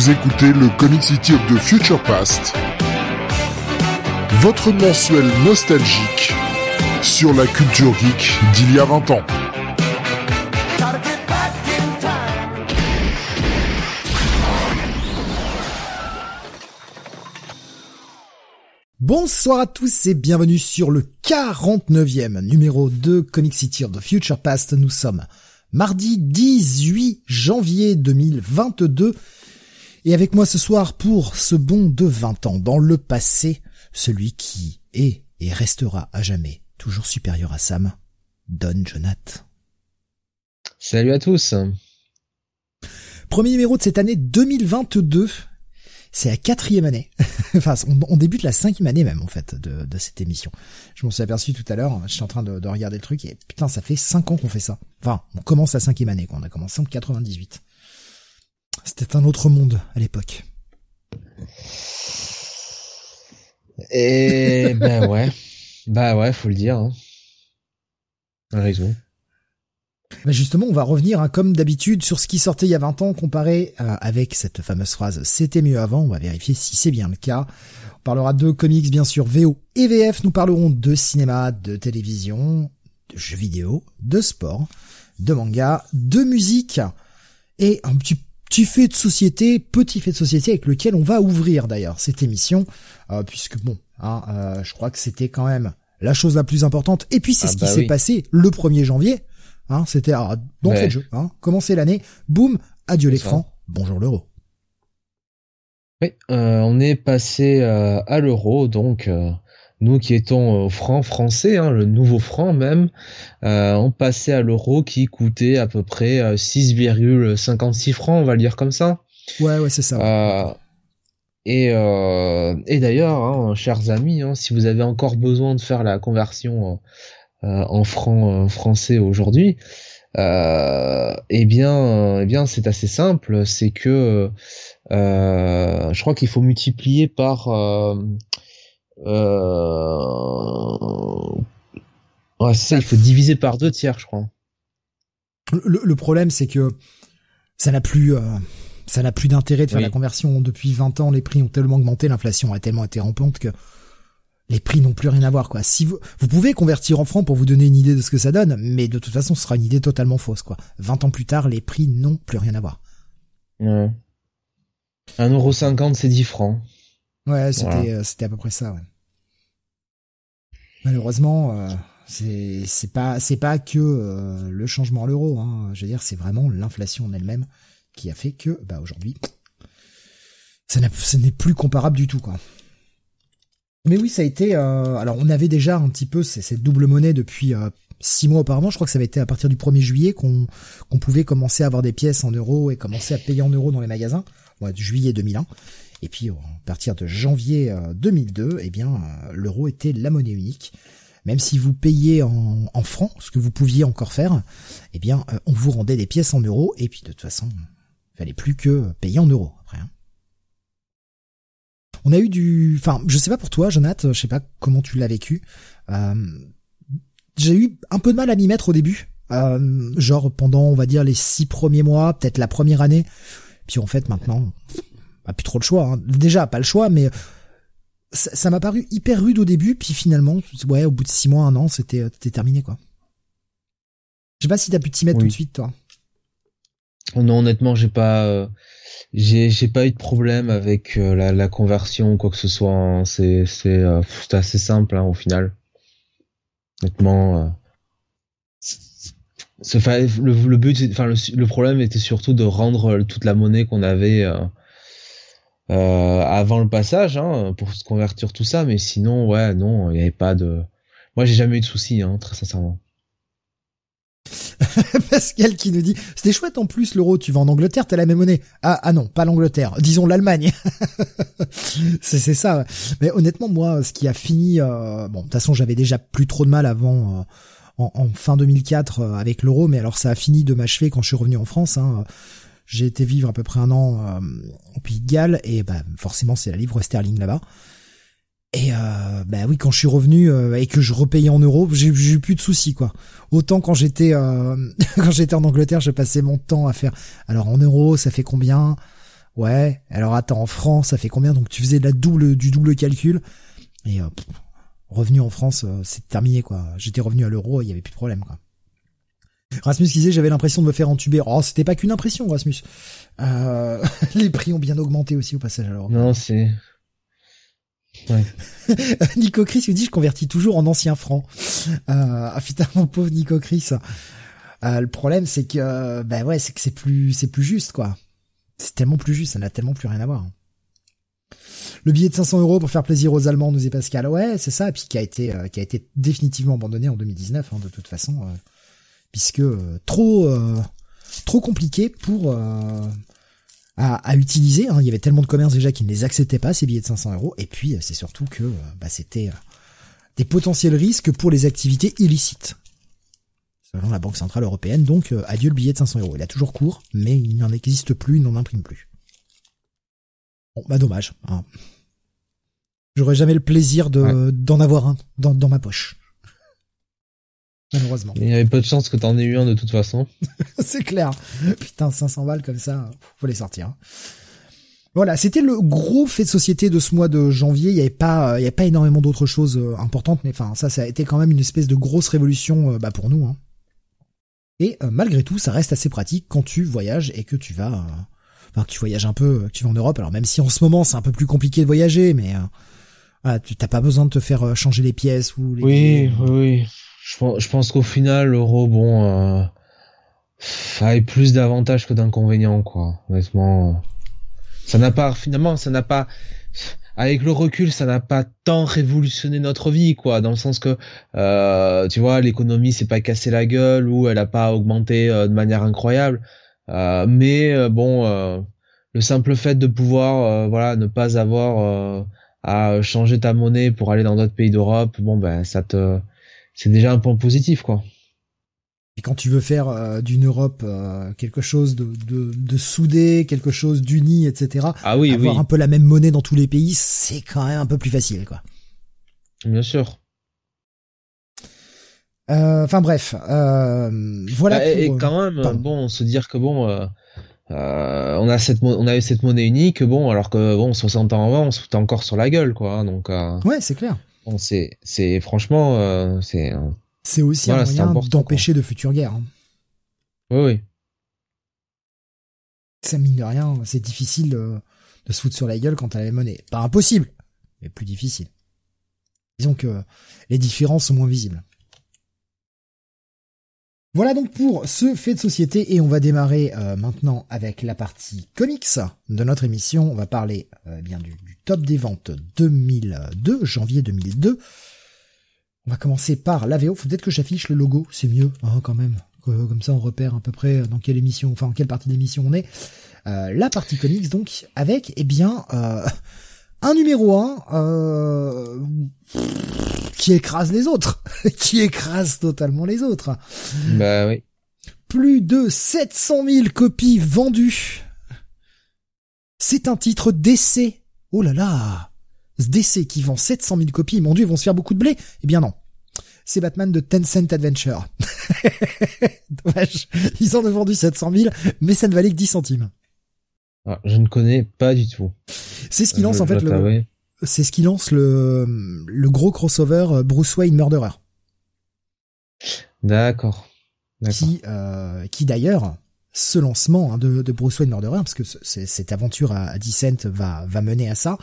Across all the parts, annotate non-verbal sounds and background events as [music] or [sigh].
Vous écoutez le Comic City of the Future Past, votre mensuel nostalgique sur la culture geek d'il y a 20 ans. Bonsoir à tous et bienvenue sur le 49e numéro de Comic City of the Future Past. Nous sommes mardi 18 janvier 2022 et avec moi ce soir pour ce bond de 20 ans dans le passé, celui qui est et restera à jamais toujours supérieur à Sam, Don Jonath. Salut à tous. Premier numéro de cette année 2022. C'est la quatrième année. [laughs] enfin, on, débute la cinquième année même en fait de, de cette émission. Je m'en suis aperçu tout à l'heure. Je suis en train de, de, regarder le truc et putain, ça fait cinq ans qu'on fait ça. Enfin, on commence la cinquième année. Quoi. On a commencé en 98. C'était un autre monde à l'époque. Et ben [laughs] ouais, bah ouais, faut le dire. Hein. raison. Bah justement, on va revenir hein, comme d'habitude sur ce qui sortait il y a 20 ans comparé euh, avec cette fameuse phrase c'était mieux avant. On va vérifier si c'est bien le cas. On parlera de comics bien sûr, VO et VF. Nous parlerons de cinéma, de télévision, de jeux vidéo, de sport, de manga, de musique et un petit petit fait de société, petit fait de société avec lequel on va ouvrir d'ailleurs cette émission, euh, puisque bon, hein, euh, je crois que c'était quand même la chose la plus importante. Et puis c'est ah ce qui bah s'est passé le 1er janvier. Hein, c'était ah, d'entrée de jeu. Hein, commencer l'année, boum, adieu francs, bonjour l'euro. Oui, euh, on est passé à l'euro, donc nous qui étions au franc français, hein, le nouveau franc même, euh, on passait à l'euro qui coûtait à peu près 6,56 euh, francs, on va le dire comme ça. Ouais, ouais, c'est ça. Euh, et, euh, et d'ailleurs, hein, chers amis, hein, si vous avez encore besoin de faire la conversion euh, en francs français aujourd'hui, eh bien, eh bien, c'est assez simple. C'est que je crois qu'il faut multiplier par euh... Ouais, ça, il faut diviser par deux tiers, je crois. Le, problème, c'est que ça n'a plus, euh, ça n'a plus d'intérêt de faire la conversion. Depuis 20 ans, les prix ont tellement augmenté, l'inflation a tellement été rampante que les prix n'ont plus rien à voir, quoi. Si vous, vous pouvez convertir en francs pour vous donner une idée de ce que ça donne, mais de toute façon, ce sera une idée totalement fausse, quoi. 20 ans plus tard, les prix n'ont plus rien à voir. Ouais. 1,50€, c'est 10 francs. Ouais, c'était, euh, c'était à peu près ça, ouais. Malheureusement, euh, c'est pas c'est pas que euh, le changement à l'euro. Hein. Je veux dire, c'est vraiment l'inflation en elle-même qui a fait que, bah aujourd'hui, ça n'est plus comparable du tout, quoi. Mais oui, ça a été. Euh, alors, on avait déjà un petit peu cette double monnaie depuis six mois auparavant. Je crois que ça avait été à partir du 1er juillet qu'on pouvait commencer à avoir des pièces en euros et commencer à payer en euros dans les magasins. Ouais, juillet 2001. Et puis, à partir de janvier 2002, euh, eh bien, euh, l'euro était la monnaie unique. Même si vous payez en, en, francs, ce que vous pouviez encore faire, eh bien, euh, on vous rendait des pièces en euros. Et puis, de toute façon, il fallait plus que payer en euros après. Hein. On a eu du, enfin, je sais pas pour toi, Jonathan, je sais pas comment tu l'as vécu. j'ai eu un peu de mal à m'y mettre au début, genre pendant, on va dire, les six premiers mois, peut-être la première année. Puis en fait, maintenant, plus trop le choix. Hein. Déjà, pas le choix, mais ça m'a paru hyper rude au début, puis finalement, ouais, au bout de six mois, un an, c'était terminé, quoi. Je sais pas si t'as pu t'y mettre tout de suite, toi. Non, honnêtement, j'ai pas, euh, j'ai pas eu de problème avec euh, la, conversion ou quoi que ce soit. Hein. C'est euh, c'est assez simple hein, au final. Honnêtement, le, le but, enfin le, le, problème était surtout de rendre toute la monnaie qu'on avait euh, avant le passage hein, pour se convertir tout ça mais sinon ouais non il n'y avait pas de moi j'ai jamais eu de soucis hein, très sincèrement. [laughs] Pascal qui nous dit c'était chouette en plus l'euro tu vas en Angleterre t'as la même monnaie. Ah ah non pas l'Angleterre disons l'Allemagne. [laughs] C'est c'est ça mais honnêtement moi ce qui a fini euh, bon de toute façon j'avais déjà plus trop de mal avant euh, en, fin 2004 avec l'euro mais alors ça a fini de m'achever quand je suis revenu en France hein. J'ai été vivre à peu près un an euh, au Pays de Galles et bah forcément c'est la livre sterling là-bas. Et euh, bah oui, quand je suis revenu euh, et que je repayais en euros, j'ai eu plus de soucis quoi. Autant quand j'étais euh, [laughs] quand j'étais en Angleterre, je passais mon temps à faire. Alors en euros, ça fait combien? Ouais, alors attends, en France, ça fait combien? Donc tu faisais la double du double calcul et euh, revenu en France, euh, c'est terminé quoi. J'étais revenu à l'euro, il y avait plus de problème quoi. Rasmus disait j'avais l'impression de me faire entuber. Oh, c'était pas qu'une impression, Rasmus. Euh, [laughs] les prix ont bien augmenté aussi au passage alors. Non, c'est Ouais. [laughs] Nico Chris lui dit je convertis toujours en ancien franc. Euh, ah putain mon pauvre Nico Chris. Euh, le problème c'est que ben ouais c'est que c'est plus c'est plus juste quoi. C'est tellement plus juste, ça n'a tellement plus rien à voir. Le billet de 500 euros pour faire plaisir aux Allemands, nous dit Pascal. Ouais, c'est ça, et puis qui a été euh, qui a été définitivement abandonné en 2019, hein, de toute façon, puisque euh, trop trop compliqué pour à, à, utiliser. Hein. Il y avait tellement de commerces déjà qui ne les acceptaient pas ces billets de 500 euros, et puis c'est surtout que bah, c'était des potentiels risques pour les activités illicites. Selon la Banque Centrale Européenne, donc adieu le billet de 500 euros. Il a toujours cours, mais il n'en existe plus, il n'en imprime plus. Bon, bah dommage. Hein. J'aurais jamais le plaisir de d'en avoir un dans, dans ma poche. Malheureusement. Il y avait peu de chance que t'en aies eu un de toute façon. [laughs] c'est clair. Putain, 500 balles comme ça, faut les sortir. Voilà, c'était le gros fait de société de ce mois de janvier. Il n'y avait pas, il y avait pas énormément d'autres choses euh, importantes, mais enfin, ça, ça a été quand même une espèce de grosse révolution, euh, bah, pour nous. Hein. Et euh, malgré tout, ça reste assez pratique quand tu voyages et que tu vas enfin que tu voyages un peu, que tu vas en Europe. Alors même si en ce moment c'est un peu plus compliqué de voyager, mais euh, tu t'as pas besoin de te faire changer les pièces ou les. Oui, oui, oui. Je pense, qu'au final l'euro, bon, euh, plus d'avantages que d'inconvénients, quoi. Honnêtement, ça n'a pas finalement, ça n'a pas avec le recul, ça n'a pas tant révolutionné notre vie, quoi, dans le sens que, euh, tu vois, l'économie s'est pas cassé la gueule ou elle a pas augmenté de manière incroyable. Euh, mais euh, bon, euh, le simple fait de pouvoir, voilà, ne pas avoir à changer ta monnaie pour aller dans d'autres pays d'Europe, bon ben ça te, c'est déjà un point positif, quoi. Et quand tu veux faire d'une Europe quelque chose de, de, de, soudé, quelque chose d'uni, etc. Ah oui, avoir un peu la même monnaie dans tous les pays, c'est quand même un peu plus facile, quoi. Bien sûr. Euh, enfin bref, euh, voilà. Bah, et, quand même, bon, se dire que bon, euh, on a cette, on a cette monnaie unique, bon, alors que bon, 60 ans avant, on se foutait encore sur la gueule, quoi. Hein, donc. ouais, c'est clair. Bon, c'est, c'est franchement, c'est. C'est aussi un moyen d'empêcher de futures guerres. Hein. Oui, oui. Ça mine de rien, c'est difficile de, de se foutre sur la gueule quand t'as la monnaie. Pas impossible, mais plus difficile. Disons que les différences sont moins visibles. Voilà donc pour ce fait de société et on va démarrer euh, maintenant avec la partie comics de notre émission. On va parler euh, bien du, top des ventes 2002, janvier 2002. On va commencer par la VO. Faut peut-être que j'affiche le logo, c'est mieux hein, quand même. Comme ça on repère à peu près dans quelle émission, enfin en quelle partie d'émission on est. Euh, la partie comics donc avec eh bien un numéro 1 qui écrase les autres, [laughs] qui écrase totalement les autres. Bah oui. Plus de 700 000 copies vendues. C'est un titre d'essai. Oh là là Ce d'essai qui vend 700 000 copies, mon dieu, ils vont se faire beaucoup de blé Eh bien non. C'est Batman de Tencent Adventure. [laughs] Dommage. Ils en ont vendu 700 000, mais ça ne valait que 10 centimes. Ah, je ne connais pas du tout. C'est ce qui lance en fait le, c'est ce qui lance le, le gros crossover euh, Bruce Wayne Murderer. D'accord. Qui, euh, qui d'ailleurs, ce lancement hein, de, de, Bruce Wayne Murderer, parce que cette aventure à, à Descent va, va mener à ça,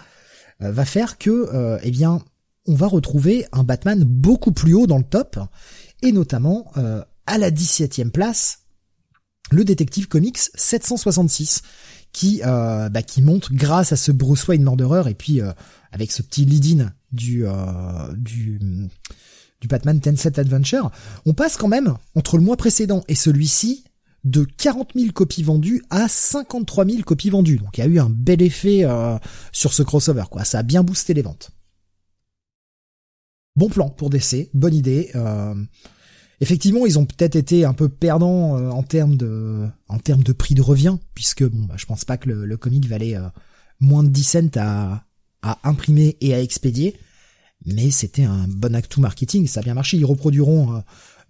euh, va faire que, euh, eh bien, on va retrouver un Batman beaucoup plus haut dans le top, et notamment euh, à la 17e place, le détective comics 766, qui, bah, qui monte grâce à ce Bruce Wayne Murderer et puis avec ce petit lead-in du, euh, du, du Batman Tencent Adventure, on passe quand même, entre le mois précédent et celui-ci, de 40 000 copies vendues à 53 000 copies vendues. Donc il y a eu un bel effet euh, sur ce crossover, quoi. Ça a bien boosté les ventes. Bon plan pour DC, bonne idée. Euh, effectivement, ils ont peut-être été un peu perdants en termes de en termes de prix de revient, puisque bon, bah, je pense pas que le, comic valait moins de 10 cents à, à imprimer et à expédier. Mais c'était un bon acte marketing, ça a bien marché. Ils reproduiront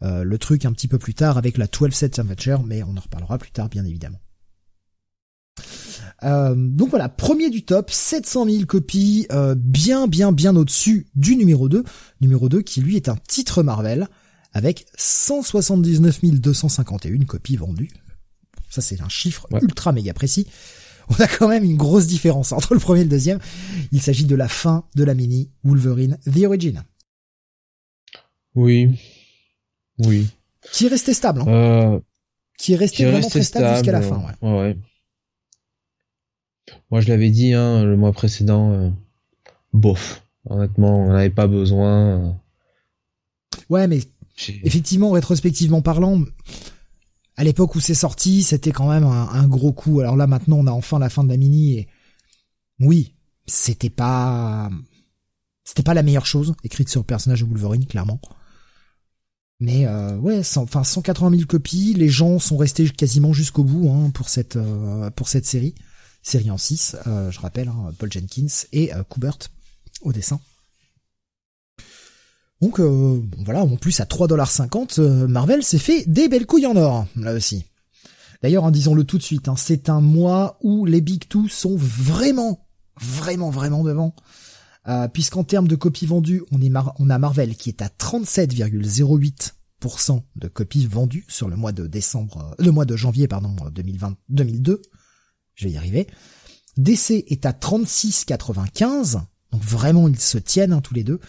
euh, le truc un petit peu plus tard avec la 12 Set Adventure, mais on en reparlera plus tard, bien évidemment. Euh, donc voilà, premier du top, 700 000 copies, euh, bien bien bien au-dessus du numéro 2. Numéro 2 qui lui est un titre Marvel avec 179 251 copies vendues. Ça c'est un chiffre ultra méga précis. On a quand même une grosse différence entre le premier et le deuxième. Il s'agit de la fin de la mini Wolverine The Origin. Oui. Oui. Qui est resté stable. Hein. Euh, qui est resté vraiment très stable, jusqu'à la fin. Ouais. ouais. Moi, je l'avais dit hein, le mois précédent. Euh, bof. Honnêtement, on n'avait pas besoin. Euh. Ouais, mais effectivement, rétrospectivement parlant, à l'époque où c'est sorti, c'était quand même un, gros coup. Alors là, maintenant, on a enfin la fin de la mini et oui, c'était pas, c'était pas la meilleure chose écrite sur le personnage de Wolverine, clairement. Mais euh, ouais, enfin 180 000 copies, les gens sont restés quasiment jusqu'au bout hein, pour cette euh, pour cette série, série en 6, euh, je rappelle, hein, Paul Jenkins et euh, Kubert au dessin. Donc euh, voilà, en plus à 3,50$, Marvel s'est fait des belles couilles en or, là aussi. D'ailleurs, hein, disons-le tout de suite, c'est un mois où les Big Two sont vraiment, vraiment, vraiment devant. Euh, puisqu'en termes de copies vendues, on, est on a Marvel qui est à 37,08% de copies vendues sur le mois de décembre, euh, le mois de janvier, pardon, 2020, 2002. Je vais y arriver. DC est à 36,95. Donc vraiment, ils se tiennent hein, tous les deux.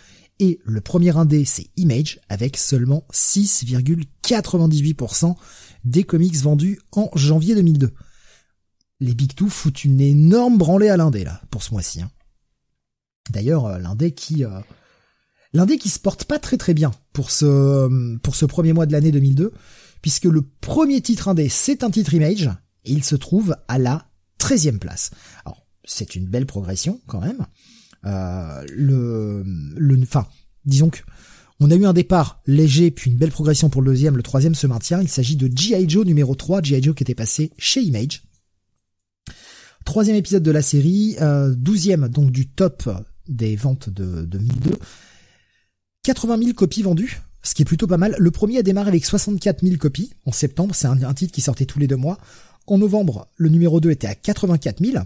Et le premier indé, c'est Image, avec seulement 6,98% des comics vendus en janvier 2002. Les Big Two foutent une énorme branlée à l'indé, là, pour ce mois-ci. Hein. D'ailleurs, euh, l'indé qui euh, l'indé qui se porte pas très très bien pour ce pour ce premier mois de l'année 2002, puisque le premier titre indé c'est un titre Image et il se trouve à la 13e place. Alors c'est une belle progression quand même. Euh, le le enfin disons que on a eu un départ léger puis une belle progression pour le deuxième, le troisième se maintient. Il s'agit de G.I. Joe numéro 3, G.I. Joe qui était passé chez Image. Troisième épisode de la série, euh, douzième donc du top des ventes de, 2002. 80 000 copies vendues, ce qui est plutôt pas mal. Le premier a démarré avec 64 000 copies en septembre, c'est un, titre qui sortait tous les deux mois. En novembre, le numéro 2 était à 84 000,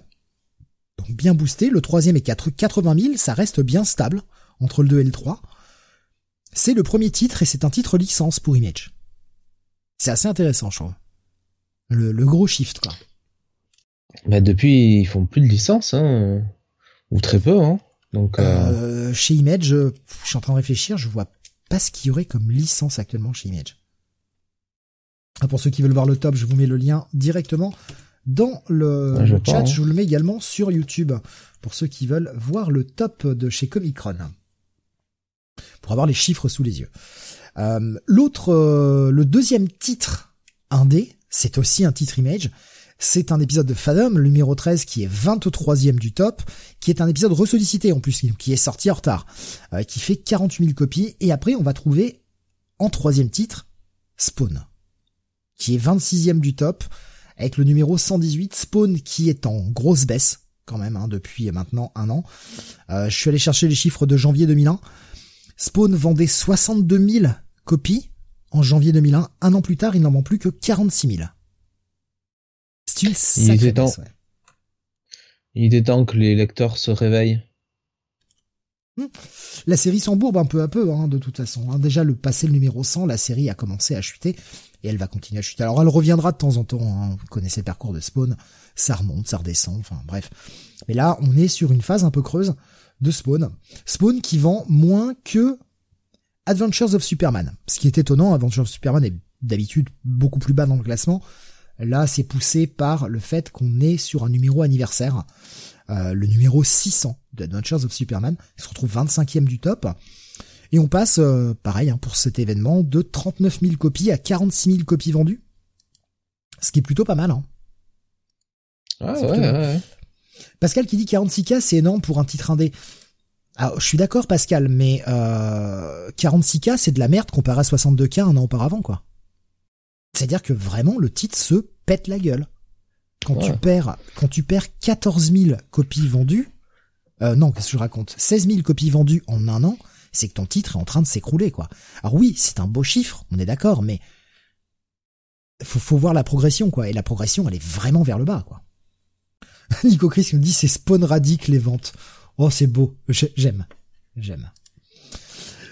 donc bien boosté. Le troisième est 80 000, ça reste bien stable entre le 2 et le 3. C'est le premier titre et c'est un titre licence pour Image. C'est assez intéressant, je trouve. Le, gros shift, quoi. Bah depuis, ils font plus de licence, hein. Ou très peu, hein. Donc euh, euh... chez Image, je suis en train de réfléchir, je vois pas ce qu'il y aurait comme licence actuellement chez Image. Ah, pour ceux qui veulent voir le top, je vous mets le lien directement dans le, chat. Hein. Je vous le mets également sur YouTube pour ceux qui veulent voir le top de chez Comicron. Pour avoir les chiffres sous les yeux. Euh, L'autre, euh, le deuxième titre indé, c'est aussi un titre Image. C'est un épisode de Fathom, le numéro 13, qui est 23e du top, qui est un épisode ressollicité en plus, qui est sorti en retard, euh, qui fait 48 000 copies. Et après, on va trouver en troisième titre Spawn, qui est 26e du top, avec le numéro 118, Spawn, qui est en grosse baisse quand même hein, depuis maintenant un an. Euh, je suis allé chercher les chiffres de janvier 2001. Spawn vendait 62 000 copies en janvier 2001. Un an plus tard, il n'en vend plus que 46 000 il était temps. Il était temps que les lecteurs se réveillent. Hmm. La série s'embourbe un peu à peu, hein, de toute façon. Hein. Déjà, le passé le numéro 100, la série a commencé à chuter et elle va continuer à chuter. Alors, elle reviendra de temps en temps. Hein. Vous connaissez le parcours de Spawn, ça remonte, ça redescend. Enfin, bref. Mais là, on est sur une phase un peu creuse de Spawn. Spawn qui vend moins que Adventures of Superman. Ce qui est étonnant, Adventures of Superman est d'habitude beaucoup plus bas dans le classement. Là, c'est poussé par le fait qu'on est sur un numéro anniversaire, euh, le numéro 600 de Adventures of Superman, il se retrouve 25e du top. Et on passe, euh, pareil, hein, pour cet événement, de 39 000 copies à 46 000 copies vendues. Ce qui est plutôt pas mal. Hein. Ah, ouais, ouais, Pascal qui dit 46K, c'est énorme pour un titre indé. Alors, je suis d'accord, Pascal, mais euh, 46K, c'est de la merde comparé à 62K un an auparavant, quoi. C'est-à-dire que vraiment le titre se pète la gueule. Quand tu perds, quand tu perds 14 000 copies vendues, euh, non, qu'est-ce que je raconte? 16 000 copies vendues en un an, c'est que ton titre est en train de s'écrouler, quoi. Alors oui, c'est un beau chiffre, on est d'accord, mais faut, faut voir la progression, quoi. Et la progression, elle est vraiment vers le bas, quoi. [laughs] Nico Chris nous dit c'est Spawn Radic les ventes. Oh, c'est beau. J'aime. J'aime.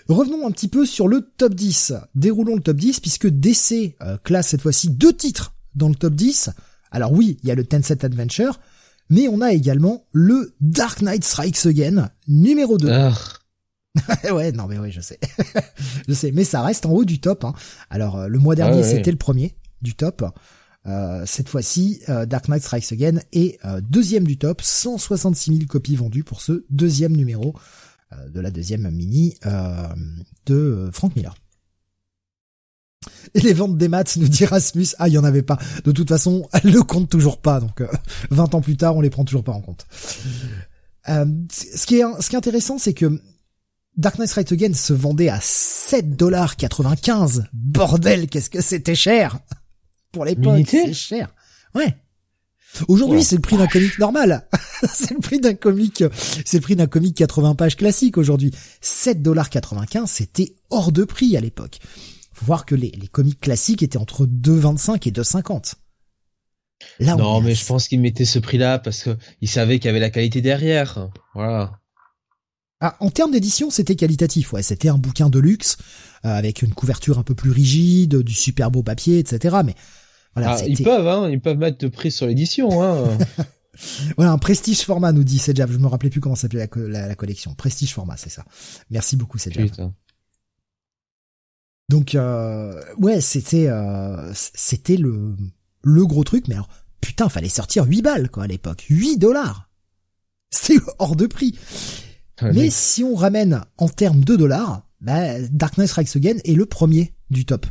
Revenons un petit peu sur le top 10. Déroulons le top 10 puisque DC euh, classe cette fois-ci deux titres dans le top 10. Alors oui, il y a le Tencent Adventure, mais on a également le Dark Knight Strikes Again numéro 2. Ah. [laughs] ouais, non mais oui, je sais. [laughs] je sais, mais ça reste en haut du top. Hein. Alors euh, le mois dernier, c'était le premier du top. Euh, cette fois-ci, euh, Dark Knight Strikes Again est deuxième du top, 166 000 copies vendues pour ce deuxième numéro de la deuxième mini de Frank Miller. Et les ventes des maths, nous dit Rasmus, ah, il y en avait pas. De toute façon, elles le comptent toujours pas, donc [laughs] 20 ans plus tard, on les prend toujours pas en compte. ce qui est, ce qui est intéressant, c'est que Dark Knight Strikes Again se vendait à 7,95$. Bordel, qu'est-ce que c'était cher Pour l'époque, c'est cher. Ouais. Aujourd'hui, c'est le prix d'un comic normal. [laughs] c'est le prix d'un comic, c'est le prix d'un comic 80 pages classique aujourd'hui. 7,95$, c'était hors de prix à l'époque. Faut voir que les, les comics classiques étaient entre 2,25 et 2,50. Là, non, mais je pense qu'ils mettaient ce prix-là parce que ils savaient qu'il y avait la qualité derrière. Voilà. Ah, en termes d'édition, c'était qualitatif. Ouais, c'était un bouquin de luxe euh, avec une couverture un peu plus rigide, du super beau papier, etc. Mais voilà, ah, ils peuvent, hein, ils peuvent mettre de prix sur l'édition. Hein. [laughs] voilà, un prestige format nous dit Sedjav. Je me rappelais plus comment s'appelait la, la, collection. Prestige format, c'est ça. Merci beaucoup Sedjav. Donc euh, ouais, c'était euh, c'était le le gros truc. Mais alors putain, fallait sortir 8 balles quoi à l'époque, 8 dollars. [laughs] C'était hors de prix. Mais si on ramène en termes de dollars, bah, Darkness Strikes Again est le premier du top.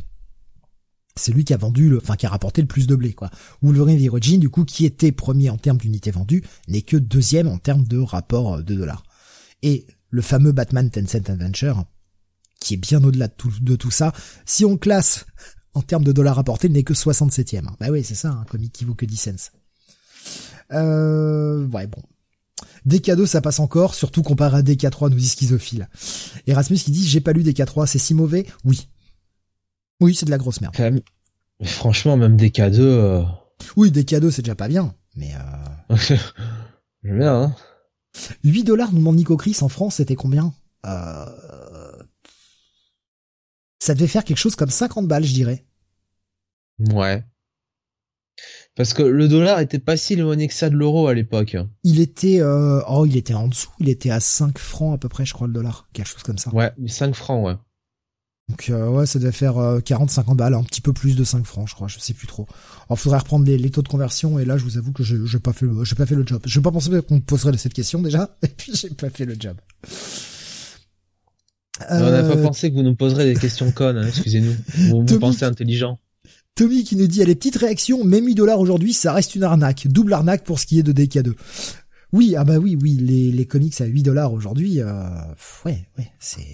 C'est lui qui a vendu le, enfin, qui a rapporté le plus de blé, quoi. Wolverine Origin, du coup, qui était premier en termes d'unités vendues, n'est que deuxième en termes de rapport euh, de dollars. Et le fameux Batman Tencent Adventure, qui est bien au-delà de tout, de tout ça, si on classe en termes de dollars rapportés, n'est que 67ème. Bah oui, c'est ça, un comic qui vaut que 10 cents. Euh, ouais, bon. DK2 ça passe encore, surtout comparé à DK3 nous dit schizophile. Erasmus qui dit j'ai pas lu DK3, c'est si mauvais? Oui. Oui, c'est de la grosse merde. franchement, même DK2... Euh... Oui, DK2 c'est déjà pas bien, mais... Euh... [laughs] J'aime bien, hein 8 dollars nous demande Nico Chris en France, c'était combien? Euh... Ça devait faire quelque chose comme 50 balles, je dirais. Ouais. Parce que le dollar était pas si éloigné que ça de l'euro à l'époque. Il était, euh, oh, il était en dessous. Il était à 5 francs à peu près, je crois, le dollar. Quelque chose comme ça. Ouais, 5 francs, ouais. Donc, euh, ouais, ça devait faire 40, euh, 50 balles, un petit peu plus de 5 francs, je crois, je sais plus trop. Alors, faudrait reprendre les, taux de conversion, et là, je vous avoue que je, n'ai pas fait le, j'ai pas fait le job. Je pas pensé qu'on me poserait cette question, déjà, [laughs] et puis j'ai pas fait le job. On n'a pas pensé que vous nous poserez des questions connes, hein, excusez-nous. Vous, vous pensez intelligent. Tommy qui nous dit, les petites réactions, même 8 dollars aujourd'hui, ça reste une arnaque. Double arnaque pour ce qui est de DK2. Oui, ah bah oui, oui, les, les comics à 8 dollars aujourd'hui, euh, ouais, ouais, c'est...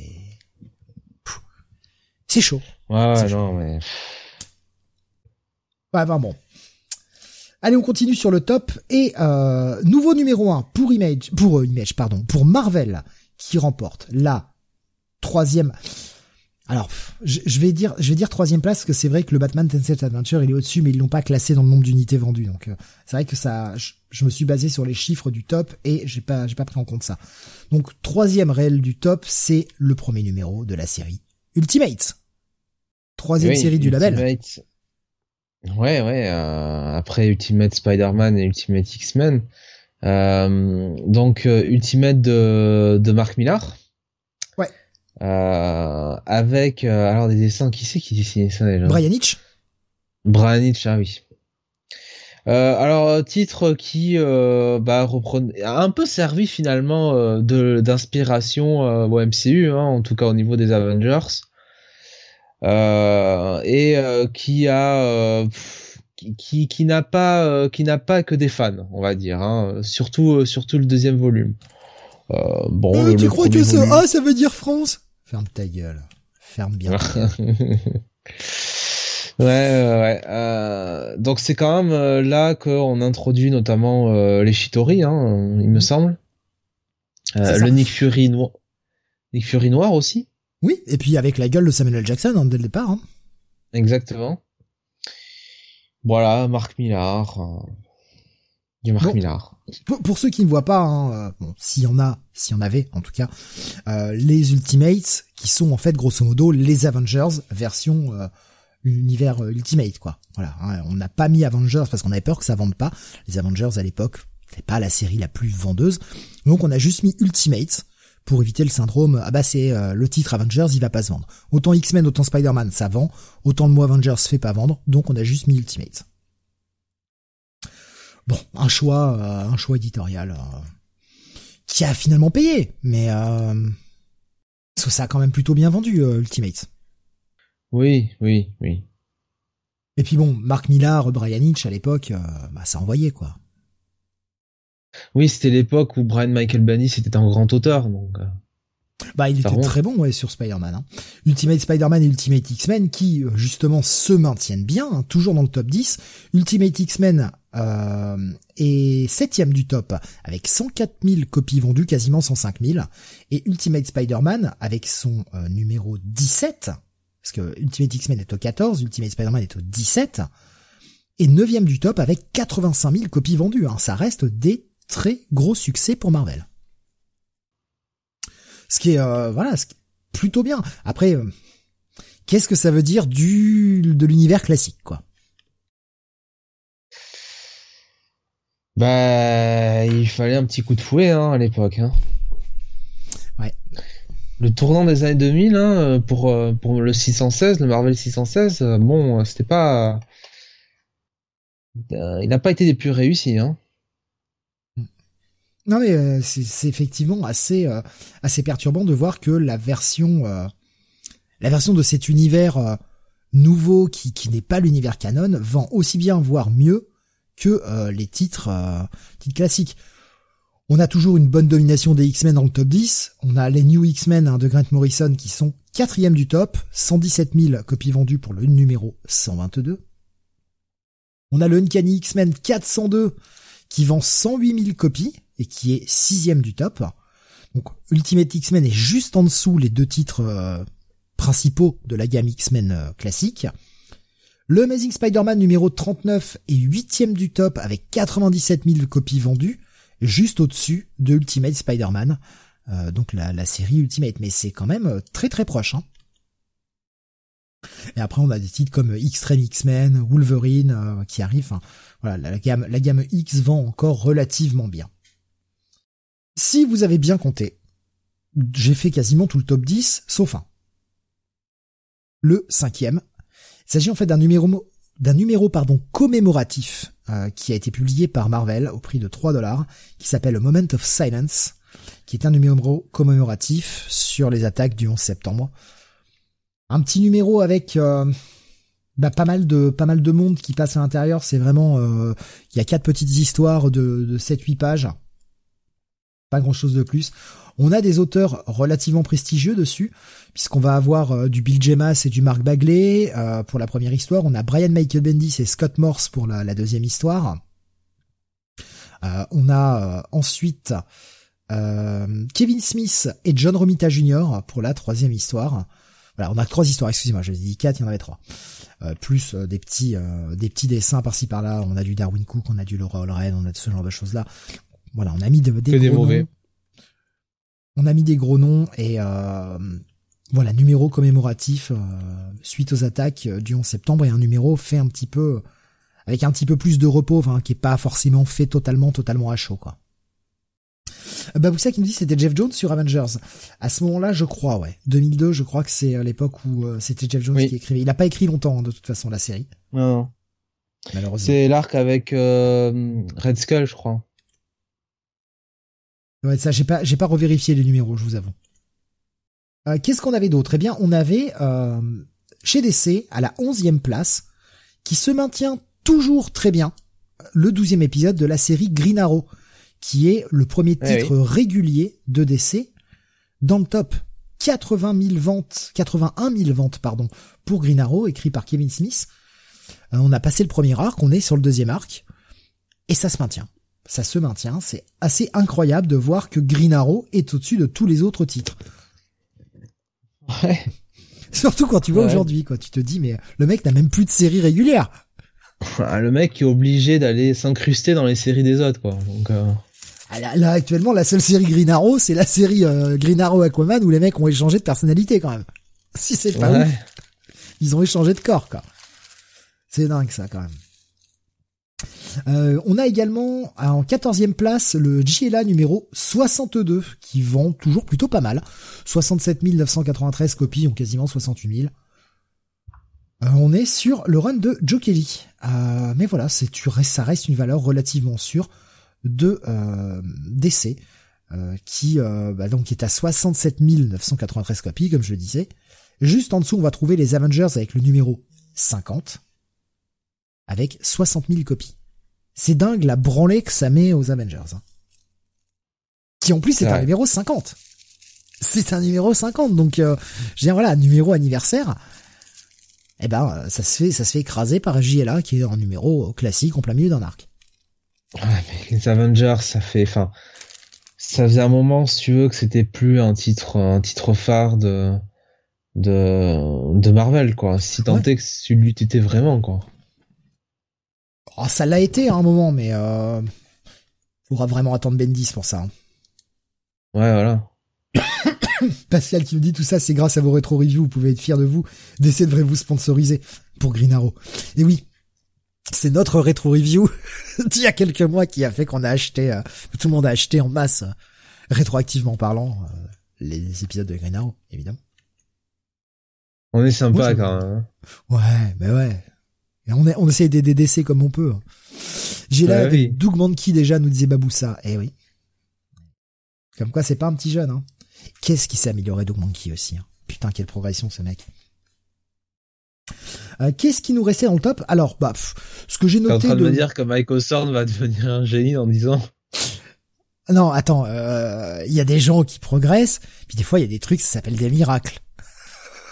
C'est chaud. Ouais, non, mais... Ouais, ben bon. Allez, on continue sur le top et euh, nouveau numéro 1 pour Image, pour euh, Image, pardon, pour Marvel qui remporte la troisième. Alors, je, vais dire, je vais dire troisième place parce que c'est vrai que le Batman Tencent Adventure il est au-dessus, mais ils l'ont pas classé dans le nombre d'unités vendues. Donc, euh, c'est vrai que ça, je, me suis basé sur les chiffres du top et j'ai pas, j'ai pas pris en compte ça. Donc, troisième réel du top, c'est le premier numéro de la série Ultimate. Troisième série du label. Ouais, ouais. Euh, après Ultimate Spider-Man et Ultimate X-Men. Euh, donc Ultimate de, de Mark Millar. Euh, avec euh, alors des dessins qui c'est qui dessinait ça déjà? Brian Hitch? Brian Hitch ah oui. Euh, alors titre qui bah, reprenait a un peu servi finalement de d'inspiration au MCU hein, en tout cas au niveau des Avengers. Et qui a qui, qui n'a pas qui n'a pas que des fans on va dire hein, surtout surtout le deuxième volume. Bon tu crois que ça ah ça veut dire France? Ferme ta gueule. Ferme bien. [laughs] ouais, ouais. Euh, donc c'est quand même euh, là qu'on introduit notamment euh, les Shitori, hein, il me semble. le Nick Fury noir. Nick Fury noir aussi. Oui, et puis avec la gueule de Samuel Jackson hein, dès le départ. Hein. Exactement. Voilà, Marc Millar. Du. Pour, ceux qui ne voient pas, hein, euh, bon, s'il y en a, s'il y en avait en tout cas, euh, les Ultimates qui sont en fait grosso modo les Avengers version euh, univers Ultimate quoi. Voilà, hein, on n'a pas mis Avengers parce qu'on avait peur que ça vende pas. Les Avengers à l'époque, c'est pas la série la plus vendeuse, donc on a juste mis Ultimate pour éviter le syndrome ah bah c'est le titre Avengers il va pas se vendre. Autant X-Men autant Spider-Man ça vend, autant le mot Avengers fait pas vendre, donc on a juste mis Ultimate. Bon, un choix, euh, un choix éditorial euh, qui a finalement payé, mais euh, ça a quand même plutôt bien vendu Ultimate. Oui, oui, oui. Et puis bon, Mark Millar, Brian Hitch à l'époque, bah ça envoyait quoi. Oui, c'était l'époque où Brian Michael Bendis était un grand auteur, donc. Bah, il était très bon ouais, sur Spider-Man. Hein. Ultimate Spider-Man et Ultimate X-Men qui justement se maintiennent bien, hein, toujours dans le top 10. Ultimate X-Men euh, est septième du top avec 104 000 copies vendues, quasiment 105 000. Et Ultimate Spider-Man avec son euh, numéro 17, parce que Ultimate X-Men est au 14, Ultimate Spider-Man est au 17, et neuvième du top avec 85 000 copies vendues. Hein. Ça reste des très gros succès pour Marvel. Ce qui est euh, voilà, ce qui est plutôt bien. Après, euh, qu'est-ce que ça veut dire du de l'univers classique, quoi? Bah, il fallait un petit coup de fouet hein, à l'époque. Hein. Ouais. Le tournant des années 2000 hein, pour euh, pour le 616, le Marvel 616, euh, bon, c'était pas, il n'a pas été des plus réussis. Hein. Non mais c'est effectivement assez assez perturbant de voir que la version la version de cet univers nouveau qui qui n'est pas l'univers canon vend aussi bien voire mieux que euh, les titres, euh, titres classiques. On a toujours une bonne domination des X-Men dans le top 10. On a les New X-Men hein, de Grant Morrison qui sont quatrième du top, 117 000 copies vendues pour le numéro 122. On a le Uncanny X-Men 402 qui vend 108 000 copies et qui est sixième du top. Donc Ultimate X-Men est juste en dessous les deux titres euh, principaux de la gamme X-Men classique. Le Amazing Spider-Man numéro 39 est huitième du top avec 97 000 copies vendues, juste au-dessus de Ultimate Spider-Man, euh, donc la, série Ultimate, mais c'est quand même euh, très très proche. Hein. Et après on a des titres comme Extreme X-Men, Wolverine euh, qui arrivent. voilà, la gamme, la gamme X vend encore relativement bien. Si vous avez bien compté, j'ai fait quasiment tout le top 10, sauf un. Le cinquième, il s'agit en fait d'un numéro d'un numéro pardon commémoratif euh, qui a été publié par Marvel au prix de 3 dollars, qui s'appelle Moment of Silence, qui est un numéro commémoratif sur les attaques du 11 septembre. Un petit numéro avec euh, bah, pas mal de pas mal de monde qui passe à l'intérieur. C'est vraiment euh, il y a quatre petites histoires de, de 7-8 pages. Pas grand chose de plus. On a des auteurs relativement prestigieux dessus, puisqu'on va avoir euh, du Bill Jemas et du Mark Bagley euh, pour la première histoire. On a Brian Michael Bendis et Scott Morse pour la, deuxième histoire. Euh, on a ensuite Kevin Smith et John Romita Jr. pour la troisième histoire. Voilà, on a trois histoires, excusez-moi, je dit quatre, il y en avait trois. plus des petits des petits dessins par-ci par-là. On a du Darwin Cook, on a du Laura Olren, on a ce genre de choses-là. Voilà, on a mis de, des, des mauvais on a mis des gros noms et euh, voilà, numéro commémoratif euh, suite aux attaques euh, du 11 septembre et un numéro fait un petit peu avec un petit peu plus de repos, qui est pas forcément fait totalement, totalement à chaud, quoi. Bah, vous savez qui nous dit c'était Jeff Jones sur Avengers. À ce moment-là, je crois, ouais. 2002, je crois que c'est l'époque où c'était Jeff Jones qui écrivait. Il a pas écrit longtemps, hein, de toute façon, la série. Non. Malheureusement. C'est l'arc avec Red Skull, je crois. Ouais, ça, j'ai pas, j'ai pas revérifié les numéros, je vous avoue. Euh, qu'est-ce qu'on avait d'autre? Eh bien, on avait euh, chez DC à la onzième place, qui se maintient toujours très bien, le douzième épisode de la série Green Arrow, qui est le premier eh titre régulier de DC dans le top. 80 000 ventes, 81 000 ventes, pardon, pour Green Arrow, écrit par Kevin Smith. Euh, on a passé le premier arc, on est sur le deuxième arc, et ça se maintient ça se maintient. C'est assez incroyable de voir que Green Arrow est au-dessus de tous les autres titres. Ouais. [laughs] Surtout quand tu vois aujourd'hui, quoi. Tu te dis, mais le mec n'a même plus de série régulière. Ah, le mec est obligé d'aller s'incruster dans les séries des autres, quoi. Donc, euh... Ah, là, actuellement, la seule série Green Arrow, c'est la série euh, Green Arrow Aquaman où les mecs ont échangé de personnalité quand même. [laughs] Si c'est pas ouf, ils ont échangé de corps, quoi. C'est dingue ça quand même. Euh, on a également en 14e place le JLA numéro 62 qui vend toujours plutôt pas mal. 67 993 copies ont quasiment 68 000. Euh, on est sur le run de Joe Kelly. Euh, mais voilà, ça reste une valeur relativement sûre de euh, d'essai qui bah donc est à 67 993 copies comme je le disais. Juste en dessous, on va trouver les Avengers avec le numéro 50 avec 60 000 copies. C'est dingue la branlée que ça met aux Avengers. Hein. Qui en plus c'est un numéro 50. C'est un numéro 50, donc euh, je veux dire voilà, numéro anniversaire. Eh ben ça se fait ça se fait écraser par JLA qui est en numéro classique en plein milieu d'un arc. les Avengers, ça fait, enfin, ça faisait un moment, si tu veux, que c'était plus un titre, un titre phare de, de, de Marvel, quoi. Si tant est que celui t'étais vraiment, quoi. Oh, ça l'a été à un moment, mais euh, faudra vraiment attendre Bendis pour ça. Hein. Ouais, voilà. [coughs] Pascal qui nous dit tout ça, c'est grâce à vos rétro reviews, vous pouvez être fiers de vous. DC devrait vous sponsoriser pour Green Arrow. Et oui, c'est notre rétro review [laughs] d'il y a quelques mois qui a fait qu'on a acheté, euh, tout le monde a acheté en masse, euh, rétroactivement parlant, euh, les épisodes de Green Arrow, évidemment. On est sympa quand même. Hein. Ouais, mais ouais. Et on, on essaie d'aider DC comme on peut. Hein. J'ai là avec Doug Mankey déjà nous disait Baboussa. Eh oui. Comme quoi c'est pas un petit jeune. Hein. Qu'est-ce qui s'est amélioré Doug Mankey aussi. Hein? Putain quelle progression ce mec. Euh, Qu'est-ce qui nous restait dans le top? Alors, bah, ce que j'ai noté. En train de, me dire que Michael Sorn va devenir un génie en disant. Non, attends, il euh, y a des gens qui progressent, puis des fois il y a des trucs, ça s'appelle des miracles.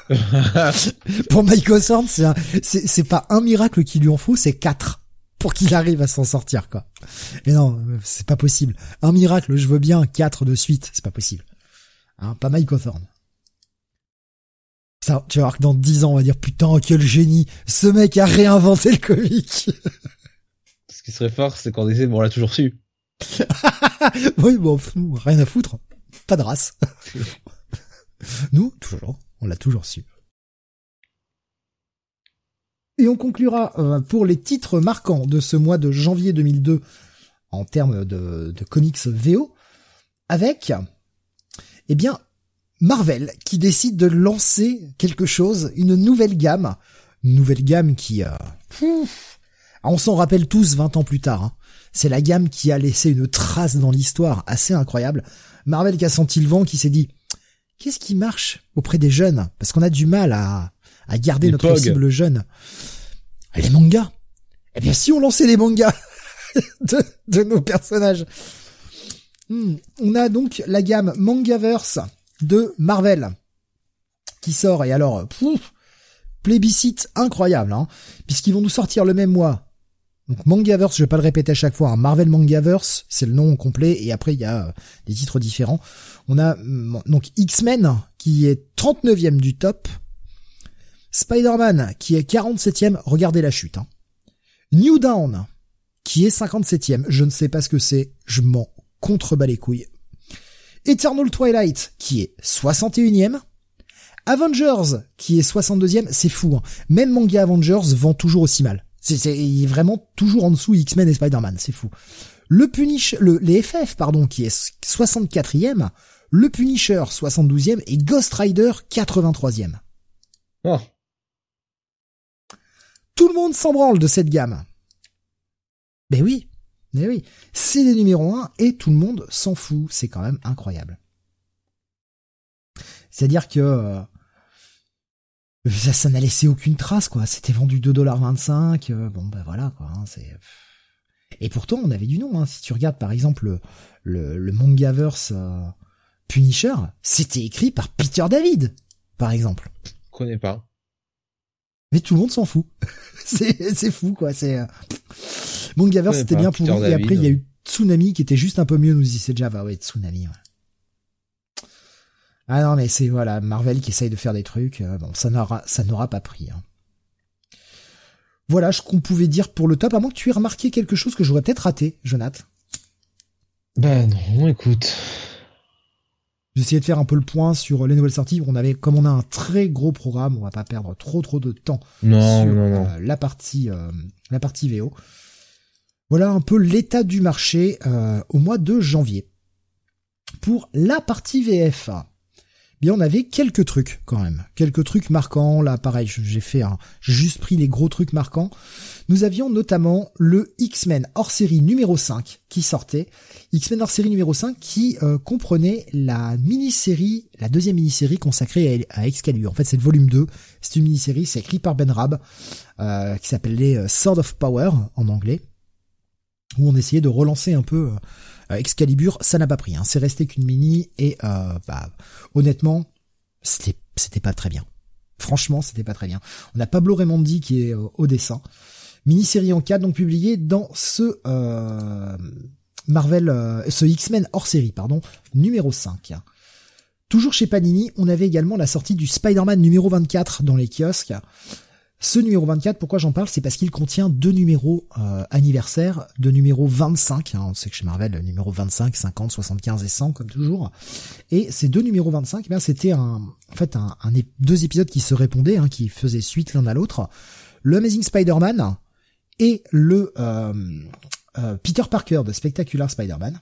[laughs] pour Michael Sorn, c'est c'est pas un miracle qu'il lui en faut, c'est quatre pour qu'il [laughs] arrive à s'en sortir quoi. Mais non, c'est pas possible. Un miracle, je veux bien, quatre de suite, c'est pas possible. Hein, pas Michael Thorne. Ça, tu vas voir que dans dix ans, on va dire putain quel génie, ce mec a réinventé le comic. [laughs] Ce qui serait fort, c'est qu'on disait bon, on l'a toujours su. oui, bon, rien à foutre, pas de race. Nous, toujours. On l'a toujours su. Et on conclura euh, pour les titres marquants de ce mois de janvier 2002 en termes de, comics VO avec, eh bien, Marvel qui décide de lancer quelque chose, une nouvelle gamme, une nouvelle gamme qui, euh, on s'en rappelle tous 20 ans plus tard. Hein. C'est la gamme qui a laissé une trace dans l'histoire assez incroyable. Marvel qui a senti le vent, qui s'est dit, qu'est-ce qui marche auprès des jeunes? Parce qu'on a du mal à, à garder notre cible jeune. Les mangas? Eh bien, si on lançait les mangas [laughs] de, de nos personnages. Hmm. On a donc la gamme Mangaverse de Marvel qui sort. Et alors, pouf, plébiscite incroyable, hein, puisqu'ils vont nous sortir le même mois donc Mangaverse, je vais pas le répéter à chaque fois, hein. Marvel Mangaverse, c'est le nom complet, et après il y a euh, des titres différents. On a mm, donc X-Men, qui est 39e du top. Spider-Man, qui est 47e, regardez la chute. Hein. New Down, qui est 57e, je ne sais pas ce que c'est, je m'en contrebats les couilles. Eternal Twilight, qui est 61e. Avengers, qui est 62e, c'est fou. Hein. Même Manga Avengers vend toujours aussi mal. C'est vraiment toujours en dessous X-Men et Spider-Man, c'est fou. Le Punisher, le, les FF, pardon, qui est 64e, le Punisher 72e et Ghost Rider 83e. Oh. Tout le monde s'en branle de cette gamme. Ben oui, ben oui. C'est les numéros 1 et tout le monde s'en fout. C'est quand même incroyable. C'est-à-dire que euh, ça, ça n'a laissé aucune trace, quoi. C'était vendu 2,25$. Euh, bon, ben voilà, quoi. Hein, c'est... Et pourtant, on avait du nom. Hein. Si tu regardes, par exemple, le, le, Mangaverse euh, Punisher, c'était écrit par Peter David, par exemple. Je connais pas. Mais tout le monde s'en fout. [laughs] c'est, c'est fou, quoi. C'est euh... Mangaverse, c'était bien pour nous. Et après, il y a eu Tsunami qui était juste un peu mieux, nous dit c'est Java. Ouais, Tsunami. Ouais. Ah non, mais c'est voilà Marvel qui essaye de faire des trucs. Euh, bon, ça n'aura ça n'aura pas pris. Hein. Voilà ce qu'on pouvait dire pour le top, à moins que tu aies remarqué quelque chose que j'aurais peut-être raté, Jonathan. Ben non, écoute. J'essayais de faire un peu le point sur les nouvelles sorties. On avait, comme on a un très gros programme, on va pas perdre trop trop de temps non, sur non, non. euh, la partie euh, la partie VO. Voilà un peu l'état du marché euh, au mois de janvier. Pour la partie VF, bien on avait quelques trucs quand même, quelques trucs marquants. Là, pareil, j'ai fait un, juste pris les gros trucs marquants. Nous avions notamment le X-Men hors série numéro 5 qui sortait. X-Men hors série numéro 5 qui euh, comprenait la mini-série, la deuxième mini-série consacrée à, à Excalibur. En fait, c'est le volume 2. C'est une mini-série, c'est écrit par Ben Rab, euh, qui s'appelait euh, Sword of Power en anglais, où on essayait de relancer un peu euh, Excalibur. Ça n'a pas pris, hein. c'est resté qu'une mini et euh, bah, honnêtement, c'était c'était pas très bien. Franchement, c'était pas très bien. On a Pablo Raimondi qui est euh, au dessin. Mini-série en 4 donc publiée dans ce euh, Marvel, euh, ce X-Men hors série, pardon, numéro 5. Toujours chez Panini, on avait également la sortie du Spider-Man numéro 24 dans les kiosques. Ce numéro 24, pourquoi j'en parle, c'est parce qu'il contient deux numéros euh, anniversaires, deux numéros 25, hein, on sait que chez Marvel, le numéro 25, 50, 75 et 100 comme toujours. Et ces deux numéros 25, eh c'était en fait deux épisodes qui se répondaient, hein, qui faisaient suite l'un à l'autre. Le Amazing Spider-Man et le euh, euh, Peter Parker de Spectacular Spider-Man.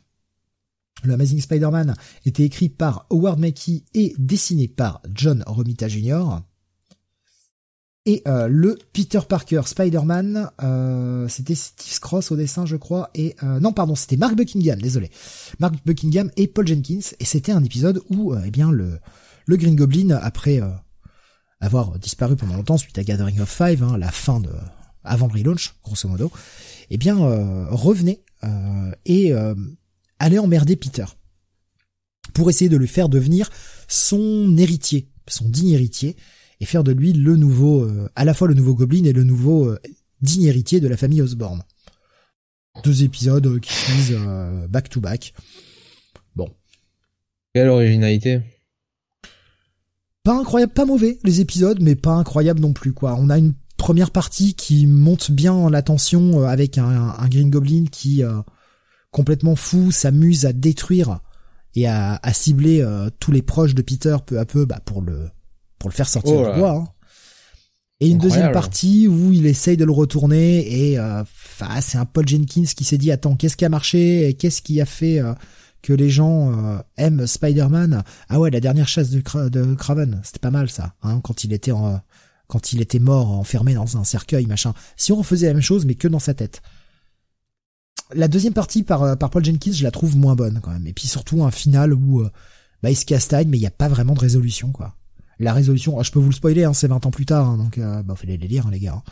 Le Amazing Spider-Man était écrit par Howard Mackie et dessiné par John Romita Jr. Et euh, le Peter Parker Spider-Man, euh, c'était Steve Cross au dessin, je crois, et euh, non, pardon, c'était Mark Buckingham, désolé, Mark Buckingham et Paul Jenkins, et c'était un épisode où, euh, eh bien, le le Green Goblin, après avoir disparu pendant longtemps suite à Gathering of Five, hein, la fin de avant le relaunch, grosso modo, eh bien, revenait et allait emmerder Peter pour essayer de le faire devenir son héritier, son digne héritier, et faire de lui le nouveau, euh, à la fois le nouveau Goblin et le nouveau euh, digne héritier de la famille Osborn. Deux épisodes euh, qui finissent back to back. Bon, Quelle originalité. pas incroyable, pas mauvais les épisodes, mais pas incroyable non plus quoi. On a une première partie qui monte bien la tension avec un, un Green Goblin qui euh, complètement fou s'amuse à détruire et à, à cibler euh, tous les proches de Peter peu à peu bah, pour le pour le faire sortir Oh du bois. hein. Et une deuxième partie où il essaye de le retourner et euh, enfin, c'est un Paul Jenkins qui s'est dit attends qu'est-ce qui a marché et qu'est-ce qui a fait euh, que les gens euh, aiment Spider-Man? Ah ouais la dernière chasse de, Cra- de Craven. C'était pas mal ça hein, quand il était en, quand il était mort enfermé dans un cercueil machin. Si on refaisait la même chose mais que dans sa tête. La deuxième partie par euh, par Paul Jenkins je la trouve moins bonne quand même. Et puis surtout un final où bah il se castagne mais il y a pas vraiment de résolution quoi la résolution ah, je peux vous le spoiler hein, c'est 20 ans plus tard hein, donc euh, bah fallait les lire hein, les gars hein.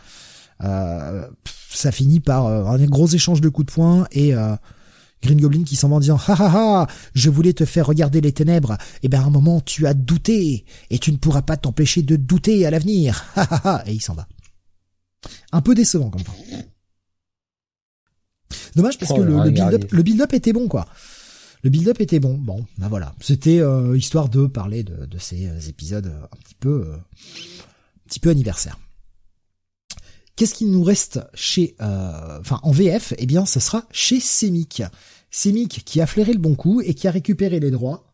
Euh, ça finit par euh, un gros échange de coups de poing et euh, Green Goblin qui s'en va en disant ha ha ha je voulais te faire regarder les ténèbres. Et ben à un moment tu as douté et tu ne pourras pas t'empêcher de douter à l'avenir. [laughs] Ha et il s'en va. Un peu décevant comme fin. Dommage parce Oh, que le, le regardez. build-up le build-up était bon quoi le build-up était bon bon ben voilà c'était euh, histoire de parler de, ces euh, épisodes euh, un petit peu euh, un petit peu anniversaire Qu'est-ce qu'il nous reste chez, enfin en VF Eh bien, ce sera chez Semic. Semic qui a flairé le bon coup et qui a récupéré les droits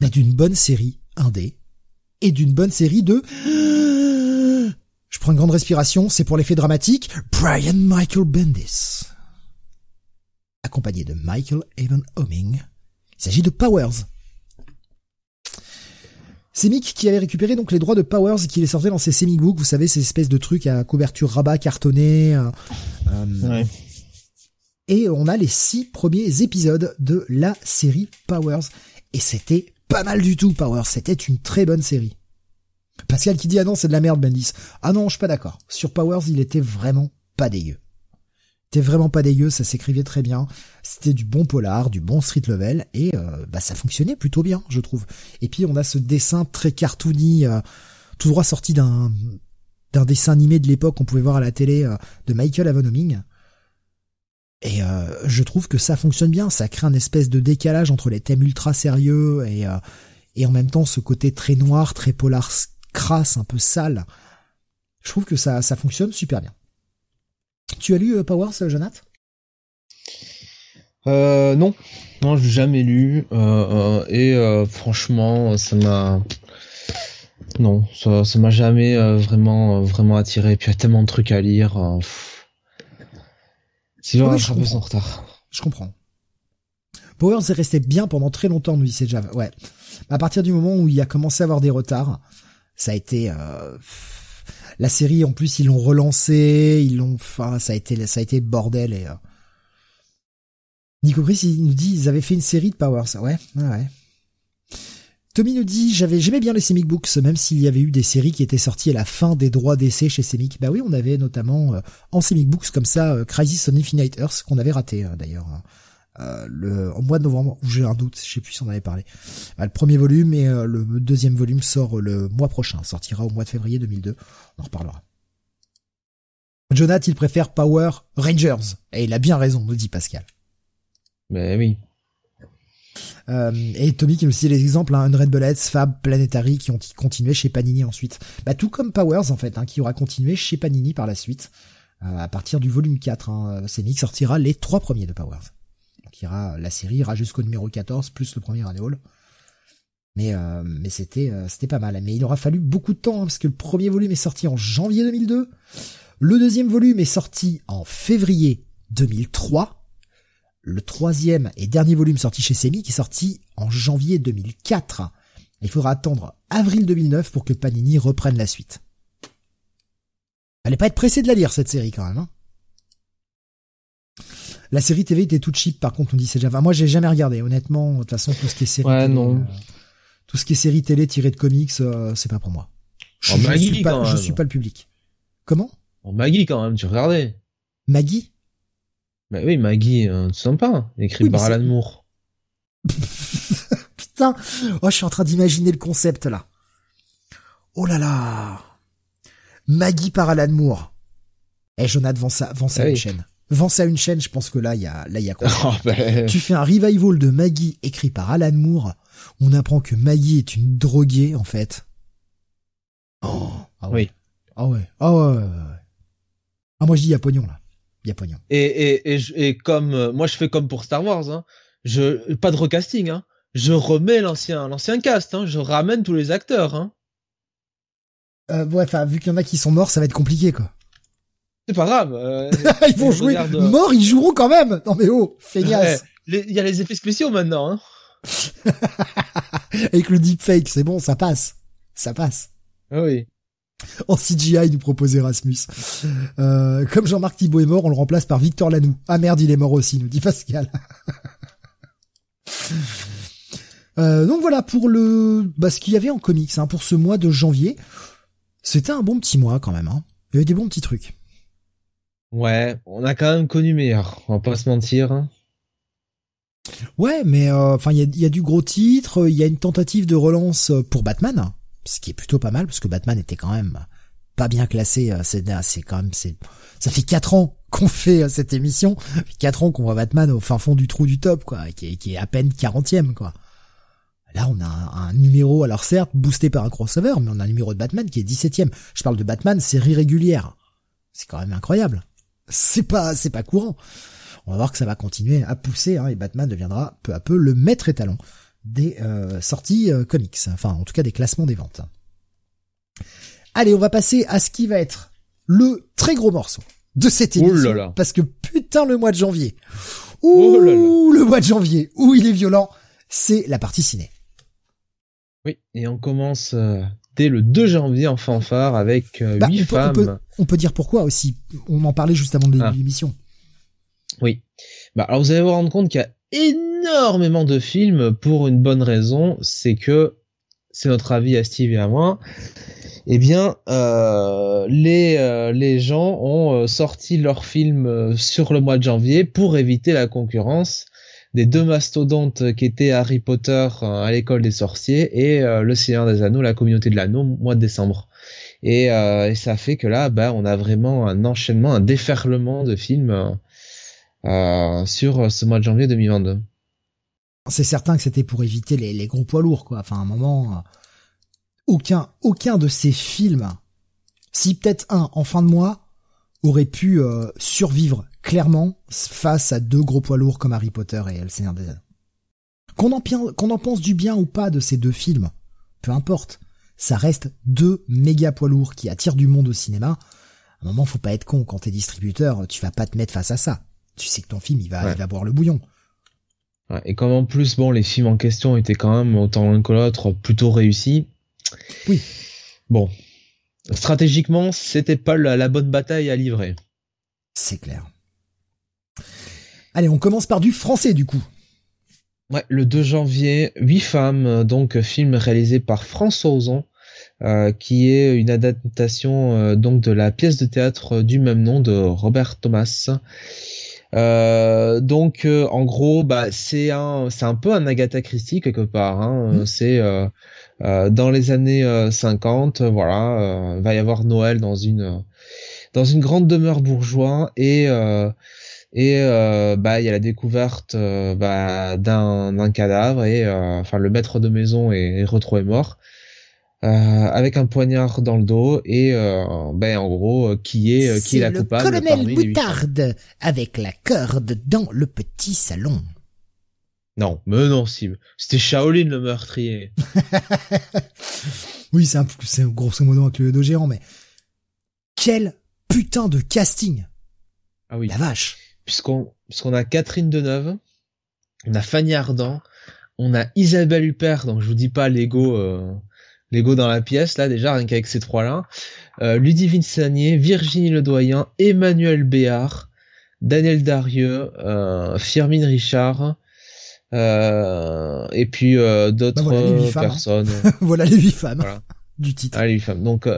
bah, d'une bonne série indé et d'une bonne série de. [gasps] Je prends une grande respiration, c'est pour l'effet dramatique. Brian Michael Bendis, accompagné de Michael Evan Homing. Il s'agit de Powers. C'est Mick qui avait récupéré donc les droits de Powers qui les sortait dans ses semi-books, vous savez, ces espèces de trucs à couverture rabat cartonné. euh, euh, Ouais. Et on a les six premiers épisodes de la série Powers. Et c'était pas mal du tout, Powers. C'était une très bonne série. Pascal qui dit ah non c'est de la merde Bendis. Ah non je suis pas d'accord. Sur Powers il était vraiment pas dégueu. C'était vraiment pas dégueu, ça s'écrivait très bien. C'était du bon polar, du bon street level et euh, bah ça fonctionnait plutôt bien je trouve. Et puis on a ce dessin très cartoony, euh, tout droit sorti d'un dessin animé de l'époque qu'on pouvait voir à la télé euh, de Michael Avanoming. Et euh, je trouve que ça fonctionne bien, ça crée un espèce de décalage entre les thèmes ultra sérieux et et en même temps ce côté très noir, très polar crasse, un peu sale. Je trouve que ça ça fonctionne super bien. Tu as lu euh, Powers, Jonathan? Euh, Non, non, j'ai jamais lu. Euh, et franchement, ça m'a non, ça, ça m'a jamais vraiment vraiment attiré. Puis il y a tellement de trucs à lire. Si oui, je son retard. Je comprends. Powers est resté bien pendant très longtemps, nous c'est Java. Ouais. À partir du moment où il a commencé à avoir des retards, ça a été euh, la série en plus ils l'ont relancé, ils l'ont enfin ça a été ça a été bordel et euh... Nico Chris il nous dit ils avaient fait une série de Powers. Ouais, ouais. Tommy nous dit j'avais j'aimais bien les Semic Books même s'il y avait eu des séries qui étaient sorties à la fin des droits d'essai chez Semic. Bah oui, on avait notamment euh, en Semic Books comme ça euh, Crisis on Infinite Earth qu'on avait raté euh, d'ailleurs. Euh, le en mois de novembre où j'ai un doute, je sais plus si on avait parlé. Bah, le premier volume et euh, le deuxième volume sort le mois prochain, sortira au mois de février 2002. On en reparlera. Jonathan, il préfère Power Rangers et il a bien raison, nous dit Pascal. Mais oui. Euh, et Tommy qui nous cite les exemples, hein, Red Bullets, Fab, Planetary qui ont continué chez Panini ensuite. Bah tout comme Powers en fait, hein, qui aura continué chez Panini par la suite. à partir du volume 4, hein, Nick sortira les trois premiers de Powers la série ira jusqu'au numéro 14 plus le premier annual. Mais euh, mais c'était euh, c'était pas mal. Mais il aura fallu beaucoup de temps hein, parce que le premier volume est sorti en janvier 2002, le deuxième volume est sorti en février 2003. Le troisième et dernier volume sorti chez Semi qui est sorti en janvier 2004. Il faudra attendre avril 2009 pour que Panini reprenne la suite. Allez pas être pressé de la lire cette série quand même. Hein. La série TV était toute cheap, par contre, on dit c'est Java. Moi, j'ai jamais regardé, honnêtement. De toute façon, tout ce qui est série ouais, non. Euh, tout ce qui est série télé tirée de comics, euh, c'est pas pour moi. Je, je, suis pas, je suis pas le public. Comment? En Maggie quand même, tu regardais. Maggie? Bah oui, Maggie, euh, tu sens pas Écrit par Alan Moore. [laughs] Putain, oh, je suis en train d'imaginer le concept là. Oh là là. Maggie par Alan Moore. Eh, Jonathan, vend ça, vend ça ah une chaîne. Vends ça à une chaîne, je pense que là, il y a, là, il y a [laughs] quoi oh, ben. Tu fais un revival de Maggie écrit par Alan Moore. On apprend que Maggie est une droguée, en fait. Oh, ah ouais. Oui. Ah ouais. Ah ouais, Ah, moi, je dis, il y a pognon, là. Il y a pognon. Et, et, et, et comme, euh, moi, je fais comme pour Star Wars, hein. Je, pas de recasting, hein. Je remets l'ancien, l'ancien cast, hein. Je ramène tous les acteurs, hein. Euh, ouais, enfin, vu qu'il y en a qui sont morts, ça va être compliqué, quoi. C'est pas grave. Euh, [laughs] ils vont jouer. Mort, ils joueront quand même. Non mais oh, feignasse. Il y a les effets spéciaux maintenant. Hein. [laughs] Avec le deepfake, c'est bon, ça passe. Ça passe. Ah oui. En CGI, nous propose Erasmus. Euh, comme Jean-Marc Thibault est mort, on le remplace par Victor Lanoux. Ah merde, il est mort aussi, nous dit Pascal. [laughs] euh, donc voilà pour le, bah, ce qu'il y avait en comics, hein, pour ce mois de janvier. C'était un bon petit mois quand même. Hein. Il y avait des bons petits trucs. Ouais, on a quand même connu meilleur, on va pas se mentir. Hein. Ouais, mais euh, enfin, il y a, du gros titre, il y a une tentative de relance pour Batman, ce qui est plutôt pas mal parce que Batman était quand même pas bien classé. Euh, c'est, c'est quand même, ça fait quatre ans [laughs] qu'on fait euh, cette émission, quatre ans qu'on voit Batman au fin fond du trou du top, quoi, qui est, qui est à peine quarantième, quoi. Là, on a un, numéro, alors certes, boosté par un crossover, mais on a un numéro de Batman qui est 17ème. Je parle de Batman série régulière. C'est quand même incroyable c'est pas c'est pas courant. On va voir que ça va continuer à pousser hein, et Batman deviendra peu à peu le maître étalon des euh, sorties euh, comics, enfin en tout cas des classements des ventes. Allez, on va passer à ce qui va être le très gros morceau de cette oh émission, parce que putain le mois de janvier, ouh oh le mois de janvier, où il est violent, c'est la partie ciné. Oui, et on commence euh, le 2 janvier en fanfare avec euh, bah, 8 femmes. On peut, dire pourquoi aussi. On en parlait juste avant de ah. l'émission. Oui. Bah, alors vous allez vous rendre compte qu'il y a énormément de films pour une bonne raison, c'est que c'est notre avis à Steve et à moi. Eh bien, euh, les euh, les gens ont sorti leurs films sur le mois de janvier pour éviter la concurrence des deux mastodontes qui étaient Harry Potter euh, à l'école des sorciers et euh, le Seigneur des Anneaux, la communauté de l'anneau, mois de décembre. Et, euh, et, ça fait que là, bah, on a vraiment un enchaînement, un déferlement de films sur ce mois de janvier 2022. C'est certain que c'était pour éviter les, gros poids lourds, quoi. Enfin, à un moment, aucun, aucun de ces films, si peut-être un en fin de mois, aurait pu survivre clairement face à deux gros poids lourds comme Harry Potter et Le Seigneur des Anneaux. Qu'on en, qu'on en pense du bien ou pas de ces deux films, peu importe, ça reste deux méga poids lourds qui attirent du monde au cinéma. À un moment, faut pas être con. Quand t'es distributeur, tu vas pas te mettre face à ça. Tu sais que ton film, il va, il va boire le bouillon. Ouais, et comme en plus, bon, les films en question étaient quand même autant l'un que l'autre plutôt réussis. Oui. Bon, stratégiquement, c'était pas la, bonne bataille à livrer. C'est clair. Allez, on commence par du français du coup. Ouais, le 2 janvier, Huit femmes, donc film réalisé par François Ozon, euh, qui est une adaptation euh, donc de la pièce de théâtre du même nom de Robert Thomas. Euh, donc en gros, bah c'est un c'est un peu un Agatha Christie quelque part. Hein. Mmh. C'est euh, dans les années 50, euh, voilà, euh, va y avoir Noël dans une dans une grande demeure bourgeoise et et bah il y a la découverte bah, d'un cadavre et enfin le maître de maison est, retrouvé mort avec un poignard dans le dos et ben en gros qui est qui est, la coupable le colonel Moutarde avec la corde dans le petit salon. Non, mais non, si. C'était Shaolin le meurtrier. [laughs] oui, c'est un, c'est grosso modo un cluedo géant, mais quel putain de casting. Ah oui. La vache. Puisqu'on, puisqu'on a Catherine Deneuve, on a Fanny Ardant, on a Isabelle Huppert, donc je vous dis pas Lego, euh, Lego dans la pièce, là, déjà, rien qu'avec ces trois-là. Euh, Ludivine Sagné, Virginie Ledoyen, Emmanuel Béard, Daniel Darieux, euh, Firmine Richard, euh, et puis euh, d'autres bah hein. personnes. voilà les huit femmes [laughs] [laughs] du titre. Ah, les huit femmes. Donc,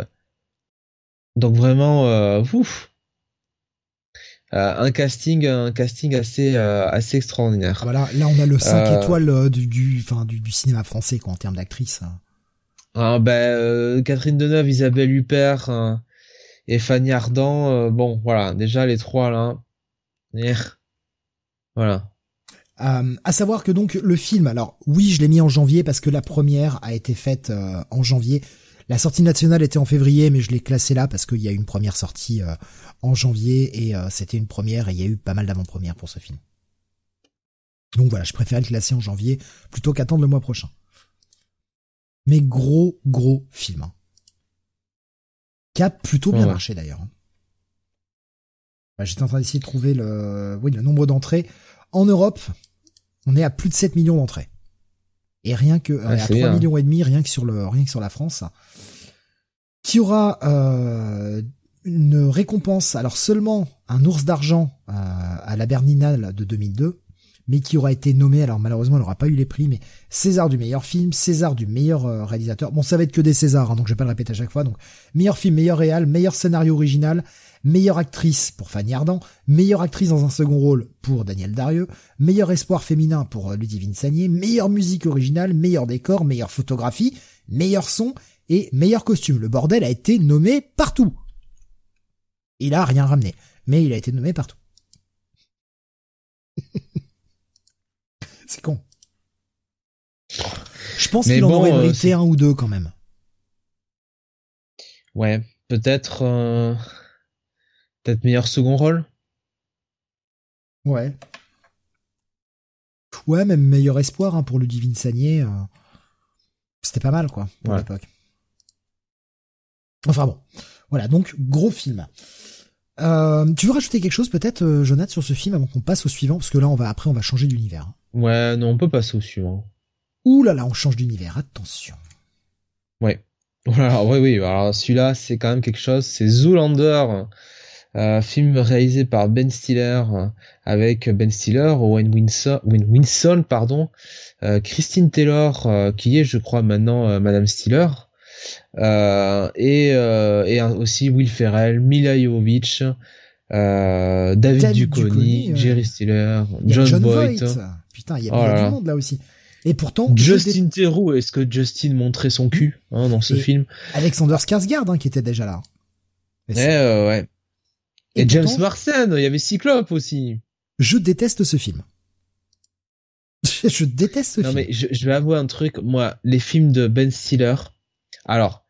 donc vraiment, ouf. Un casting, un casting assez, assez extraordinaire. Ah, voilà, là on a le 5 étoiles du, du, du, du, cinéma français quoi en termes d'actrices. Hein. Ah, ben, Catherine Deneuve, Isabelle Huppert et Fanny Ardant. bon, voilà, déjà les trois là. Voilà. Euh, à savoir que donc le film, alors oui, je l'ai mis en janvier parce que la première a été faite euh, en janvier. La sortie nationale était en février, mais je l'ai classé là parce qu'il y a eu une première sortie euh, en janvier et c'était une première et il y a eu pas mal d'avant-premières pour ce film. Donc voilà, je préfère le classer en janvier plutôt qu'attendre le mois prochain. Mais gros, gros film. Hein. Qui a plutôt bien marché d'ailleurs. Hein. Bah, j'étais en train d'essayer de trouver le, oui, le nombre d'entrées. En Europe, on est à plus de 7 millions d'entrées. Et rien que à 3 millions et demi, rien que sur le rien que sur la France, qui aura euh, une récompense, alors seulement un ours d'argent euh, à la Berninale de 2002, mais qui aura été nommé, alors malheureusement elle n'aura pas eu les prix, mais César du meilleur film, César du meilleur euh, réalisateur. Bon, ça va être que des Césars, hein, donc je vais pas le répéter à chaque fois. Donc meilleur film, meilleur réal, meilleur scénario original, meilleure actrice pour Fanny Ardant, meilleure actrice dans un second rôle pour Daniel Darieux, meilleur espoir féminin pour euh, Ludivine Sagné, meilleure musique originale, meilleur décor, meilleure photographie, meilleur son et meilleur costume. Le bordel a été nommé partout. Il a rien ramené, mais il a été nommé partout. [laughs] C'est con. Je pense qu'il en aurait euh, mérité un ou deux quand même. Ouais, peut-être. Euh, Peut-être meilleur second rôle Ouais. Ouais, même meilleur espoir hein, pour le Divine Sagné. Euh, c'était pas mal, quoi, pour l'époque. Enfin bon. Voilà, donc, gros film. Euh, tu veux rajouter quelque chose peut-être, euh, Jonathan, sur ce film avant qu'on passe au suivant? Parce que là, on va après, on va changer d'univers. Ouais, non, on peut passer au suivant. Ouh là là, on change d'univers, attention. Ouais. [laughs] Voilà, oui, oui, alors celui-là, c'est quand même quelque chose, c'est Zoolander, film réalisé par Ben Stiller euh, avec Ben Stiller, Owen Winson, Winson pardon, euh, Christine Taylor qui est je crois maintenant Madame Stiller et, et aussi Will Ferrell, Mila Jovovich, David Duchovny, Jerry Stiller, John, Voight. Putain, il y a oh du monde là aussi. Et pourtant, Justin Theroux, est-ce que Justin montrait son cul hein, dans ce film? Alexander Skarsgård hein, qui était déjà là. Eh, ouais. Et, James Marsden, il y avait Cyclope aussi. Je déteste ce film. [laughs] je déteste ce film. Non mais je, vais avouer un truc, moi, les films de Ben Stiller. Alors,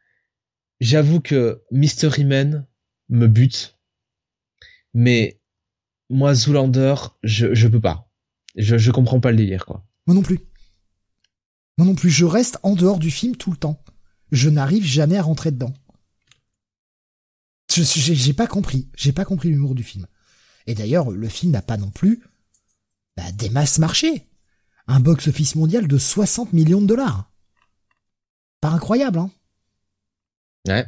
j'avoue que Mystery Man me bute. Mais moi, Zoolander, je, je peux pas. Je, je comprends pas le délire, quoi. Moi non plus. Moi non plus. Je reste en dehors du film tout le temps. Je n'arrive jamais à rentrer dedans. J'ai pas compris. J'ai pas compris l'humour du film. Et d'ailleurs, le film n'a pas non plus bah, des masses marché. Un box-office mondial de 60 millions de dollars. Pas incroyable, hein Ouais.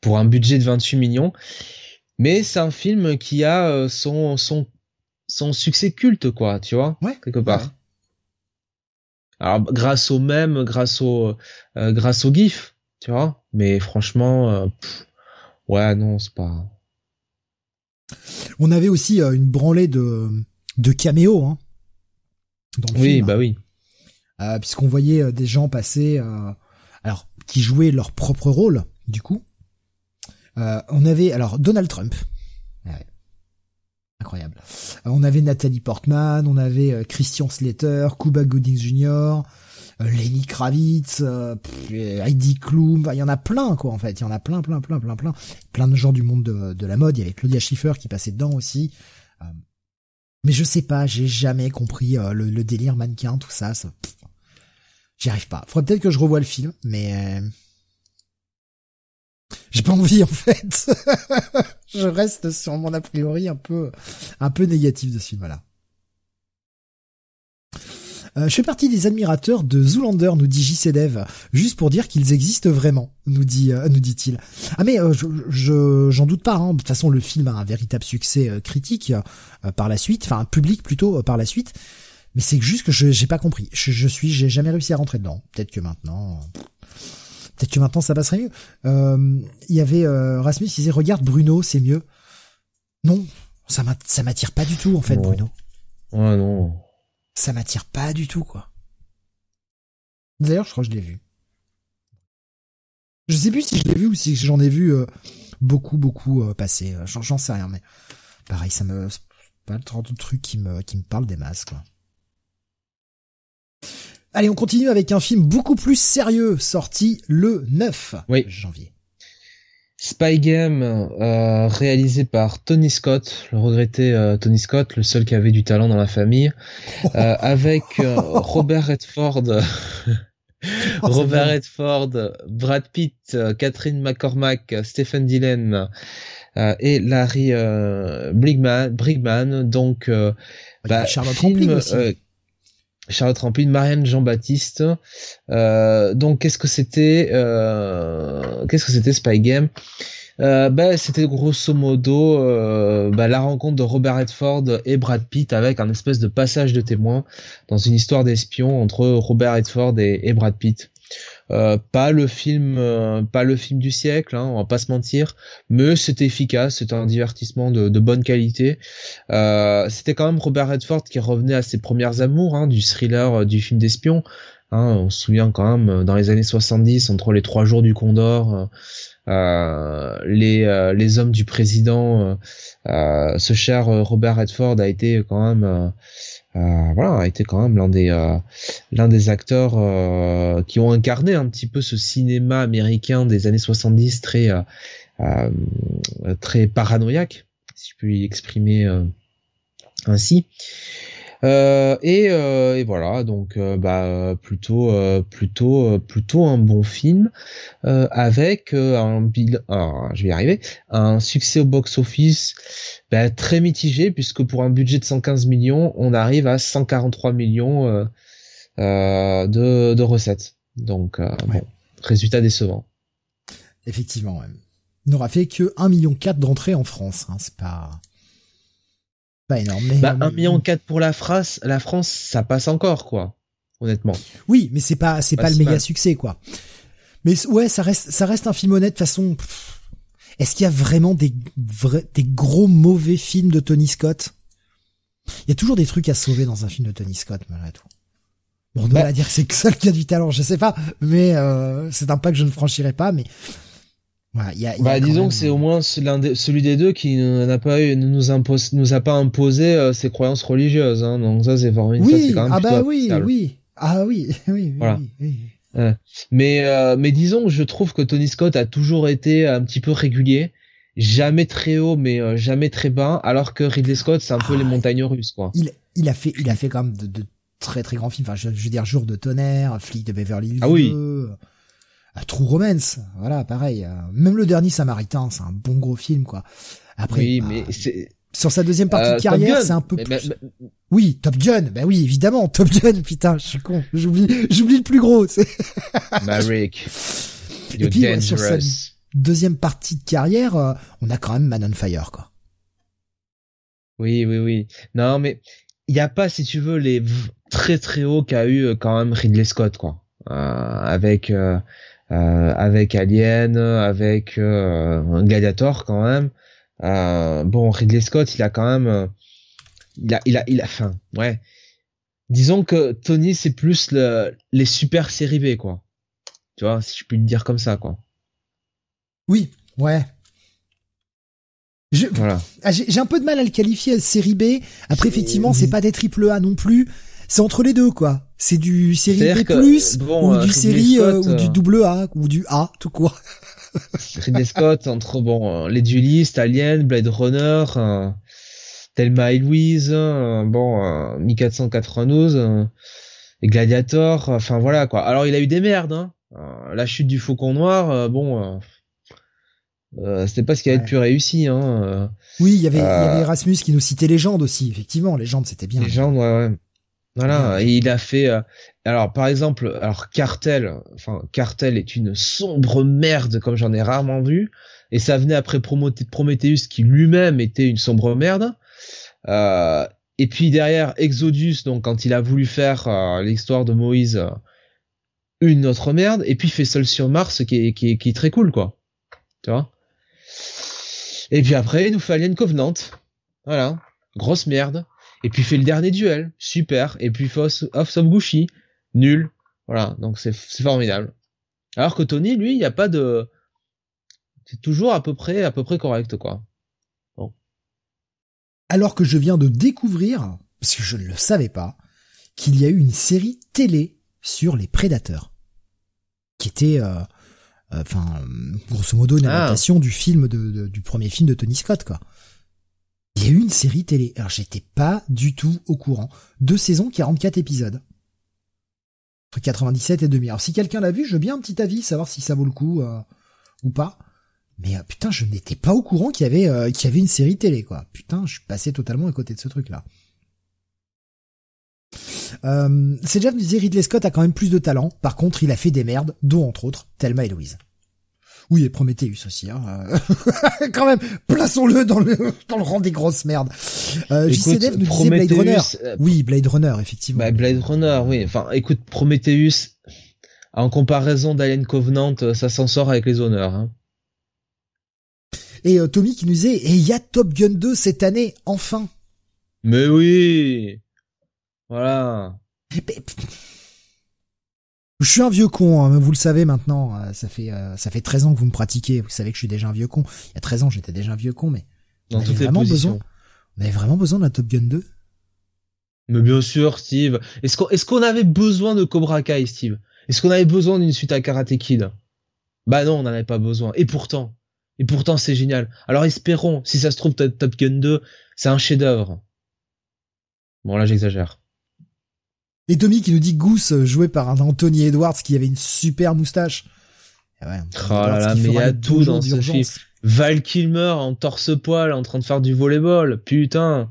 Pour un budget de 28 millions. Mais c'est un film qui a euh, son, son, son succès culte, quoi, tu vois, ouais, quelque part. Alors, grâce au même, grâce au, euh, grâce au GIF, tu vois. Mais franchement, euh, ouais, non, c'est pas. On avait aussi une branlée de, de caméos, hein. Dans le oui, bah oui. Puisqu'on voyait des gens passer, alors, qui jouaient leur propre rôle, du coup. Euh, on avait alors Donald Trump. Incroyable. Euh, on avait Nathalie Portman, on avait euh, Christian Slater, Cuba Gooding Jr., Lenny Kravitz, Heidi Klum, il y en a plein quoi en fait, il y en a plein plein plein plein plein plein de gens du monde de, la mode, il y avait Claudia Schiffer qui passait dedans aussi. mais je sais pas, j'ai jamais compris le, délire mannequin, tout ça, ça j'y arrive pas. Faudrait peut-être que je revoie le film, mais j'ai pas envie en fait. [laughs] je reste sur mon a priori un peu un peu négatif de ce film-là. Euh, je fais partie des admirateurs de Zoolander, nous dit JCDev, juste pour dire qu'ils existent vraiment, nous dit euh, nous dit-il. Ah mais euh, je j'en doute pas. Hein. De toute façon, le film a un véritable succès critique par la suite, enfin public plutôt par la suite. Mais c'est juste que je j'ai pas compris. Je, je suis j'ai jamais réussi à rentrer dedans. Peut-être que maintenant. Peut-être que maintenant ça passerait mieux. Euh, il y avait euh, Rasmus qui disait regarde Bruno, c'est mieux. Non, ça m'attire pas du tout en fait Bruno. Ouais non. Ça m'attire pas du tout quoi. D'ailleurs, je crois que je l'ai vu. Je sais plus si je l'ai vu ou si j'en ai vu euh, beaucoup beaucoup passer. J'en sais rien mais pareil, ça me pas le genre de truc qui me qui me parle des masses quoi. Allez, on continue avec un film beaucoup plus sérieux, sorti le 9 janvier. Spy Game, euh, réalisé par Tony Scott, le regretté euh, Tony Scott, le seul qui avait du talent dans la famille, [laughs] euh, avec Robert Redford, oh, Robert Redford, Brad Pitt, Catherine McCormack, Stephen Dillon et Larry Brigman, Brigman, donc bah, Charlotte film, aussi. Charlotte Rampling, Marianne Jean-Baptiste. Euh, donc qu'est-ce que c'était euh, Qu'est-ce que c'était Spy Game? Euh, bah, c'était grosso modo euh, bah, la rencontre de Robert Redford et Brad Pitt avec un espèce de passage de témoin dans une histoire d'espion entre Robert Redford et Brad Pitt. Euh, pas le film, euh, pas le film du siècle, hein, on va pas se mentir, mais c'était efficace, c'était un divertissement de, de bonne qualité. Euh, c'était quand même Robert Redford qui revenait à ses premières amours, hein, du thriller, du film d'espion. Hein, on se souvient quand même dans les années 70, entre les trois jours du Condor, les, les hommes du président, ce cher Robert Redford a été quand même euh, voilà, a été quand même l'un des euh, des acteurs euh, qui ont incarné un petit peu ce cinéma américain des années 70 très très paranoïaque, si je puis exprimer ainsi. Euh, et, euh, et, voilà, donc euh, bah plutôt plutôt plutôt un bon film avec un je vais y arriver, un succès au box office bah, très mitigé puisque pour un budget de 115 millions, on arrive à 143 millions de, de recettes. Donc bon, résultat décevant. Effectivement, ouais. n'aura fait que 1,4 million d'entrées en France. Hein, c'est pas pas énorme. Mais, bah, 1 million 4 pour la France, la France, ça passe encore, quoi. Honnêtement. Oui, mais c'est pas, c'est pas, le méga succès, quoi. Mais ouais, ça reste, ça reste un film honnête. De façon, est-ce qu'il y a vraiment des vrais, des gros mauvais films de Tony Scott? Il y a toujours des trucs à sauver dans un film de Tony Scott, malgré tout. Bon, on doit bah. dire que c'est que seul qui a du talent, je sais pas, mais euh, c'est un pas que je ne franchirai pas, mais bah, disons que c'est au moins celui des deux qui n'a pas eu, nous impose, nous a pas imposé euh, ses croyances religieuses, hein. Donc ça, c'est vraiment, oui, quand même ah bah oui, oui, ah [laughs] oui, oui, voilà. oui, Mais, euh, mais disons que je trouve que Tony Scott a toujours été un petit peu régulier jamais très haut, mais jamais très bas, alors que Ridley Scott, c'est un peu les ah, montagnes russes, quoi. Il, il a fait, il a fait quand même de, très très grands films. Enfin, je, veux dire, Jour de tonnerre, Flic de Beverly Hills. Ah oui. True Romance, voilà, pareil. Même le dernier Samaritain, c'est un bon gros film, quoi. Après, oui, bah, mais c'est sur sa deuxième partie de carrière, c'est un peu plus... Oui, Top Gun, ben oui, évidemment, Top Gun, [laughs] putain, je suis con, j'oublie, j'oublie le plus gros, [laughs] c'est... Maverick, Et puis, sur sa deuxième partie de carrière, euh, on a quand même Man on Fire, quoi. Oui, oui, oui. Non, mais il n'y a pas, si tu veux, les très très hauts qu'a eu euh, quand même Ridley Scott, quoi. Euh, avec euh, avec Alien, avec Gladiator quand même. Euh, bon, Ridley Scott, il a quand même, euh, il a, il a, il a faim. Ouais. Disons que Tony, c'est plus le, les super séries B, quoi. Tu vois, si je puis le dire comme ça, quoi. Oui, ouais. Je, voilà. Ah, j'ai un peu de mal à le qualifier série B. Après, effectivement, c'est pas des triple A non plus. C'est entre les deux, quoi. C'est du série B+, plus, ou du série, euh, ou du double A, ou du A, tout court. [laughs] Ridley Scott entre bon les duelistes, Alien, Blade Runner, euh, Thelma et Louise, euh, bon euh, 1492 euh, et Gladiator, enfin voilà quoi. Alors il a eu des merdes hein. Euh, la chute du Faucon Noir, bon c'était pas ce qui avait ouais. plus réussi hein. Oui, il y avait, y avait Erasmus qui nous citait Légende aussi, effectivement, Légende c'était bien. Légende ouais ouais. Voilà, et il a fait. Euh, alors, par exemple, alors Cartel, enfin Cartel est une sombre merde comme j'en ai rarement vu, et ça venait après Prometheus qui lui-même était une sombre merde. Euh, et puis derrière Exodus, donc quand il a voulu faire euh, l'histoire de Moïse, une autre merde, et puis il fait Seul sur Mars qui est, qui est, qui est très cool quoi, tu vois? Et puis après il nous fait Alien Covenant, voilà, grosse merde. Et puis fait le dernier duel, super. Et puis Off Gucci, nul. Voilà, donc c'est formidable. Alors que Tony, lui, il n'y a pas de, c'est toujours à peu près à peu près correct quoi. Bon. Alors que je viens de découvrir, parce que je ne le savais pas, qu'il y a eu une série télé sur les prédateurs, qui était, euh, euh, enfin, grosso modo une ah. adaptation du film de, du premier film de Tony Scott quoi. Il y a eu une série télé. Alors j'étais pas du tout au courant. Deux saisons, 44 épisodes. Entre 97 et 2000. Alors si quelqu'un l'a vu, je veux bien un petit avis, savoir si ça vaut le coup euh, ou pas. Mais euh, putain, je n'étais pas au courant qu'il y avait euh, qu'il y avait une série télé quoi. Putain, je suis passé totalement à côté de ce truc là. Euh, c'est déjà disait Ridley Scott a quand même plus de talent. Par contre, il a fait des merdes, dont entre autres Thelma et Louise. Oui, et Prometheus aussi. Hein. [laughs] Quand même, plaçons-le dans le dans le rang des grosses merdes. Euh, JCDF nous disait Blade Runner. Euh, oui, Blade Runner, effectivement. Bah, Blade Runner, oui. Enfin, écoute, Prometheus, en comparaison d'Alien Covenant, euh, ça s'en sort avec les honneurs. Hein. Et euh, Tommy qui nous disait, et il y a Top Gun 2 cette année, enfin. Mais oui. Voilà. Je suis un vieux con, hein, vous le savez maintenant. Euh, ça fait euh, ça fait 13 ans que vous me pratiquez. Vous savez que je suis déjà un vieux con. Il y a 13 ans, j'étais déjà un vieux con, mais on avait vraiment besoin. On avait vraiment besoin d'un Top Gun 2. Mais bien sûr, Steve. Est-ce qu'on est-ce qu'on avait besoin de Cobra Kai, Steve? Est-ce qu'on avait besoin d'une suite à Karate Kid? Bah non, on n'en avait pas besoin. Et pourtant, et pourtant c'est génial. Alors espérons, si ça se trouve Top Gun 2, c'est un chef-d'œuvre. Bon là j'exagère. Et Tommy qui nous dit Goose euh, joué par un Anthony Edwards qui avait une super moustache. Ah ouais, oh là là, mais il y a tout dans ce film. Val Kilmer en torse-poil en train de faire du volleyball, putain.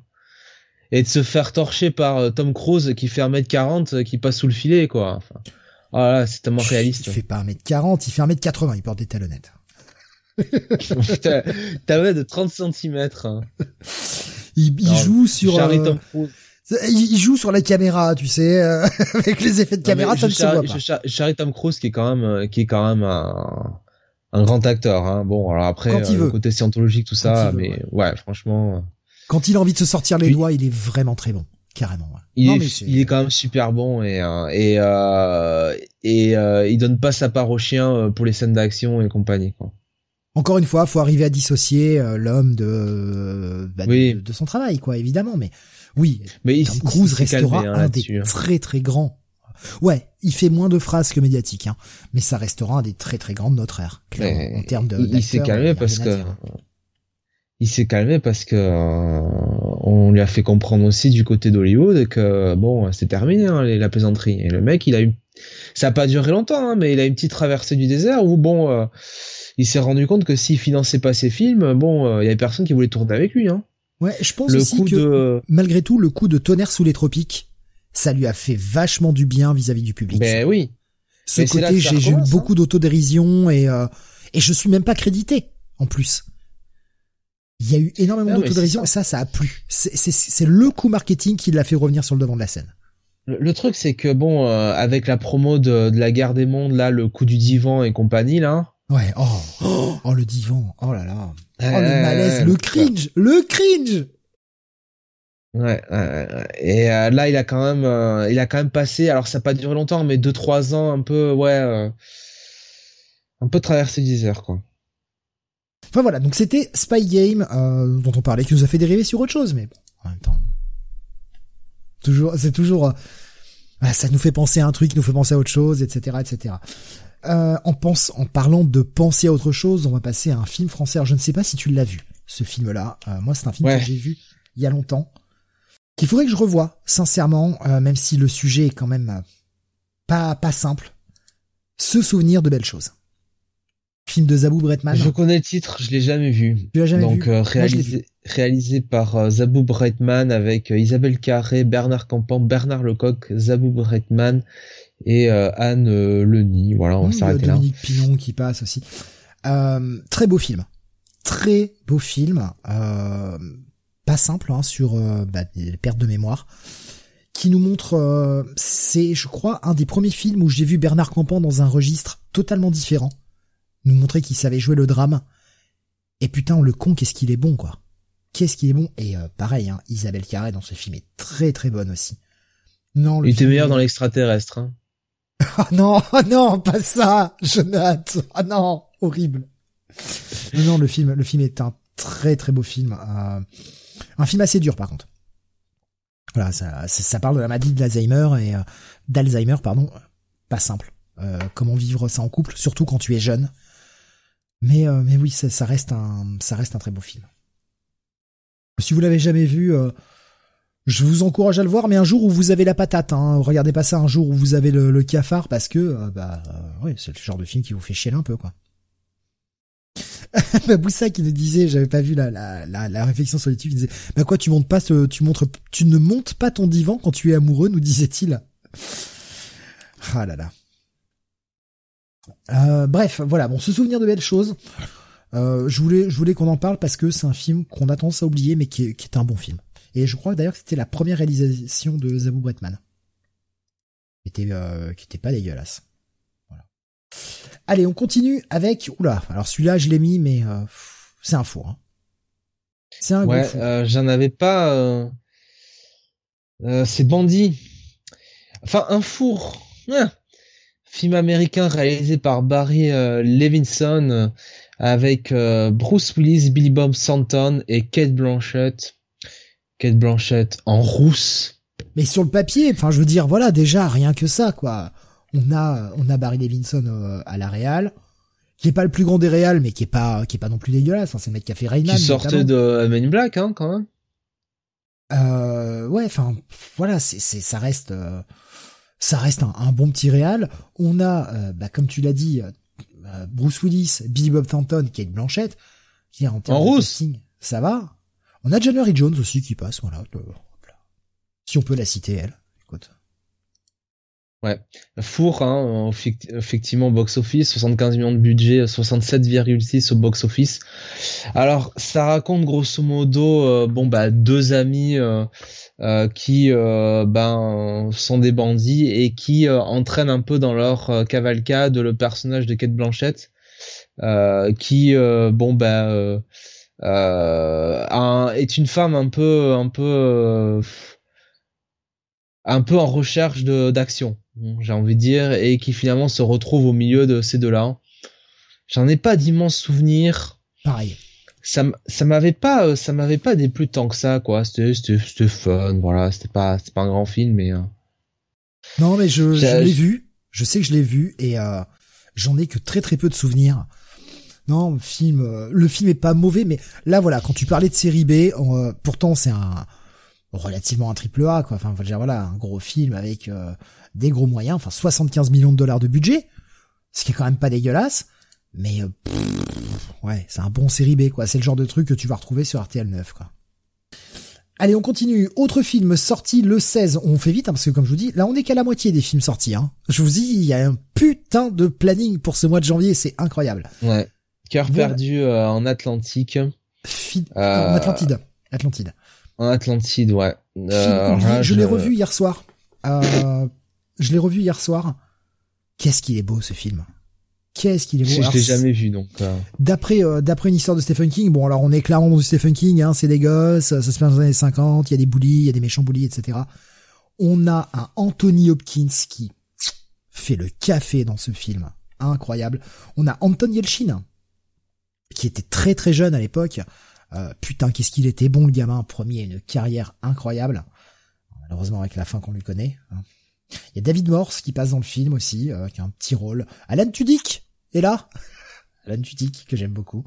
Et de se faire torcher par euh, Tom Cruise qui fait 1m40 euh, qui passe sous le filet, quoi. Enfin, oh là, c'est tellement réaliste. Il fait pas 1m40, il fait 1m80, il porte des talonnettes. [laughs] T'as ouais de 30 cm. Hein. Il, il joue sur... Tom Cruise il joue sur la caméra, tu sais, euh, [laughs] avec les effets de caméra, ça ne se voit pas. Charlie Tom Cruise qui est quand même, euh, qui est quand même un, un grand acteur. Hein. Bon, alors après, Quand il euh, veut. côté scientologique, tout ça, mais ouais. franchement. Quand il a envie de se sortir les doigts, il est vraiment très bon, carrément. Ouais. Il, est, il est quand même super bon et et euh, et il donne pas sa part au chien pour les scènes d'action et compagnie. Quoi. Encore une fois, faut arriver à dissocier l'homme de, bah, de, de son travail, quoi, évidemment. Mais oui, mais Tom Cruise restera hein, un des hein. très très grands. Ouais, il fait moins de phrases que médiatique, hein, mais ça restera un des très très grands de notre ère, en termes de. Il, s'est calmé parce que il s'est calmé parce que euh, on lui a fait comprendre aussi du côté d'Hollywood que bon, c'est terminé hein, la plaisanterie. Et le mec, il a eu, ça a pas duré longtemps, hein, mais il a une petite traversée du désert où bon, euh, il s'est rendu compte que s'il finançait pas ses films, bon, euh, il y avait personne qui voulait tourner avec lui. Hein. Ouais, je pense aussi que malgré tout, le coup de tonnerre sous les tropiques, ça lui a fait vachement du bien vis-à-vis du public. Ben oui. Ce côté, j'ai eu beaucoup d'autodérision et et je suis même pas crédité en plus. Il y a eu énormément d'autodérision et ça, ça a plu. C'est le coup marketing qui l'a fait revenir sur le devant de la scène. Le, truc, c'est que bon, euh, avec la promo de, la guerre des mondes, là, le coup du divan et compagnie, là. Ouais, oh, oh, le divan, oh là là, oh le malaise, le cringe, le cringe. Ouais, et euh, là, il a quand même, euh, il a quand même passé. Alors, ça n'a pas duré longtemps, mais deux trois ans, un peu, ouais, un peu traversé désert, quoi. Enfin voilà, donc c'était Spy Game euh, dont on parlait, qui nous a fait dériver sur autre chose, mais bon, en même temps, toujours, c'est toujours, euh, ça nous fait penser à un truc, nous fait penser à autre chose, etc., etc. Euh, en pense, en parlant de penser à autre chose, on va passer à un film français. Alors je ne sais pas si tu l'as vu, ce film-là. Euh, moi, c'est un film que j'ai vu il y a longtemps, qu'il faudrait que je revoie, sincèrement, euh, même si le sujet est quand même pas pas simple. Se souvenir de belles choses film de Zabou Bretman. Je connais le titre, je l'ai jamais vu. Tu l'as jamais Donc, vu euh, réalisé, réalisé par Zabou Bretman avec Isabelle Carré, Bernard Campan, Bernard Lecoq, Zabou Bretman et Anne Leni. Voilà, on va s'arrêter là. Dominique Pinon qui passe aussi. très beau film. Très beau film. pas simple hein, sur bah, les pertes de mémoire qui nous montre, c'est je crois un des premiers films où j'ai vu Bernard Campan dans un registre totalement différent nous montrer qu'il savait jouer le drame. Et putain, le con, qu'est-ce qu'il est bon, quoi. Qu'est-ce qu'il est bon. Et euh, pareil, hein, Isabelle Carré dans ce film est très très bonne aussi. Non, le Il était meilleur dans l'extraterrestre. Hein. Ah non, oh non, pas ça, Jonathan. Ah non, horrible. Non, non, le film, le film est un très très beau film. Euh, un film assez dur par contre. Voilà, ça, ça, parle de la maladie de l'Alzheimer et euh, d'Alzheimer, pardon. Pas simple. comment vivre ça en couple, surtout quand tu es jeune. Mais, euh, mais oui, ça, ça, reste un, ça reste un très beau film. Si vous l'avez jamais vu, euh, je vous encourage à le voir, mais un jour où vous avez la patate, hein, regardez pas ça un jour où vous avez le, le cafard, parce que euh, bah oui, c'est le genre de film qui vous fait chier un peu, quoi. [laughs] Boussa qui nous disait, j'avais pas vu la, la, la, réflexion sur YouTube, il disait, bah quoi, tu montes pas ce, tu montres, tu ne montes pas ton divan quand tu es amoureux, nous disait-il. Ah là là. Euh, bref, voilà, bon, se souvenir de belles choses. Euh, je voulais, je voulais qu'on en parle parce que c'est un film qu'on a tendance à oublier, mais qui est, un bon film. Et je crois d'ailleurs que c'était la première réalisation de Zabou Bretman, qui était, euh, qui était pas dégueulasse. Voilà. Allez, on continue avec. Oula, alors celui-là, je l'ai mis, mais c'est un four. Hein. C'est un ouais, j'en avais pas. c'est bandit. Enfin, un four. Hein film américain réalisé par Barry euh, Levinson euh, avec euh, Bruce Willis, Billy Bob Thornton et Kate Blanchett. Kate Blanchett en rousse. Mais sur le papier, enfin je veux dire, voilà déjà rien que ça quoi. On a on a Barry Levinson à la Real, qui est pas le plus grand des Real, mais qui est pas qui est pas non plus dégueulasse. c'est le mec qui a fait Rayman. Qui sortait de Men in Black hein quand même. Euh, ouais, enfin voilà, c'est c'est ça reste ça reste un, bon petit réal. On a, euh, bah, comme tu l'as dit, euh, euh, Bruce Willis, Billy Bob Thornton, Kate Blanchett, qui est en en ça va. On a January Jones aussi qui passe, voilà. Si on peut la citer, elle. Écoute. Ouais, four, hein, effectivement, box-office, 75 millions de budget, 67,6 au box-office. Alors, ça raconte grosso modo, bon bah deux amis euh, qui euh, ben sont des bandits et qui euh, entraînent un peu dans leur cavalcade le personnage de Kate Blanchett qui bon ben est une femme un peu un peu un peu en recherche de d'action j'ai envie de dire et qui finalement se retrouve au milieu de ces deux là j'en ai pas d'immenses souvenirs. Pareil. Ça ça m'avait pas euh, ça m'avait pas déplu tant que ça quoi. C'était c'était fun voilà. C'était pas c'était pas un grand film mais euh... non mais je, je l'ai vu. Je sais que je l'ai vu et euh, j'en ai que très très peu de souvenirs Non, film, euh, le film est pas mauvais, mais là voilà, quand tu parlais de série B, euh, pourtant c'est un relativement un triple A quoi. Enfin, dire voilà, un gros film avec euh, des gros moyens, enfin 75 millions de dollars de budget, ce qui est quand même pas dégueulasse, mais ouais, c'est un bon série B quoi. C'est le genre de truc que tu vas retrouver sur RTL 9 quoi. Allez, on continue. Autre film sorti le 16. On fait vite, hein, parce que comme je vous dis, là on est qu'à la moitié des films sortis. Hein. Je vous dis, il y a un putain de planning pour ce mois de janvier, c'est incroyable. Ouais. Cœur perdu euh, en Atlantique. Fi euh... En Atlantide. Atlantide. En Atlantide, ouais. Euh, je, l'ai revu hier soir. Je l'ai revu hier soir. Qu'est-ce qu'il est beau ce film. Qu'est-ce qu'il est beau. Je, l'ai jamais vu donc. D'après euh, d'après une histoire de Stephen King, bon alors on est clairement dans du Stephen King, hein, c'est des gosses, ça se passe dans les années 50, il y a des bullies, il y a des méchants bullies, etc. On a un Anthony Hopkins qui fait le café dans ce film, incroyable. On a Anton Yelchin qui était très très jeune à l'époque. Euh, putain, qu'est-ce qu'il était bon le gamin, premier, une carrière incroyable. Malheureusement avec la fin qu'on lui connaît. Hein. Il y a David Morse qui passe dans le film aussi, euh, qui a un petit rôle. Alan Tudyk est là. [laughs] Alan Tudyk, que j'aime beaucoup.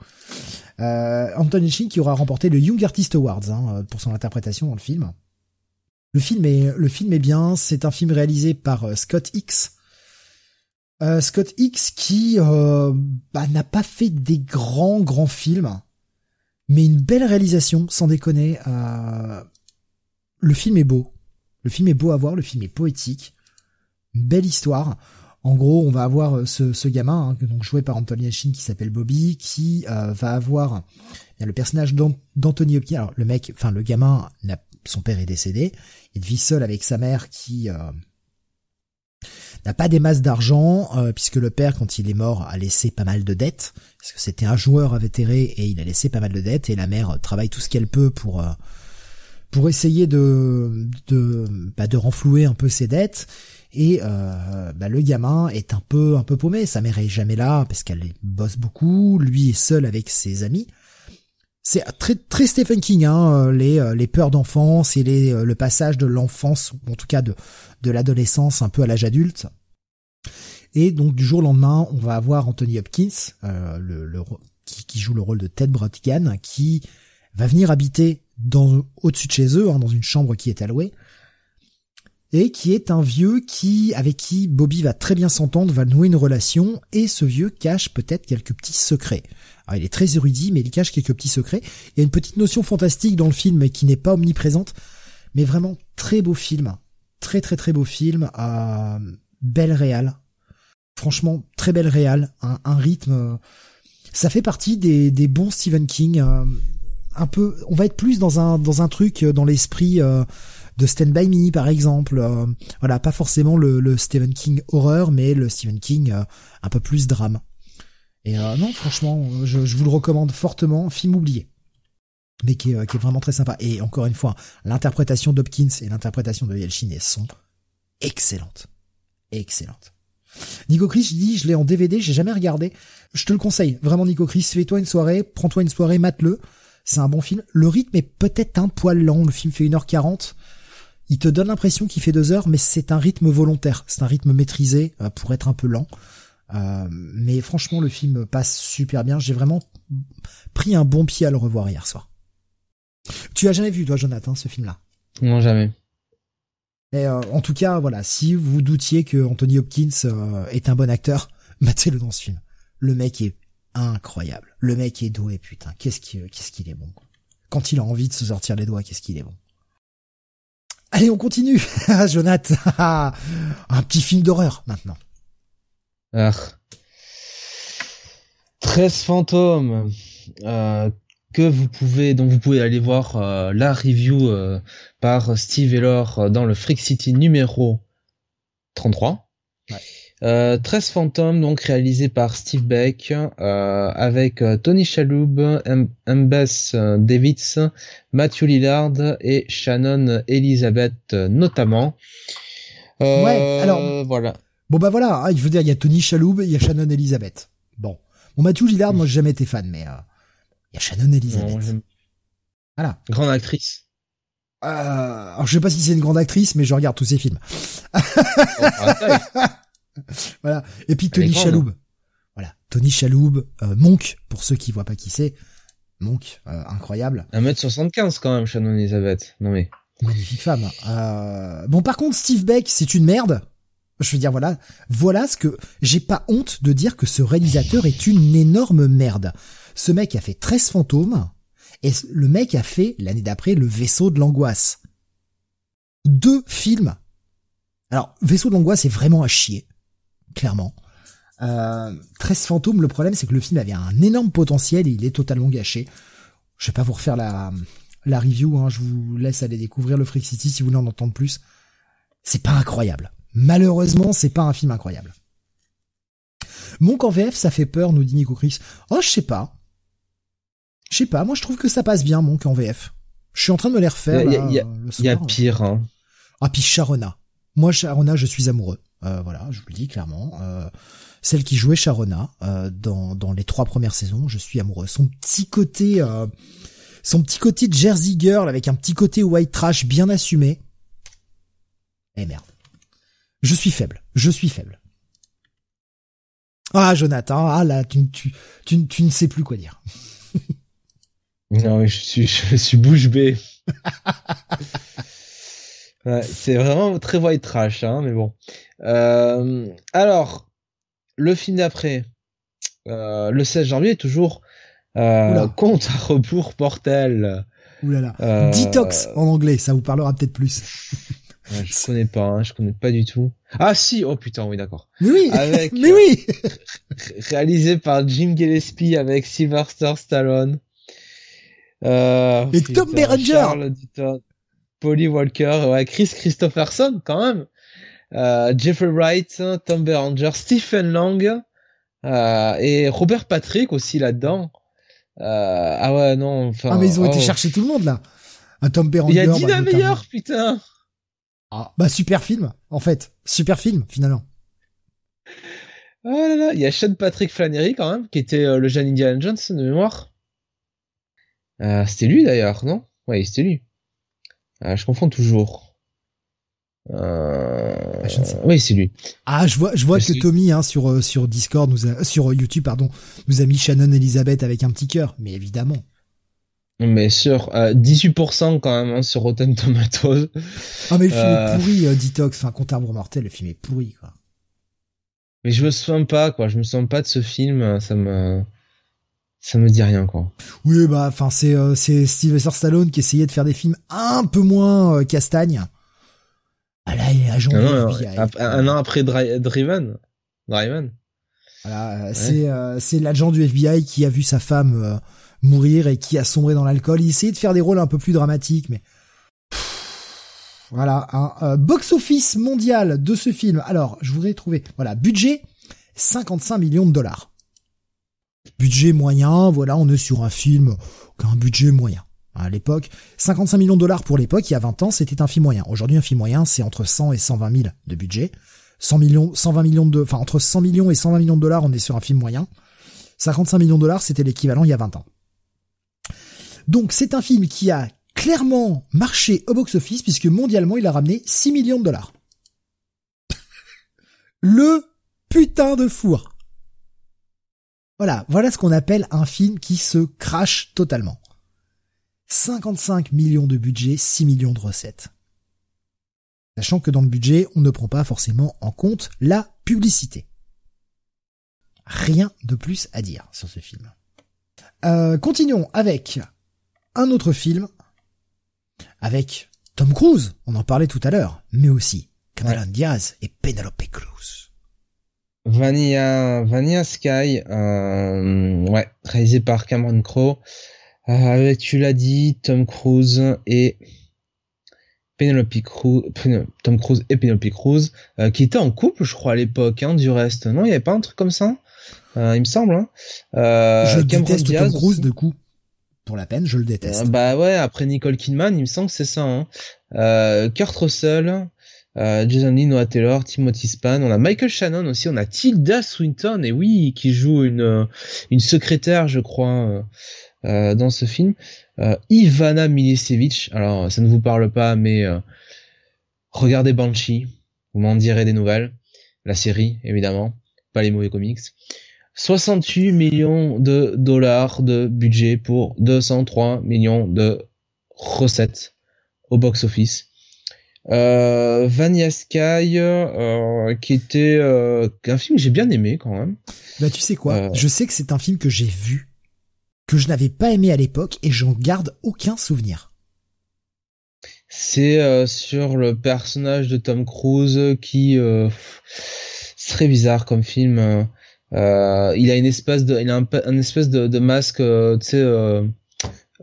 Euh, Anthony Shin qui aura remporté le Young Artist Awards hein, pour son interprétation dans le film. Le film est, le film est bien. C'est un film réalisé par euh, Scott X. Euh, Scott X qui euh, bah, n'a pas fait des grands grands films, mais une belle réalisation, sans déconner. le film est beau. Le film est beau à voir. Le film est poétique belle histoire. En gros, on va avoir euh, ce, ce gamin, hein, donc joué par Anthony Hopkins, qui s'appelle Bobby, qui euh, va avoir le personnage d'Anthony Hopkins. Alors le mec, enfin le gamin, son père est décédé, il vit seul avec sa mère qui euh, n'a pas des masses d'argent, puisque le père, quand il est mort, a laissé pas mal de dettes, parce que c'était un joueur avétéré et il a laissé pas mal de dettes, et la mère travaille tout ce qu'elle peut pour pour essayer de de bah, de renflouer un peu ses dettes et euh, bah, le gamin est un peu un peu paumé. Sa mère est jamais là parce qu'elle bosse beaucoup. Lui est seul avec ses amis. C'est très très Stephen King, hein, les euh, les peurs d'enfance et les euh, le passage de l'enfance, en tout cas de de l'adolescence un peu à l'âge adulte. Et donc du jour au lendemain, on va avoir Anthony Hopkins, euh, le, qui, joue le rôle de Ted Brotgan, qui va venir habiter dans au-dessus de chez eux, hein, dans une chambre qui est allouée et qui est un vieux qui, avec qui Bobby va très bien s'entendre, va nouer une relation, et ce vieux cache peut-être quelques petits secrets. Il est très érudit, mais il cache quelques petits secrets. Il y a une petite notion fantastique dans le film qui n'est pas omniprésente, mais vraiment très beau film. Très très très beau film, euh, belle réal. Franchement, très belle réal, un, un, rythme. Ça fait partie des, bons Stephen King. Euh, un peu, on va être plus dans un dans un truc euh, dans l'esprit. Euh, de Stand By Me par exemple. Euh, voilà, pas forcément le, Stephen King horreur, mais le Stephen King euh, un peu plus drame. Et euh, non, franchement, je, vous le recommande fortement, film oublié. Mais qui est, qui est vraiment très sympa. Et encore une fois, l'interprétation d'Hopkins et l'interprétation de Yelchin sont excellentes. Excellentes. Nico Chris, je dis, je l'ai en DVD, j'ai jamais regardé. Je te le conseille, vraiment Nico Chris, fais-toi une soirée, prends-toi une soirée, mate-le. C'est un bon film. Le rythme est peut-être un poil lent, le film fait 1h40 il te donne l'impression qu'il fait deux heures, mais c'est un rythme volontaire, c'est un rythme maîtrisé euh, pour être un peu lent. Euh, mais franchement, le film passe super bien. J'ai vraiment pris un bon pied à le revoir hier soir. Tu as jamais vu, toi, Jonathan, ce film-là? Non, jamais. Et euh, en tout cas, voilà, si vous doutiez que Anthony Hopkins est un bon acteur, [laughs] matez-le dans ce film. Le mec est incroyable. Le mec est doué, putain. Qu'est-ce qu'il qu'est-ce qu'il est bon. Quand il a envie de se sortir les doigts, qu'est-ce qu'il est bon. Allez, on continue. [laughs] Jonathan, [laughs] un petit film d'horreur maintenant. Ah. 13 fantômes euh, que vous pouvez donc vous pouvez aller voir euh, la review euh, par Steve Elor dans le Freak City numéro 33. Ouais. Euh, 13 fantômes donc réalisé par Steve Beck euh, avec euh, Tony Shalhoub, Mbess euh, Davids, Matthew Lillard et Shannon Elizabeth notamment. ouais, alors voilà. Bon bah voilà, hein, il faut dire il y a Tony Shalhoub, il y a Shannon Elizabeth. Bon, bon Matthew Lillard, moi j'ai jamais été fan, mais il y a Shannon Elizabeth. voilà. Grande actrice. Euh, alors je sais pas si c'est une grande actrice, mais je regarde tous ses films. voilà. Et puis Tony Chaloub. Voilà, Tony Chaloub, Monk, pour ceux qui voient pas qui c'est. Monk, incroyable. 1m75 quand même, Shannon Elizabeth. Non mais... Magnifique femme. Bon, par contre, Steve Beck, c'est une merde. Je veux dire, voilà, voilà ce que j'ai pas honte de dire que ce réalisateur est une énorme merde. Ce mec a fait 13 fantômes et le mec a fait l'année d'après le vaisseau de l'angoisse. Deux films. Alors, vaisseau de l'angoisse est vraiment à chier, clairement. Euh, 13 fantômes, le problème c'est que le film avait un énorme potentiel et il est totalement gâché. Je vais pas vous refaire la, la review, hein, je vous laisse aller découvrir le Freak City si vous voulez en entendre plus. C'est pas incroyable. Malheureusement, c'est pas un film incroyable. Monk en VF, ça fait peur, nous dit Nico Chris. Oh, je sais pas. Je sais pas, moi je trouve que ça passe bien, Monk en VF. Je suis en train de me les refaire. Il y, y, a pire. Hein. Ah, puis Sharona. Moi, Sharona, je suis amoureux. Euh, voilà, je vous le dis clairement. Euh, celle qui jouait Sharona euh, dans, dans les trois premières saisons, je suis amoureux. Son petit côté, euh, son petit côté de Jersey Girl avec un petit côté white trash bien assumé. Eh merde. Je suis faible. Je suis faible. Ah, Jonathan, ah là, tu, tu, tu, tu ne sais plus quoi dire. Non, je suis, [laughs] je suis bouche bée. [laughs] ouais, c'est vraiment très white trash, hein, mais bon. Euh, alors, le film d'après, euh, le 16 janvier, toujours euh, compte à rebours portel. Oulala. Euh, Detox en anglais, ça vous parlera peut-être plus. [laughs] je connais pas, hein, je connais pas du tout. Ah si, oh putain, oui d'accord. Mais oui, avec, mais oui. réalisé par Jim Gillespie avec Sylvester Stallone. Euh, et Tom Berenger. Polly Walker, ouais, Chris Christopherson quand même. Euh, Jeffrey Wright, Tom Berenger, Stephen Lang euh, et Robert Patrick aussi là-dedans. Euh, ah ouais non, enfin. Ah mais ils ont été oh. chercher tout le monde là. Un Tom Berenger. Il y a Dina bah, Meyer, putain. Ah, bah super film, en fait. Super film, finalement. Oh là là, il y a Sean Patrick Flannery quand même, qui était euh, le jeune Indiana Jones de mémoire. Euh, c'était lui d'ailleurs, non? Ouais, c'était lui. Euh, je confonds toujours. Euh... Ah, oui, c'est lui. Ah, je vois, je vois que Tommy hein, sur sur Discord nous a, sur YouTube pardon, nous a mis Shannon Elizabeth avec un petit cœur, mais évidemment. Mais sur 18% quand même hein, sur Rotten Tomatoes. Ah mais le film est pourri, Detox, enfin Compte Arbre Mortel, le film est pourri quoi. Mais je me souviens pas quoi, je me souviens pas de ce film, ça me ça me dit rien quoi. Oui bah enfin c'est euh, c'est Sylvester Stallone qui essayait de faire des films un peu moins castagne. Ah là il est agent un, un, an après Driven. Driven. Voilà, c'est c'est l'agent du FBI qui a vu sa femme mourir et qui a sombré dans l'alcool. Il essayait de faire des rôles un peu plus dramatiques, mais voilà. Un euh, box-office mondial de ce film. Alors, je voudrais trouver. Voilà, budget 55 millions de dollars. Budget moyen. Voilà, on est sur un film qui un budget moyen. À l'époque, 55 millions de dollars pour l'époque, il y a 20 ans, c'était un film moyen. Aujourd'hui, un film moyen, c'est entre 100 et 120 000 de budget. 100 millions, 120 millions de, enfin, entre 100 millions et 120 millions de dollars, on est sur un film moyen. 55 millions de dollars, c'était l'équivalent il y a 20 ans. Donc c'est un film qui a clairement marché au box-office puisque mondialement il a ramené 6 millions de dollars. [laughs] Le putain de four. Voilà, voilà ce qu'on appelle un film qui se crache totalement. 55 millions de budget, 6 millions de recettes. Sachant que dans le budget, on ne prend pas forcément en compte la publicité. Rien de plus à dire sur ce film. Euh, continuons avec un autre film avec Tom Cruise, on en parlait tout à l'heure, mais aussi Cameron Diaz et Penelope Cruz. Vanilla, Vanilla Sky, euh, ouais, réalisé par Cameron Crowe, euh, avec, tu l'as dit, Tom Cruise et Penelope Cruz, Tom Cruise et Penelope Cruz, euh, qui étaient en couple, je crois, à l'époque, hein, du reste. Non, il n'y avait pas un truc comme ça? Euh, Il me semble. Hein. Euh, je déteste Tom Cruise, de coup pour la peine, je le déteste. Bah ouais, après Nicole Kidman, il me semble que c'est ça. Hein. Euh, Kurt Russell, euh, Jason Lee, Noah Taylor, Timothy Span, on a Michael Shannon aussi, on a Tilda Swinton, et oui, qui joue une euh, une secrétaire, je crois, euh, dans ce film. Ivana Milicevic, alors ça ne vous parle pas, mais regardez Banshee, vous m'en direz des nouvelles. La série, évidemment, pas les mauvais comics. 68 millions de dollars de budget pour 203 millions de recettes au box-office. Euh, Vania Sky, euh, qui était euh, un film que j'ai bien aimé quand même. Bah tu sais quoi, je sais que c'est un film que j'ai vu, que je n'avais pas aimé à l'époque et j'en garde aucun souvenir. C'est sur le personnage de Tom Cruise qui très bizarre comme film. Euh, il a une espèce de, il a un, espèce de, de masque, tu sais,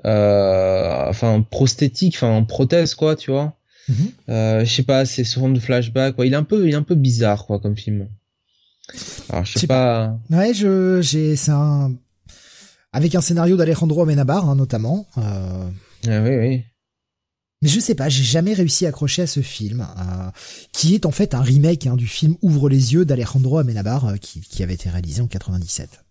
enfin prosthétique, enfin prothèse quoi, tu vois. Mhm. Euh, je sais pas, c'est souvent de flashback. Quoi. Il est un peu, il est un peu bizarre quoi comme film. Alors je sais pas... Ouais, je, j'ai, c'est un avec un scénario d'Alejandro Amenabar hein, notamment. Euh... Ah, oui, oui. Mais je sais pas, j'ai jamais réussi à accrocher à ce film, euh, qui est en fait un remake hein, du film Ouvre les yeux d'Alejandro Amenabar, qui, qui avait été réalisé en 97.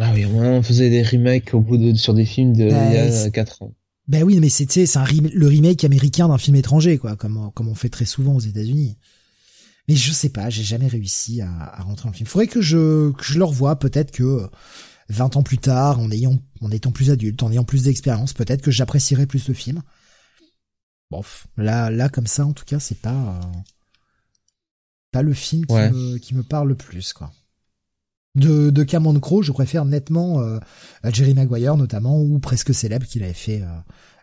Ah oui, on faisait des remakes au bout de sur des films de il y a 4 ans. Ben oui, mais c'est c'est un le remake américain d'un film étranger, quoi, comme comme on fait très souvent aux États-Unis. Mais je sais pas, j'ai jamais réussi à, à rentrer dans le film. Faudrait que je que je le revoie, peut-être que 20 ans plus tard, en ayant en étant plus adulte, en ayant plus d'expérience, peut-être que j'apprécierais plus le film. Bon, là là comme ça, en tout cas, c'est pas pas le film qui me qui me parle le plus, quoi. De, de Cameron Crowe, je préfère nettement euh, Jerry Maguire notamment, ou presque célèbre qu'il avait fait euh,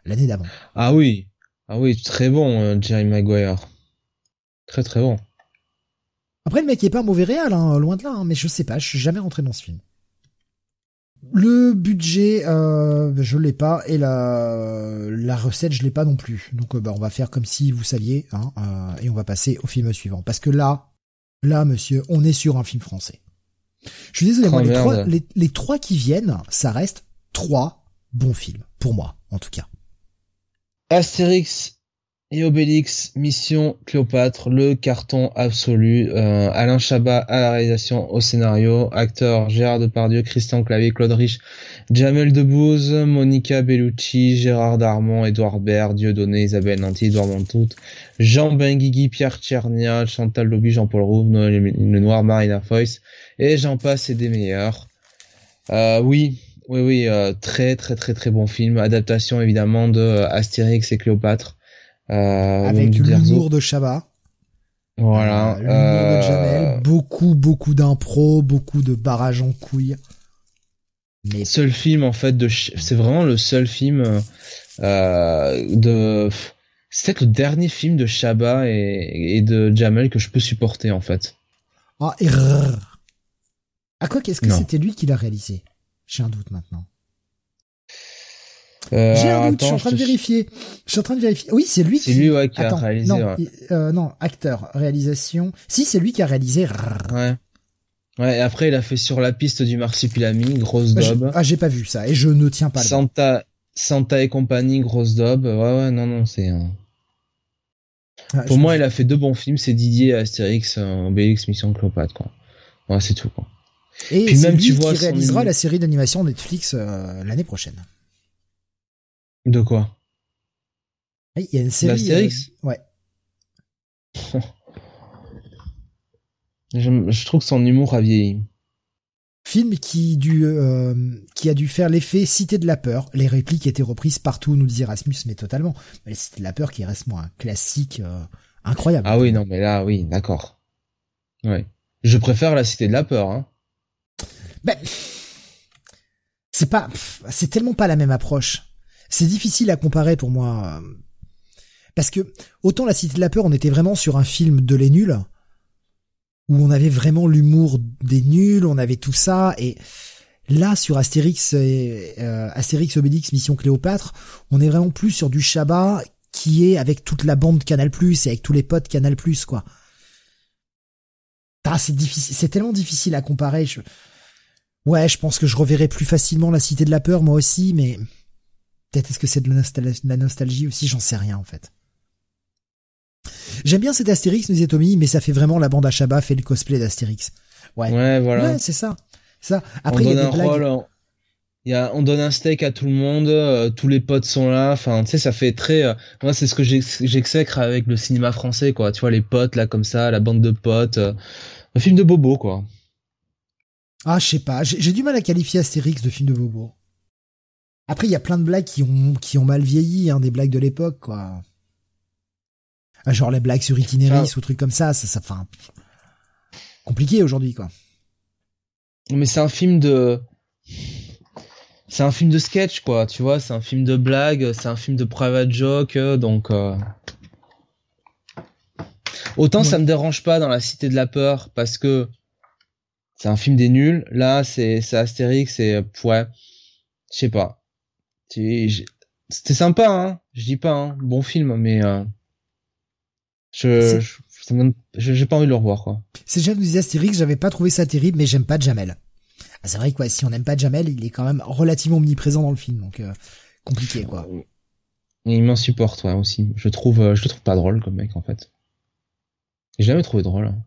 l'année d'avant. Ah oui, ah oui, très bon euh, Jerry Maguire, très très bon. Après le mec est pas un mauvais réel, hein, loin de là, hein, mais je sais pas, je suis jamais rentré dans ce film. Le budget, euh, je l'ai pas et la la recette, je l'ai pas non plus. Donc bah on va faire comme si vous saviez, hein, et on va passer au film suivant. Parce que là, là monsieur, on est sur un film français. Je suis désolé, moi, les, trois, les, trois qui viennent, ça reste trois bons films, pour moi, en tout cas. Astérix et Obélix, Mission Cléopâtre, le carton absolu. Euh, Alain Chabat à la réalisation, au scénario, acteur Gérard Depardieu, Christian Clavier, Claude Rich, Jamel Debbouze, Monica Bellucci, Gérard Darmon, Edouard Baird, Dieudonné, Isabelle Nanty, Edouard Montout, Jean Benguigui, Pierre Tchernia, Chantal Lobby, Jean-Paul Rouve, Le Noir, Marina Foyce, et j'en passe et des meilleurs. Euh, oui, oui, oui, euh, très, très, très, très bon film. Adaptation évidemment de euh, Astérix et Cléopâtre. Euh, Avec l'humour de Chabat. Voilà. l'humour de Jamel. Beaucoup, beaucoup d'impro, beaucoup de barrage en couilles. Mais seul film en fait de, c'est vraiment le seul film de. C'est peut-être le dernier film de Chabat et, et, de Jamel que je peux supporter en fait. Ah, erreur. À quoi qu'est-ce que c'était lui qui l'a réalisé? J'ai un doute maintenant. Euh, J'ai un doute, je suis en train de vérifier. Je suis en train de vérifier. Oui, c'est lui qui... C'est lui ouais, qui a réalisé. Non, euh, non, acteur, réalisation. Si, c'est lui qui a réalisé. Ouais. Ouais, et après il a fait sur la piste du marsupilami, grosse ah, daube. Ah, j'ai pas vu ça et je ne tiens pas. Santa, Santa et compagnie, grosse daube. Ouais, ouais, non, non, c'est. Ah, Pour moi, il a fait deux bons films. C'est Didier Astérix, euh, Obélix, Mission Cléopâtre, quoi. Ouais, c'est tout, quoi. Et c'est lui qui réalisera la série d'animation Netflix euh, l'année prochaine. De quoi? Il y a une série. D'Astérix euh, Ouais. [laughs] je, trouve que son humour a vieilli. Film qui, dû, euh, qui a dû faire l'effet Cité de la peur. Les répliques étaient reprises partout, nous dit Erasmus, mais totalement. Mais Cité de la peur qui reste moi un classique incroyable. Ah oui, non, mais là, oui, d'accord. Ouais. Je préfère la Cité de la peur. Hein. Ben, c'est pas, c'est tellement pas la même approche. C'est difficile à comparer pour moi. Parce que, autant La Cité de la Peur, on était vraiment sur un film de les nuls, où on avait vraiment l'humour des nuls, on avait tout ça, et là, sur Astérix, et, euh, Astérix Obélix Mission Cléopâtre, on est vraiment plus sur du Shabbat, qui est avec toute la bande Canal+, et avec tous les potes Canal+, quoi. Ah, c'est difficile, c'est tellement difficile à comparer. Je... Ouais, je pense que je reverrai plus facilement la Cité de la Peur, moi aussi, mais peut-être est-ce que c'est de, la nostalgie aussi, j'en sais rien en fait. J'aime bien cet Astérix, nous disait Tommy, mais ça fait vraiment la bande à Chabat fait le cosplay d'Astérix. Ouais, ouais, voilà. Ouais, c'est ça. Ça. Après, il y a des blagues. Il y a, on donne un steak à tout le monde, euh, tous les potes sont là. Enfin, tu sais, ça fait très. Euh, moi, c'est ce que j'exècre avec le cinéma français, quoi. Tu vois, les potes là, comme ça, la bande de potes. Euh, un film de bobo, quoi. Ah, je sais pas. J'ai du mal à qualifier Astérix de film de bobo. Après, il y a plein de blagues qui ont qui ont mal vieilli, hein, des blagues de l'époque, quoi. Ah, genre les blagues sur Itinéris ou trucs comme ça, ça, ça, enfin, compliqué aujourd'hui, quoi. Mais c'est un film de, c'est un film de sketch, quoi. Tu vois, c'est un film de blague, c'est un film de private joke, donc. Euh... Autant ça me dérange pas dans la Cité de la peur parce que c'est un film des nuls. Là, c'est c'est Astérix et ouais, je sais pas. C'était sympa, hein. Je dis pas, hein. Bon film, mais euh... je j'ai pas envie de le revoir, quoi. C'est déjà nous disait Astérix, j'avais pas trouvé ça terrible, mais j'aime pas Jamel. Ah, c'est vrai que si on n'aime pas Jamel, il est quand même relativement omniprésent dans le film, donc euh, compliqué, quoi. Il m'insupporte, ouais, aussi. Je trouve, euh, je le trouve pas drôle comme mec, en fait. J'ai jamais trouvé drôle. Hein.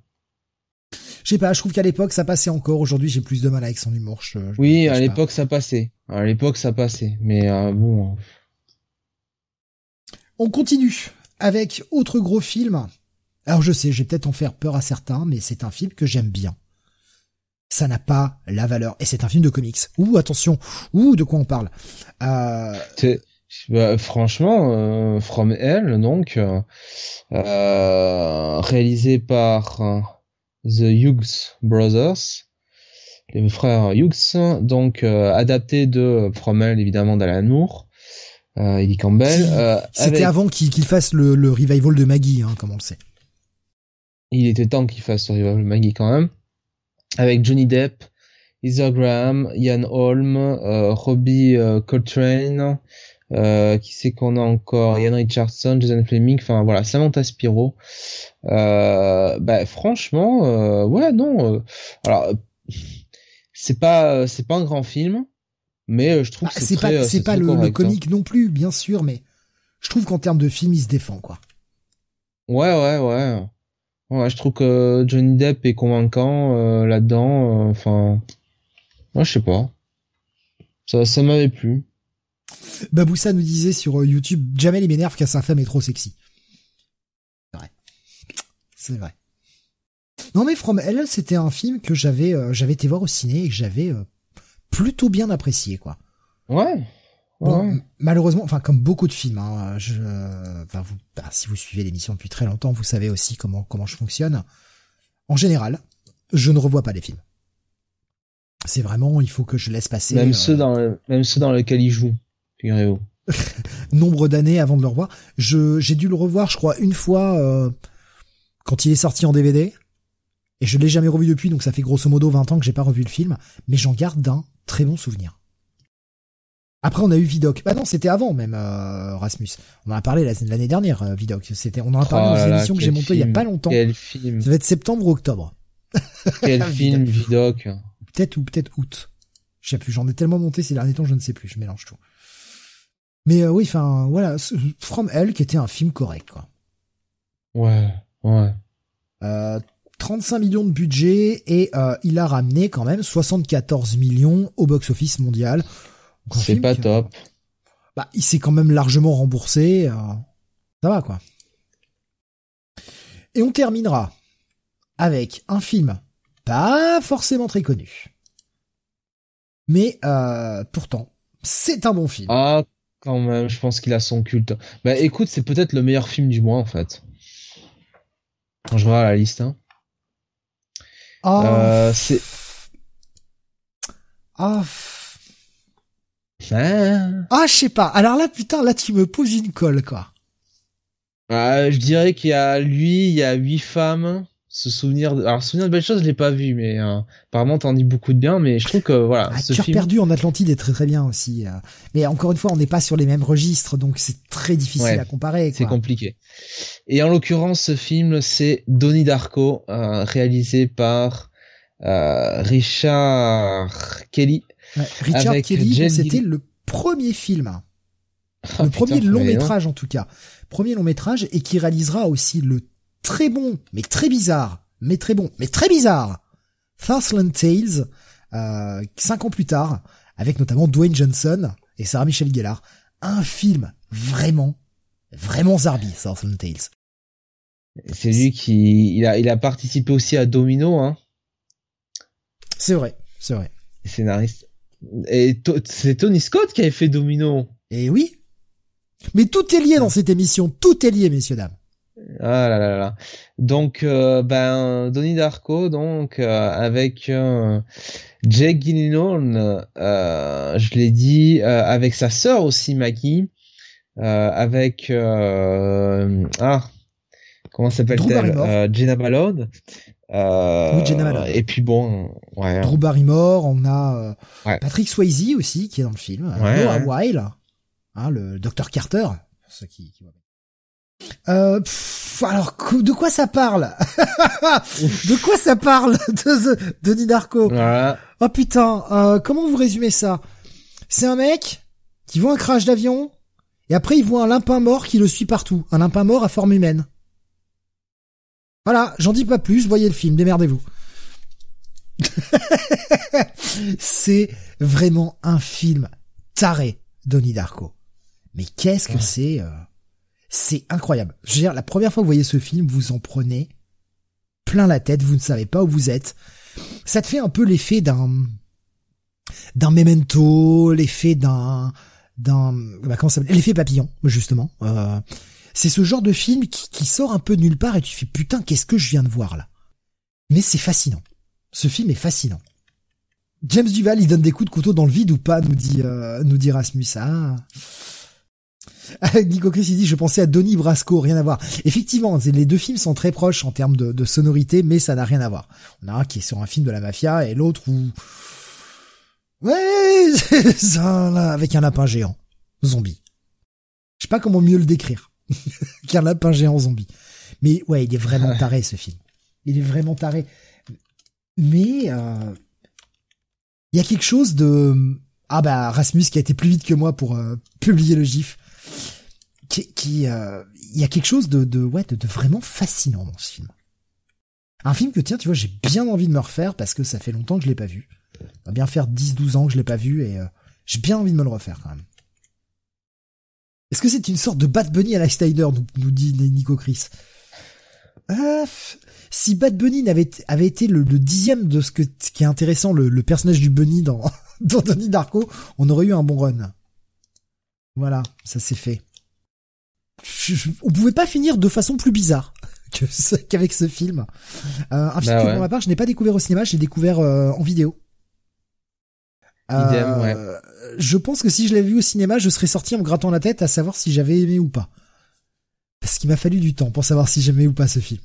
Je sais pas, je trouve qu'à l'époque ça passait encore. Aujourd'hui, j'ai plus de mal avec son humour. oui, à l'époque ça passait. À l'époque ça passait, mais euh, bon. On continue avec autre gros film. Alors je sais, je vais peut-être en faire peur à certains, mais c'est un film que j'aime bien. Ça n'a pas la valeur, et c'est un film de comics. Ouh, attention, ouh, de quoi on parle? Euh... Bah, franchement, euh, From Hell, donc, réalisé par The Hughes Brothers, les frères Hughes, donc adapté de From Hell, évidemment, d'Alan Moore, Eddie Campbell. C'était avant qu'il fasse le, le, revival de Maggie, hein, comme on le sait. Il était temps qu'il fasse le revival de Maggie quand même. Avec Johnny Depp, Heather Graham, Ian Holm, Robbie Coltrane, euh, qui c'est qu'on a encore? Ian Richardson, Jason Fleming, enfin voilà, Samantha Spiro. Euh, bah franchement, euh, ouais non. Euh, alors c'est pas c'est pas un grand film, mais je trouve ah, que c'est pas c'est pas le, hein. comique non plus, bien sûr, mais je trouve qu'en termes de film, il se défend quoi. Ouais ouais ouais. Ouais, je trouve que Johnny Depp est convaincant là-dedans. Enfin, moi je sais pas. Ça ça m'avait plu. Baboussa nous disait sur euh, YouTube, Jamel il m'énerve car sa femme est trop sexy. C'est vrai. C'est vrai. Non mais From Hell, c'était un film que j'avais euh, j'avais été voir au ciné et que j'avais euh, plutôt bien apprécié quoi. Ouais. Bon, malheureusement, enfin comme beaucoup de films, hein, je, enfin vous, bah, si vous suivez l'émission depuis très longtemps, vous savez aussi comment comment je fonctionne. En général, je ne revois pas les films. C'est vraiment, il faut que je laisse passer. Même ceux dans, même ceux dans lesquels il joue. [laughs] Nombre d'années avant de le revoir. Je, j'ai dû le revoir, je crois, une fois euh, quand il est sorti en DVD. Et je l'ai jamais revu depuis, donc ça fait grosso modo 20 ans que j'ai pas revu le film. Mais j'en garde d'un très bon souvenir. Après, on a eu Vidoc. Bah non, c'était avant même euh, Rasmus. On en a parlé l'année dernière, euh, Vidoc. C'était, on en a parlé dans une oh émission que j'ai montée il y a pas longtemps. Quel film. Ça va être septembre ou octobre. Quel [laughs] film, Vidoc. Peut-être ou peut-être août. Je sais plus. J'en ai tellement monté ces derniers temps, je ne sais plus. Je mélange tout. Mais euh, oui, enfin voilà, From Hell qui était un film correct quoi. Ouais, ouais. Euh, 35 millions de budget et euh, il a ramené quand même 74 millions au box-office mondial. C'est pas top. bah, il s'est quand même largement remboursé. Euh, ça va quoi. Et on terminera avec un film pas forcément très connu. Mais euh, pourtant, c'est un bon film. Ah, quand même, je pense qu'il a son culte. Bah écoute, c'est peut-être le meilleur film du mois en fait. Quand je vois la liste. Hein. Oh. Euh, c'est. Oh. Ah, je sais pas. Alors là, putain, là tu me poses une colle quoi. Euh, je dirais qu'il y a lui, il y a huit femmes se souvenir de... alors souvenir de belles choses je l'ai pas vu mais euh, apparemment t'en dis beaucoup de bien mais je trouve que voilà ah, ce cœur perdu en Atlantide est très très bien aussi euh. mais encore une fois on n'est pas sur les mêmes registres donc c'est très difficile à comparer c'est compliqué. Et en l'occurrence ce film c'est Donnie Darko euh, réalisé par euh, Richard Kelly. Richard Kelly c'était le premier film. Ah, le premier long métrage en tout cas. Premier long métrage et qui réalisera aussi le très bon, mais très bizarre, mais très bon, mais très bizarre, Southland Tales, euh, cinq ans plus tard, avec notamment Dwayne Johnson et Sarah Michelle Gellar. Un film vraiment, vraiment zarbi, Southland Tales. C'est lui qui, il a, il a participé aussi à Domino, hein. C'est vrai. c'est vrai. Scénariste. Et c'est Tony Scott qui avait fait Domino. Et oui. Mais tout est lié dans cette émission, tout est lié, messieurs dames. Ah là là là. Donc euh, ben Donnie Darko donc euh, avec euh, Jake Gyllenhaal, je l'ai dit, avec sa sœur aussi Maggie, avec ah comment s'appelle-t-elle Jenna Ballard. oui, Jenna Ballard. Et puis bon, ouais. Drew Barrymore, on a Patrick Swayze aussi qui est dans le film, Noah Weil, hein, le docteur Carter, pour ceux qui, qui euh, alors, de quoi ça parle [laughs] De quoi ça parle [laughs] de, Denis Darko Oh putain, euh, comment vous résumez ça? C'est un mec qui voit un crash d'avion et après il voit un limpin mort qui le suit partout, un limpin mort à forme humaine. Voilà, j'en dis pas plus, voyez le film, démerdez-vous. [laughs] c'est vraiment un film taré, Donnie Darko. Mais qu'est-ce que c'est euh, c'est incroyable. Je veux dire, la première fois que vous voyez ce film, vous en prenez plein la tête, vous ne savez pas où vous êtes. Ça te fait un peu l'effet d'un d'un memento, l'effet d'un d'un bah, comment ça l'effet papillon justement. Euh, c'est ce genre de film qui, sort un peu de nulle part et tu fais putain qu'est-ce que je viens de voir là? Mais c'est fascinant. Ce film est fascinant. James Duval, il donne des coups de couteau dans le vide ou pas, nous dit euh, nous dit Rasmus. Ah. [laughs] Nico Chris il dit je pensais à Donnie Brasco, rien à voir. Effectivement, les deux films sont très proches en termes de, sonorité, mais ça n'a rien à voir. On a un qui est sur un film de la mafia et l'autre où ouais, [laughs] ça, avec un lapin géant, zombie. Je sais pas comment mieux le décrire [laughs] qu'un lapin géant zombie. Mais ouais, il est vraiment taré ce film. Il est vraiment taré. Mais euh, il y a quelque chose de ah bah Rasmus qui a été plus vite que moi pour euh, publier le gif qui, euh, il y a quelque chose de, de ouais, de, vraiment fascinant dans ce film. Un film que tiens, tu vois, j'ai bien envie de me refaire parce que ça fait longtemps que je l'ai pas vu. Ça va bien faire 10-12 ans que je l'ai pas vu et euh, j'ai bien envie de me le refaire quand même. Est-ce que c'est une sorte de Bad Bunny à la Snyder, nous, nous dit Nico Chris? Euh, Si Bad Bunny avait, avait été le, dixième de ce, que, ce qui est intéressant, le, le personnage du Bunny dans, [laughs] dans Donnie Darko, on aurait eu un bon run. Voilà, ça s'est fait on pouvait pas finir de façon plus bizarre [laughs] qu'avec ce film. Euh, un film bah que pour ma part je n'ai pas découvert au cinéma, j'ai découvert euh, en vidéo. Euh, je pense que si je l'avais vu au cinéma, je serais sorti en me grattant la tête à savoir si j'avais aimé ou pas. Parce qu'il m'a fallu du temps pour savoir si j'aimais ou pas ce film.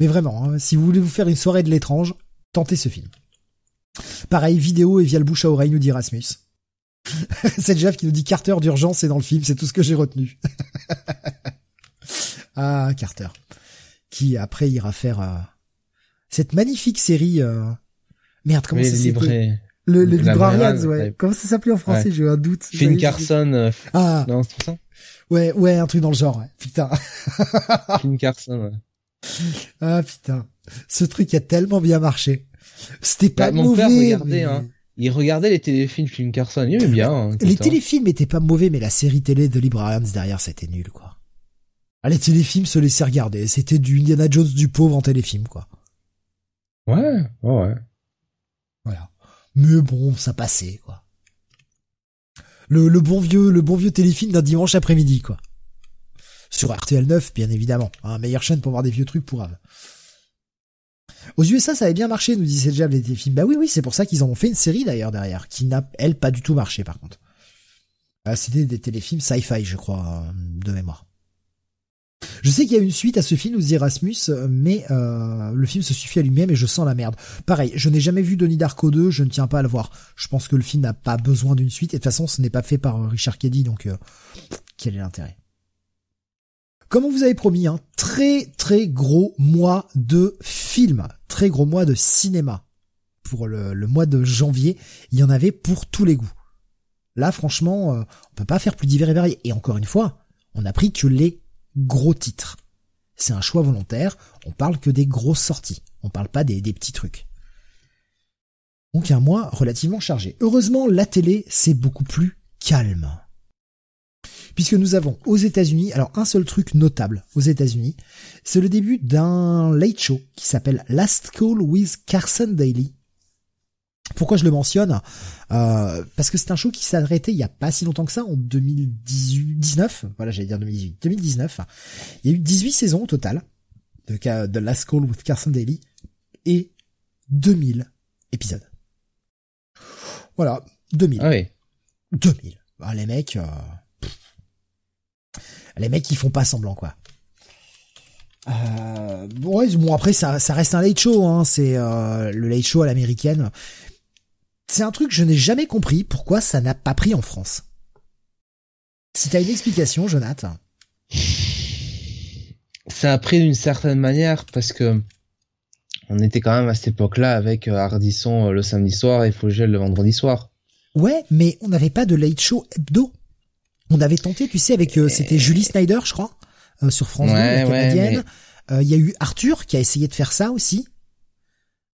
Mais vraiment, hein, si vous voulez vous faire une soirée de l'étrange, tentez ce film. Pareil, vidéo et via le bouche à oreille, nous dit Rasmus. [laughs] c'est Jeff qui nous dit Carter d'urgence c'est dans le film, c'est tout ce que j'ai retenu. [laughs] ah, Carter. Qui après ira faire euh, cette magnifique série euh... Merde, comment ça s'appelait Le, le Librarians, ouais. Comment ça s'appelait en français J'ai eu un doute. Finn Carson. Euh, ah. Non, c'est ça Ouais, ouais, un truc dans le genre, ouais. Putain. [laughs] Finn Carson, ouais. Ah putain. Ce truc a tellement bien marché. C'était pas bah, mauvais. Mon père regardait, hein il regardait les téléfilms Film Carson, il aimait bien. Hein, les téléfilms étaient pas mauvais, mais la série télé de Librarians derrière, c'était nul, quoi. Ah, les téléfilms se laissaient regarder. C'était du Indiana Jones du pauvre en téléfilm, quoi. Ouais, ouais. Voilà. Mais bon, ça passait, quoi. Le, le bon vieux, le bon vieux téléfilm d'un dimanche après-midi, quoi. Sur RTL 9, bien évidemment. Hein, meilleure chaîne pour voir des vieux trucs pour. Aux USA, ça avait bien marché, nous disait déjà les films. Bah oui, oui, c'est pour ça qu'ils en ont fait une série d'ailleurs derrière, qui n'a, elle, pas du tout marché par contre. Euh, C'était des téléfilms sci-fi, je crois, euh, de mémoire. Je sais qu'il y a une suite à ce film, nous dit Erasmus, mais euh, le film se suffit à lui-même et je sens la merde. Pareil, je n'ai jamais vu Donnie Darko 2, je ne tiens pas à le voir. Je pense que le film n'a pas besoin d'une suite, et de toute façon, ce n'est pas fait par Richard Keddy, donc quel est l'intérêt? Comme on vous avait promis, un très très gros mois de films, très gros mois de cinéma. Pour le, mois de janvier, il y en avait pour tous les goûts. Là, franchement, euh, on peut pas faire plus divers et varié. Et encore une fois, on a pris que les gros titres. C'est un choix volontaire. On parle que des grosses sorties. On parle pas des, des petits trucs. Donc un mois relativement chargé. Heureusement, la télé, c'est beaucoup plus calme puisque nous avons aux États-Unis, alors un seul truc notable aux États-Unis, c'est le début d'un late show qui s'appelle Last Call with Carson Daly. Pourquoi je le mentionne? Euh, Parce que c'est un show qui s'est arrêté il y a pas si longtemps que ça, en 2019. Voilà, j'allais dire 2018. 2019. Il y a eu 18 saisons au total de, The Last Call with Carson Daly et 2000 épisodes. Voilà, 2000. Ah oui. 2000. Ah, les mecs, euh, les mecs, ils font pas semblant, quoi. Euh, bon, après ça, ça reste un late show, hein. C'est euh, le late show à l'américaine. C'est un truc que je n'ai jamais compris pourquoi ça n'a pas pris en France? Si t'as une explication, Jonathan. Ça a pris d'une certaine manière parce que on était quand même à cette époque-là avec euh, Hardisson le samedi soir et Fogel le vendredi soir. Ouais, mais on n'avait pas de late show hebdo. On avait tenté, tu sais, avec euh, c'était Julie Snyder, je crois, sur France 2, la canadienne. Il y a eu Arthur qui a essayé de faire ça aussi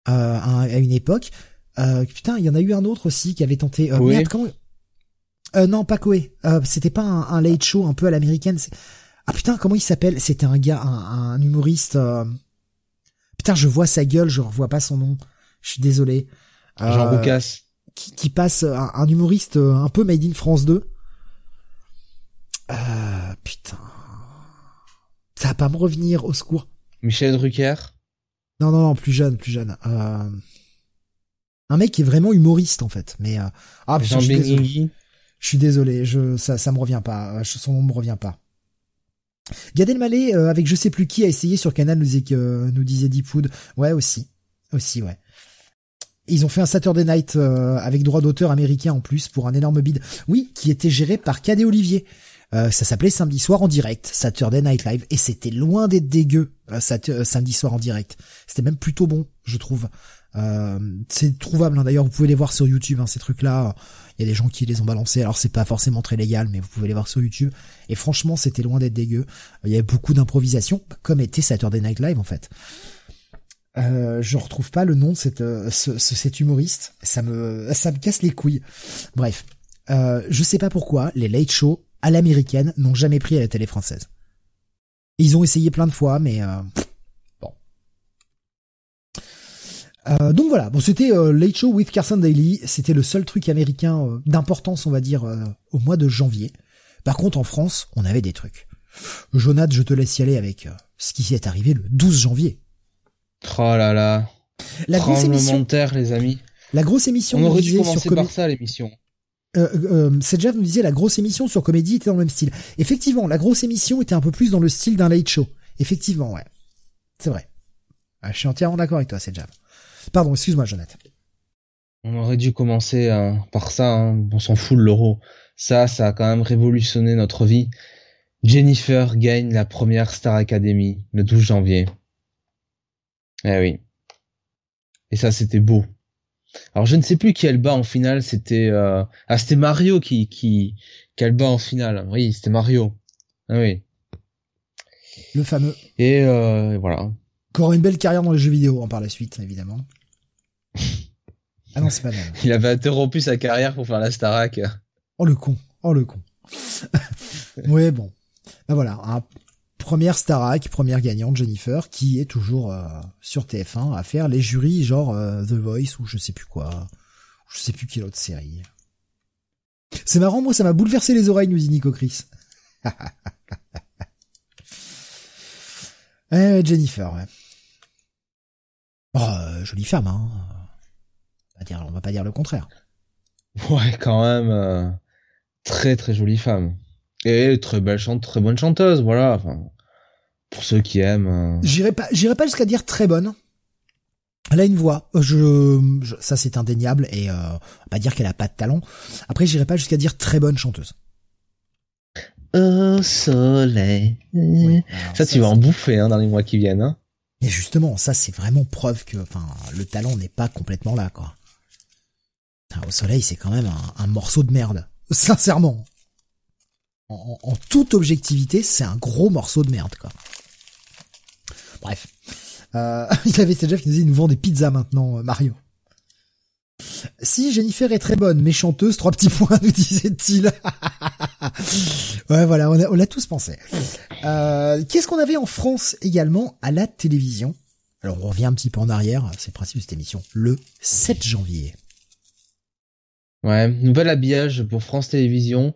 à une époque. Euh, putain, il y en a eu un autre aussi qui avait tenté. Euh, merde, comment euh, Non, pas. Euh, c'était pas un, un, late show un peu à l'américaine. Ah putain, comment il s'appelle? C'était un gars, un, un humoriste. Euh, putain, je vois sa gueule, je revois pas son nom. Je suis désolé. Jean Roucas. Qui, qui, passe un, humoriste un peu made in France 2. Euh, putain. Ça va pas me revenir, au secours. Michel Drucker? Non, non, non, plus jeune, plus jeune. Euh un mec qui est vraiment humoriste en fait. Mais euh, ah, je, suis désolé. Je suis désolé, je ça ça me revient pas. Euh, son nom me revient pas. Gad Elmaleh euh, avec je sais plus qui a essayé sur Canal nous, euh, nous disait Deepwood. Ouais aussi, aussi ouais. Ils ont fait un Saturday Night avec droit d'auteur américain en plus pour un énorme bid. Oui, qui était géré par Cadet Olivier. Ça s'appelait Samedi soir en direct, Saturday Night Live, et c'était loin d'être dégueu, samedi soir en direct. C'était même plutôt bon, je trouve. Euh, c'est trouvable hein. d'ailleurs, vous pouvez les voir sur YouTube hein, ces trucs-là. Il y a des gens qui les ont balancés. Alors c'est pas forcément très légal, mais vous pouvez les voir sur YouTube. Et franchement, c'était loin d'être dégueu. Il y avait beaucoup d'improvisation, comme était Saturday Night Live en fait. Euh, je retrouve pas le nom de euh, cet humoriste. Ça me, ça me casse les couilles. Bref, euh, je sais pas pourquoi les late shows à l'américaine n'ont jamais pris à la télé française. Ils ont essayé plein de fois, mais euh, Euh, donc voilà, bon c'était euh, Late Show with Carson Daly, c'était le seul truc américain euh, d'importance on va dire au mois de janvier. Par contre en France, on avait des trucs. Jonathan, je te laisse y aller avec ce qui est arrivé le 12 janvier. Oh là là. La grosse émission. terre, les amis. La grosse émission. On aurait dû commencer par ça l'émission. Euh, euh, nous disait la grosse émission sur comédie était dans le même style. Effectivement, la grosse émission était un peu plus dans le style d'un late show. Effectivement, ouais. C'est vrai. Ah, je suis entièrement d'accord avec toi, Sedjav. Pardon, excuse-moi, Jonathan. On aurait dû commencer hein, par ça, hein. on s'en fout de l'euro. Ça, ça a quand même révolutionné notre vie. Jennifer gagne la première Star Academy le 12 janvier. Eh oui. Et ça, c'était beau. Alors, je ne sais plus qui elle bat en finale. C'était euh... ah, c'était Mario qui qui qu'elle bat en finale. Oui, c'était Mario. Ah oui. Le fameux. Et euh, voilà. Encore une belle carrière dans les jeux vidéo hein, par la suite, évidemment. Ah non, c'est pas mal. Il avait interrompu sa carrière pour faire la Starac. Oh le con, oh le con. [laughs] ouais, bon. Ben voilà, hein. Première Starac, première gagnante, Jennifer, qui est toujours euh, sur TF1 à faire les jurys genre euh, The Voice ou je sais plus quoi. Je sais plus quelle autre série. C'est marrant, moi ça m'a bouleversé les oreilles, nous dit Nico Chris. [laughs] eh, Jennifer, ouais. Oh, euh, jolie femme, hein. On va, dire, on va pas dire le contraire. Ouais, quand même, très très jolie femme. Et très belle chante, très bonne chanteuse, voilà. Pour ceux qui aiment. Euh. J'irai pas, j'irai pas jusqu'à dire très bonne. Elle a une voix, je, ça c'est indéniable et euh, on va pas dire qu'elle a pas de talent. Après, j'irai pas jusqu'à dire très bonne chanteuse. Au soleil. ça, tu vas en bouffer hein, dans les mois qui viennent. Hein. Et justement, ça c'est vraiment preuve que enfin, le talent n'est pas complètement là, quoi. Au soleil, c'est quand même un, morceau de merde. Sincèrement. En, toute objectivité, c'est un gros morceau de merde, quoi. Bref. Euh, [laughs] il avait cette qui nous dit, il nous vend des pizzas maintenant, euh, Mario. Si Jennifer est très bonne, mais chanteuse, trois petits points, nous disait-il. [laughs] ouais, voilà, on l'a tous pensé. Euh, qu'est-ce qu'on avait en France également à la télévision? Alors on revient un petit peu en arrière, c'est le principe de cette émission. Le 7 janvier. Ouais, nouvel habillage pour France Télévisions,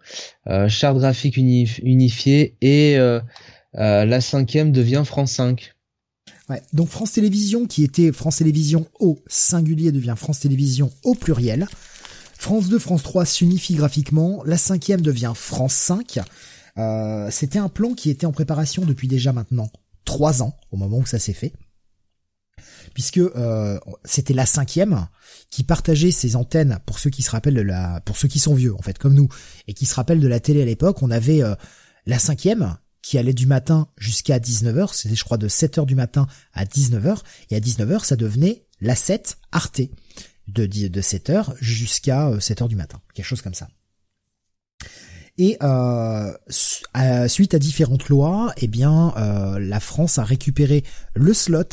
euh, charte graphique unifiée et euh, euh, la cinquième devient France 5. Ouais, donc France Télévisions qui était France Télévisions au singulier devient France Télévisions au pluriel. France 2, France 3 s'unifie graphiquement. La cinquième devient France 5. Euh, C'était un plan qui était en préparation depuis déjà maintenant trois ans au moment où ça s'est fait puisque euh, c'était la cinquième qui partageait ses antennes pour ceux qui se rappellent de la, pour ceux qui sont vieux en fait comme nous et qui se rappellent de la télé à l'époque, on avait euh, la cinquième qui allait du matin jusqu'à 19h, c'était je crois de 7h du matin à 19h et à 19h ça devenait la 7 Arte de de 7h jusqu'à 7h euh, du matin, quelque chose comme ça. Et euh, suite à différentes lois, eh bien, euh, la France a récupéré le slot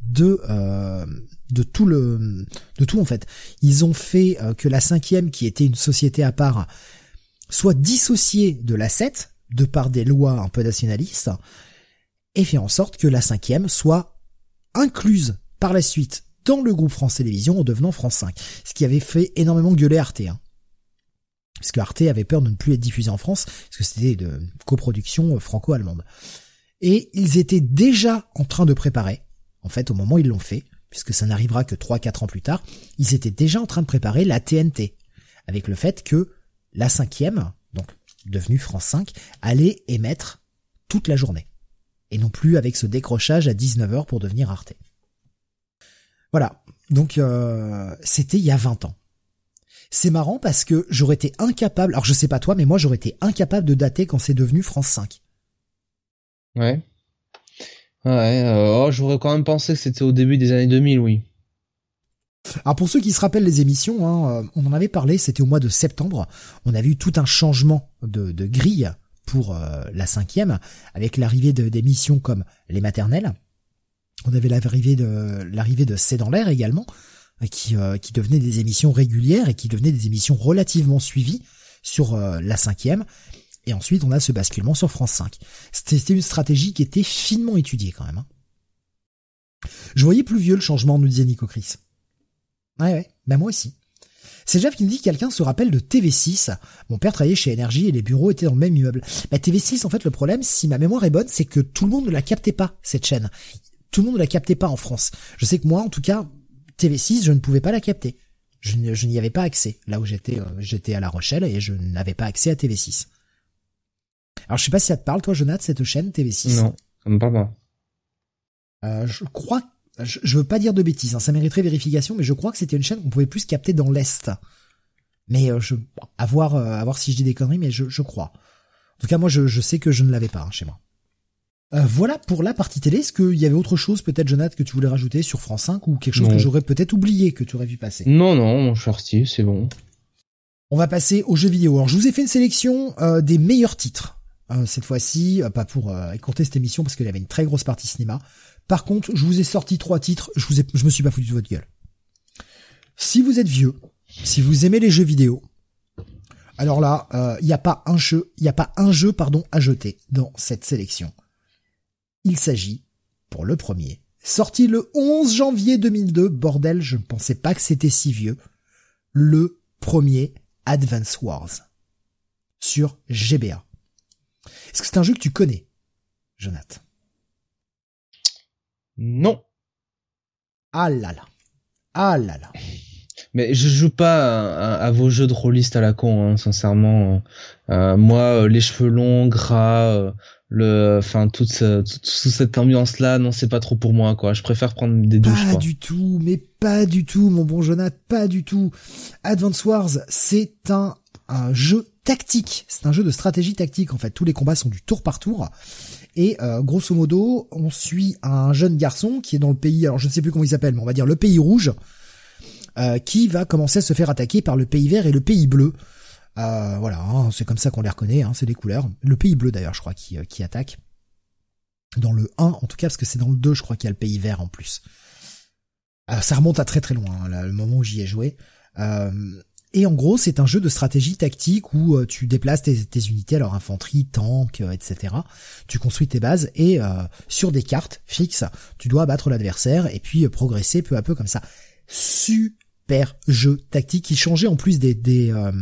de euh, de tout le de tout en fait. Ils ont fait euh, que la cinquième, qui était une société à part, soit dissociée de la 7 de par des lois un peu nationalistes, et fait en sorte que la cinquième soit incluse par la suite dans le groupe France Télévisions en devenant France 5. Ce qui avait fait énormément gueuler Arte. Hein. Parce que Arte avait peur de ne plus être diffusé en France, parce que c'était de coproduction franco-allemande. Et ils étaient déjà en train de préparer en fait, au moment où ils l'ont fait, puisque ça n'arrivera que 3-4 ans plus tard, ils étaient déjà en train de préparer la TNT, avec le fait que la cinquième, donc devenue France 5, allait émettre toute la journée, et non plus avec ce décrochage à 19h pour devenir Arte. Voilà, donc euh, c'était il y a 20 ans. C'est marrant parce que j'aurais été incapable, alors je sais pas toi, mais moi j'aurais été incapable de dater quand c'est devenu France 5. Ouais. Ouais, euh, oh, j'aurais quand même pensé que c'était au début des années 2000, oui. Alors pour ceux qui se rappellent les émissions, hein, euh, on en avait parlé, c'était au mois de septembre. On avait eu tout un changement de, grille pour euh, la cinquième, avec l'arrivée d'émissions comme les maternelles. On avait l'arrivée de l'arrivée C'est dans l'air également, qui, qui devenaient des émissions régulières et qui devenaient des émissions relativement suivies sur la cinquième. Et ensuite, on a ce basculement sur France 5. C'était une stratégie qui était finement étudiée quand même. Hein. Je voyais plus vieux le changement, nous disait Nico Chris. Ouais, ouais, ben moi aussi. C'est Jeff qui nous dit que quelqu'un se rappelle de TV6. Mon père travaillait chez Énergie et les bureaux étaient dans le même immeuble. Bah, TV6, en fait, le problème, si ma mémoire est bonne, c'est que tout le monde ne la captait pas, cette chaîne. Tout le monde ne la captait pas en France. Je sais que moi, en tout cas, TV6, je ne pouvais pas la capter. Je, n'y avais pas accès. Là où j'étais, euh, j'étais à La Rochelle et je n'avais pas accès à TV6. Alors je sais pas si ça te parle toi Jonathan cette chaîne TV6. Non, ça me parle pas. Euh, je crois, je, veux pas dire de bêtises, hein, ça mériterait vérification, mais je crois que c'était une chaîne qu'on pouvait plus capter dans l'est. Mais euh, je, à voir, euh, à voir si je dis des conneries, mais je, je crois. En tout cas, moi, je, je sais que je ne l'avais pas hein, chez moi. Euh, voilà pour la partie télé. Est-ce qu'il y avait autre chose, peut-être, Jonathan, que tu voulais rajouter sur France 5 ou quelque chose que j'aurais peut-être oublié que tu aurais vu passer? Non, non, mon cher c'est bon. On va passer aux jeux vidéo. Alors, je vous ai fait une sélection des meilleurs titres euh, cette fois-ci, euh, pas pour euh, écourter cette émission parce qu'il y avait une très grosse partie cinéma. Par contre, je vous ai sorti trois titres, je vous me suis pas foutu de votre gueule. Si vous êtes vieux, si vous aimez les jeux vidéo, alors là, il n'y a pas un jeu, il a pas un jeu, pardon, à jeter dans cette sélection. Il s'agit, pour le premier, sorti le 11 janvier 2002, bordel, je ne pensais pas que c'était si vieux, le premier Advance Wars sur GBA. Est-ce que c'est un jeu que tu connais, Jonathan? Non. Ah là là. Ah là là. Mais je joue pas à, vos jeux de rôliste à la con, hein, sincèrement. Euh, moi, euh, les cheveux longs, gras, euh, le, enfin toute, cette ambiance là, non, c'est pas trop pour moi, quoi. Je préfère prendre des douches. Pas du tout, mais pas du tout, mon bon Jonathan, pas du tout. Advance Wars, c'est un, un jeu tactique. C'est un jeu de stratégie tactique en fait. Tous les combats sont du tour par tour. Et euh, grosso modo, on suit un jeune garçon qui est dans le pays, alors je ne sais plus comment il s'appelle, mais on va dire le pays rouge, euh, qui va commencer à se faire attaquer par le pays vert et le pays bleu. Euh, voilà, hein, c'est comme ça qu'on les reconnaît, hein, c'est des couleurs. Le pays bleu d'ailleurs, je crois, qui, qui attaque. Dans le 1, en tout cas, parce que c'est dans le 2, je crois qu'il y a le pays vert en plus. ça remonte à très très loin, hein, le moment où j'y ai joué. Et en gros, c'est un jeu de stratégie tactique où euh, tu déplaces tes, unités, alors infanterie, tank, euh, etc. Tu construis tes bases et euh, sur des cartes fixes, tu dois abattre l'adversaire et puis progresser peu à peu comme ça. Super jeu tactique qui changeait en plus des des, euh,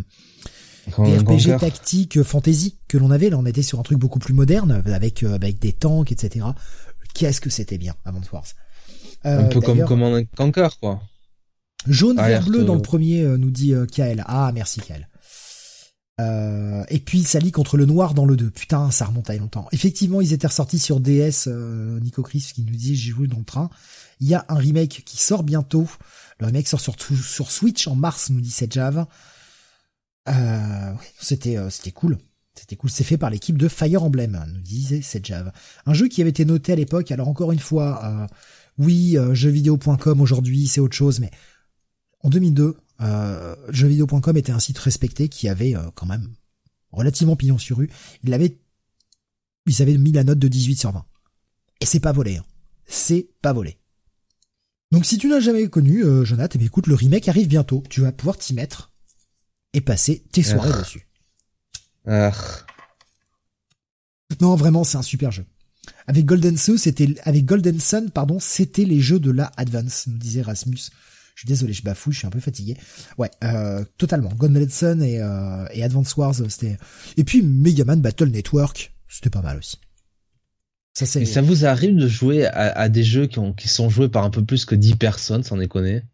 des RPG tactiques fantasy que l'on avait. Là, on était sur un truc beaucoup plus moderne avec avec des tanks, etc. Qu'est-ce que c'était bien avant Wars. un peu comme Command Conquer, quoi. Jaune, vert, bleu dans le premier, nous dit Kael. Ah, merci Kael. Euh, et puis ça lit contre le noir dans le 2. Putain, ça remonte à longtemps. Effectivement, ils étaient ressortis sur DS, euh, Nico Chris qui nous dit j'ai joué dans le train. Il y a un remake qui sort bientôt. Le remake sort sur, sur Switch en mars, nous dit cette Java. Euh, c'était euh, c'était cool. C'était cool. C'est fait par l'équipe de Fire Emblem, nous disait cette Java. Un jeu qui avait été noté à l'époque. Alors encore une fois, euh, oui, jeuxvideo.com aujourd'hui, c'est autre chose, mais en 2002, euh, jeuxvideo.com était un site respecté qui avait euh, quand même relativement pignon sur rue. Il avait, ils avaient mis la note de 18 sur 20. Et c'est pas volé. Hein. C'est pas volé. Donc si tu n'as jamais connu euh, Jonathan, eh écoute, le remake arrive bientôt. Tu vas pouvoir t'y mettre et passer tes soirées dessus. Non, vraiment, c'est un super jeu. Avec Golden Sun, c'était avec Golden Sun, pardon, c'était les jeux de la Advance, nous disait Rasmus. Je suis désolé, je bafouille, je suis un peu fatigué. Ouais, euh, totalement. Gauntlet Sun et, euh, et Advance Wars, c'était... Et puis Mega Man Battle Network, c'était pas mal aussi. Ça, et ça vous arrive de jouer à, des jeux qui, ont, qui sont joués par un peu plus que 10 personnes, sans déconner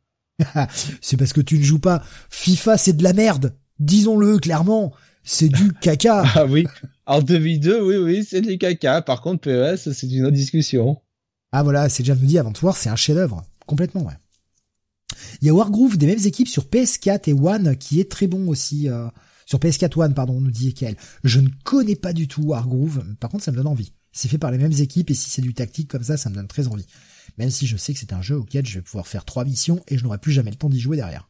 [laughs] C'est parce que tu ne joues pas. FIFA, c'est de la merde. Disons-le clairement. C'est du [laughs] caca. ah oui. En 2002, oui, oui, c'est du caca. Par contre, PES, c'est une autre discussion. Ah voilà, c'est déjà me dit avant voir, c'est un chef-d'œuvre. Complètement, ouais. Il y a Wargroove des mêmes équipes sur PS4 et One qui est très bon aussi. Euh, sur PS4 One, pardon, nous dit Ekel. Je ne connais pas du tout Wargroove, par contre ça me donne envie. C'est fait par les mêmes équipes et si c'est du tactique comme ça, ça me donne très envie. Même si je sais que c'est un jeu auquel je vais pouvoir faire trois missions et je n'aurai plus jamais le temps d'y jouer derrière.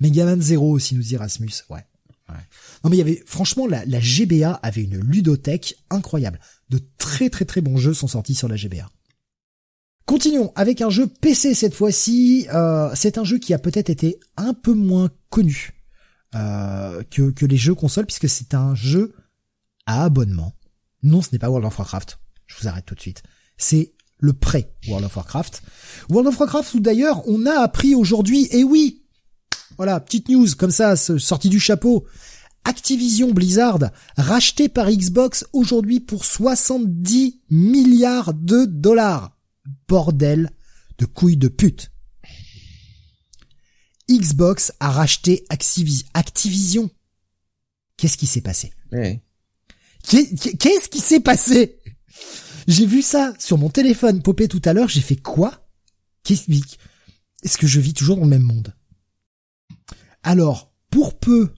Megaman Zero aussi nous dit Rasmus, ouais. ouais. Non mais il y avait, franchement, la, la GBA avait une ludothèque incroyable. De très très très bons jeux sont sortis sur la GBA. Continuons avec un jeu PC cette fois-ci. Euh, c'est un jeu qui a peut-être été un peu moins connu euh, que, les jeux consoles puisque c'est un jeu à abonnement. Non, ce n'est pas World of Warcraft. Je vous arrête tout de suite. C'est le pré World of Warcraft. World of Warcraft où d'ailleurs on a appris aujourd'hui, et oui, voilà, petite news comme ça, sortie du chapeau. Activision Blizzard, racheté par Xbox aujourd'hui pour 70 milliards de dollars bordel de couilles de pute. Xbox a racheté Activision. Qu'est-ce qui s'est passé? Qu'est-ce qui s'est passé? J'ai vu ça sur mon téléphone popper tout à l'heure, j'ai fait quoi? Est-ce que je vis toujours dans le même monde? Alors, pour peu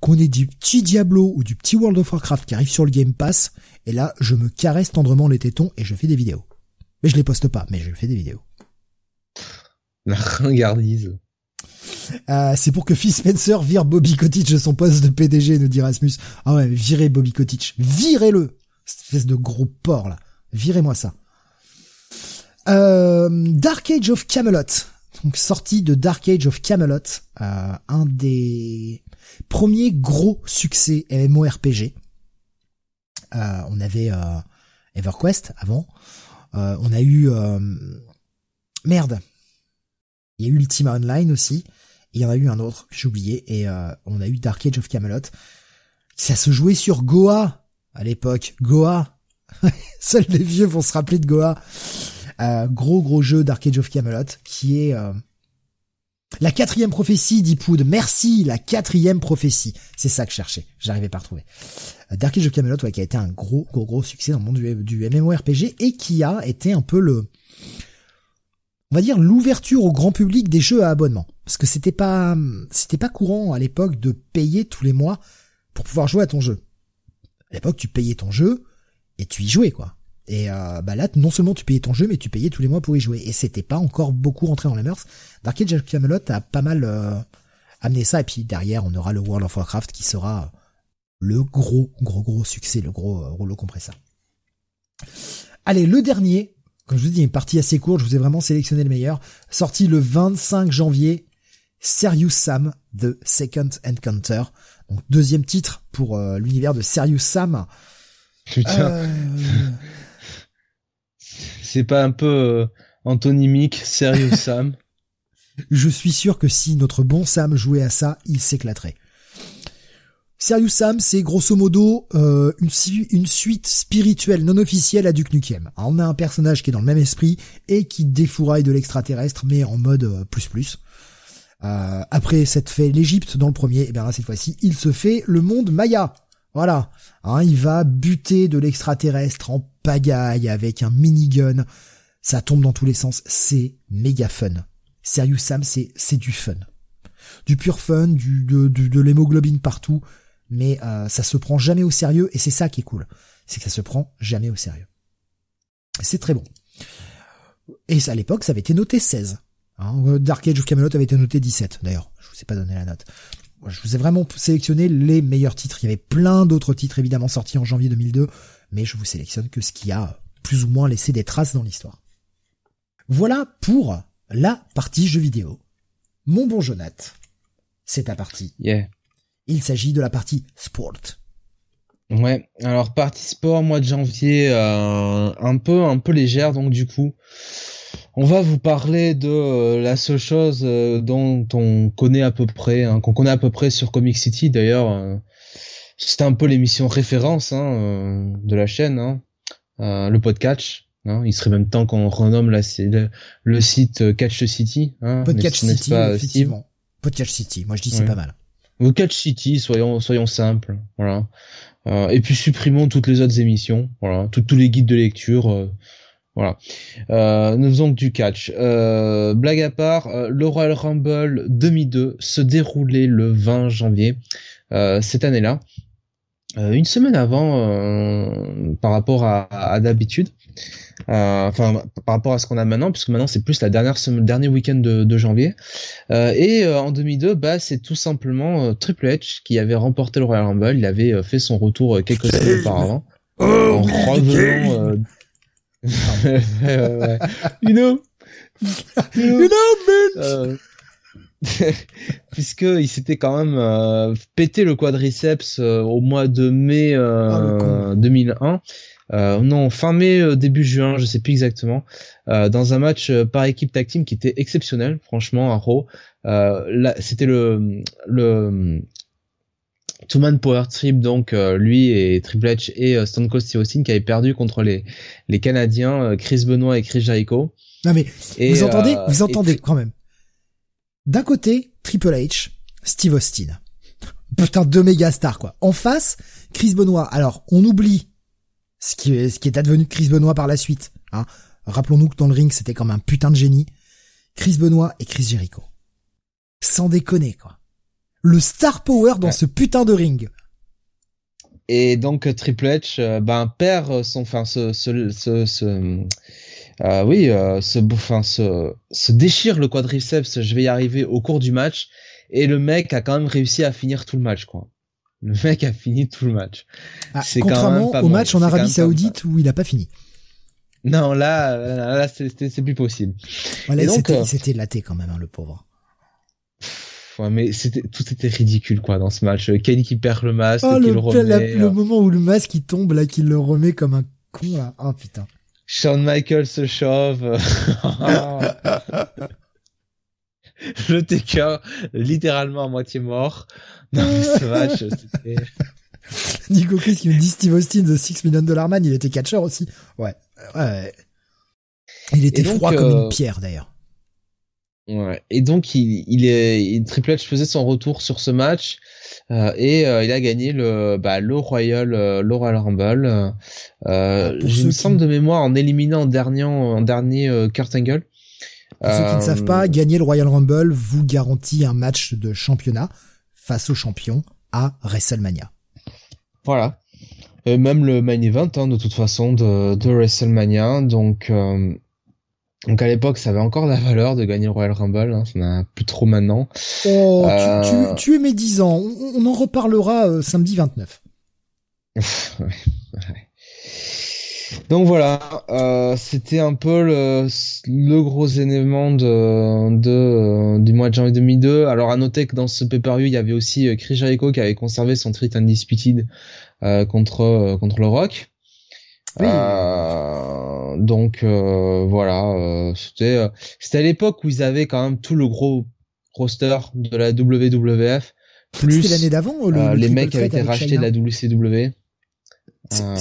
qu'on ait du petit Diablo ou du petit World of Warcraft qui arrive sur le Game Pass, et là, je me caresse tendrement les tétons et je fais des vidéos. Mais je les poste pas, mais je fais des vidéos. La ringardise. Euh, c'est pour que Phil Spencer vire Bobby Kotick de son poste de PDG, nous dit Rasmus. Ah ouais, virez Bobby Kotick. Virez-le. Cette espèce de gros porc, là. Virez-moi ça. Euh, Dark Age of Camelot. Donc, sortie de Dark Age of Camelot. Euh, un des premiers gros succès MMORPG. Euh, on avait euh, EverQuest avant. Euh, on a eu euh, merde. Il y a eu Ultima Online aussi. il y en a eu un autre que j'ai oublié. Et euh, on a eu Dark Age of Camelot. Ça se jouait sur Goa à l'époque. Goa. [laughs] Seuls les vieux vont se rappeler de Goa. gros gros jeu Dark Age of Camelot qui est la quatrième prophétie d'Ipoud. Merci, la quatrième prophétie. C'est ça que je cherchais. J'arrivais pas à retrouver. Dark Age of Camelot, qui a été un gros, gros, gros succès dans le monde du, du MMORPG et qui a été un peu le, on va dire l'ouverture au grand public des jeux à abonnement. Parce que c'était pas, c'était pas courant à l'époque de payer tous les mois pour pouvoir jouer à ton jeu. À l'époque, tu payais ton jeu et tu y jouais, quoi. Et euh, bah là, non seulement tu payais ton jeu, mais tu payais tous les mois pour y jouer. Et c'était pas encore beaucoup rentré dans les mœurs. Dark Age of Camelot a pas mal euh, amené ça. Et puis derrière, on aura le World of Warcraft qui sera le gros, gros, gros succès, le gros euh, rouleau compresseur. Allez, le dernier, comme je vous dis, une partie assez courte, je vous ai vraiment sélectionné le meilleur. Sorti le 25 janvier, Serious Sam, The Second Encounter. Donc deuxième titre pour euh, l'univers de Serious Sam. Putain c'est pas un peu euh, antonymique, sérieux [laughs] Sam? Je suis sûr que si notre bon Sam jouait à ça, il s'éclaterait. Serious Sam, c'est grosso modo euh, une, une, suite spirituelle non officielle à Duke Nukem. on a un personnage qui est dans le même esprit et qui défouraille de l'extraterrestre, mais en mode euh, plus plus. Euh, après s'être fait l'Égypte dans le premier, et eh bien là cette fois-ci, il se fait le monde Maya. Voilà, hein, il va buter de l'extraterrestre en pagaille avec un minigun. Ça tombe dans tous les sens, c'est méga fun. Serious Sam, c'est c'est du fun, du pur fun, du de, de l'hémoglobine partout mais euh, ça se prend jamais au sérieux et c'est ça qui est cool, c'est que ça se prend jamais au sérieux. C'est très bon. Et à l'époque, ça avait été noté 16. Hein. Dark Age of Camelot avait été noté 17 d'ailleurs. Je vous ai pas donné la note. Je vous ai vraiment sélectionné les meilleurs titres. Il y avait plein d'autres titres évidemment sortis en janvier 2002, mais je vous sélectionne que ce qui a plus ou moins laissé des traces dans l'histoire. Voilà pour la partie jeu vidéo. Mon bon Jonath, c'est ta partie. Yeah. Il s'agit de la partie sport. Ouais, alors partie sport, mois de janvier, euh, un peu un peu légère, donc du coup, on va vous parler de euh, la seule chose euh, dont on connaît à peu près, hein, qu'on connaît à peu près sur Comic City. D'ailleurs, c'était un peu l'émission référence hein, de la chaîne, hein, le podcast. Il serait même temps qu'on renomme la, le, le site Catch City. Podcast City, effectivement. Podcast City, moi je dis c'est pas mal. Ou Catch City, soyons soyons simples, voilà. Euh, et puis supprimons toutes les autres émissions, voilà, tous les guides de lecture, euh, voilà. Euh, nous faisons du catch. Euh, blague à part, euh, le Royal Rumble 2002 se déroulait le 20 janvier cette année-là, une semaine avant par rapport à, à d'habitude. Euh, enfin par rapport à ce qu'on a maintenant, puisque maintenant c'est plus la dernière semaine, dernier week-end de, de, janvier. Euh, et euh, en 2002, bah c'est tout simplement Triple H qui avait remporté le Royal Rumble. Il avait fait son retour quelques semaines auparavant oh, en revenant. Ouais, [laughs] You know, you know, [laughs] puisque il s'était quand même pété le quadriceps au mois de mai 2001 ah, euh, non, fin mai, euh, début juin, je sais plus exactement, euh, dans un match par équipe tag team qui était exceptionnel, franchement, à Raw. c'était le, le Two Man Power Trip, donc lui et Triple H et Stone Cold Steve Austin qui avaient perdu contre les, les Canadiens, Chris Benoit et Chris Jericho. Non mais vous entendez, vous entendez quand même. D'un côté, Triple H, Steve Austin. Putain, deux méga stars quoi. En face, Chris Benoit. Alors, on oublie ce qui est, ce qui est advenu de Chris Benoit par la suite. Hein. Rappelons-nous que dans le ring, c'était comme un putain de génie. Chris Benoit et Chris Jericho. Sans déconner, quoi. Le star power dans ce putain de ring. Et donc Triple H euh, ben perd son enfin ce ce ce, euh, oui euh, ce enfin ce se déchire le quadriceps je vais y arriver au cours du match et le mec a quand même réussi à finir tout le match quoi le [laughs] mec a fini tout le match. Ah, c'est contrairement au match en Arabie Saoudite où il a pas fini. Non, là, là, c'est plus possible. Voilà, euh, c'était laté quand même, hein, le pauvre. Ouais, mais c'était tout était ridicule quoi dans ce match. Kenny qui perd le masque, oh, le, le remet. le euh. moment où le masque il tombe là, qu'il le remet comme un con là. Oh putain. Shawn Michaels se chauffe. [laughs] le Taker littéralement à moitié mort dans ce match. Nico Chris qui me dit Steve Austin de 6 Million Dollar Man, il était catcheur aussi. Ouais. ouais. Il était froid comme une euh, pierre d'ailleurs. Ouais. Et donc il, il est Triple H faisait son retour sur ce match euh, et euh, il a gagné le bah, le Royal euh, le Royal Rumble. Euh, ah, J'ai une qui... de mémoire en éliminant en dernier en dernier Kurt Angle. Pour ceux qui ne savent pas, gagner le Royal Rumble vous garantit un match de championnat face au champion à WrestleMania. Voilà. Et même le main event, hein, de toute façon, de, de WrestleMania. Donc, euh, donc à l'époque, ça avait encore la valeur de gagner le Royal Rumble. Hein, ça n'a plus trop maintenant. Oh, tu, tu, euh, tu, es mes 10 ans. On, en reparlera euh, samedi 29. [laughs] ouais, ouais. Donc voilà, euh, c'était un peu le, le, gros événement de, de euh, du mois de janvier 2002. Alors à noter que dans ce pay-per-view, il y avait aussi euh, Chris Jericho qui avait conservé son treat undisputed euh, contre contre le Rock. Oui. Donc voilà, c'était c'était à l'époque où ils avaient quand même tout le gros roster de la WWF plus C'était l'année d'avant le, euh, le les mecs avaient été rachetés de la WCW. Euh,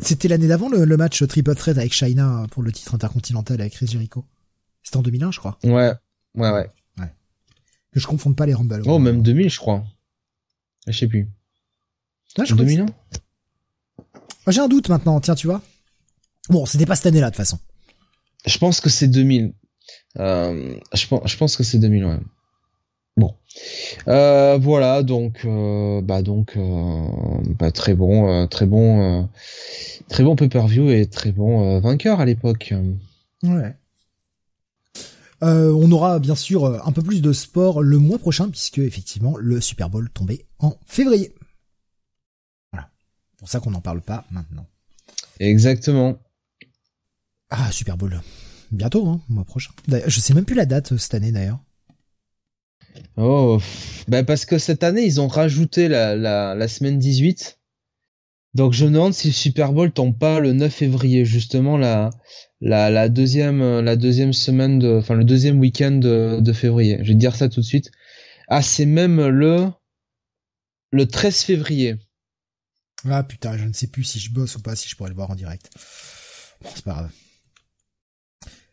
C'était l'année d'avant le, le match triple threat avec China pour le titre intercontinental avec Chris Jericho. C'était en 2001, je crois. ouais, ouais, ouais. Que je confonde pas les Rumble. Oh, même 2000, je crois. Je sais plus. Ouais, je crois que 2001 Ah, J'ai un doute maintenant, tiens, tu vois. Bon, c'était pas cette année-là, de toute façon. Je pense que c'est 2000. Euh, je pense, je pense que c'est 2000, ouais. Bon, euh, voilà, donc, euh, bah donc, euh, bah, très bon, très bon, très bon pay-per-view et très bon vainqueur à l'époque. Ouais. On aura bien sûr un peu plus de sport le mois prochain, puisque effectivement le Super Bowl tombait en février. Voilà. Pour ça qu'on n'en parle pas maintenant. Exactement. Ah, Super Bowl. Bientôt, hein, mois prochain. Je sais même plus la date euh, cette année d'ailleurs. Oh, bah parce que cette année ils ont rajouté la, la, la semaine 18. Donc je me demande si le Super Bowl tombe pas le 9 février, justement la, la, la deuxième euh, la deuxième semaine de, enfin le deuxième week-end de, de février. Je vais te dire ça tout de suite. Ah c'est même le le 13 février. Ah putain, je ne sais plus si je bosse ou pas, si je pourrais le voir en direct. Bon, c'est pas grave.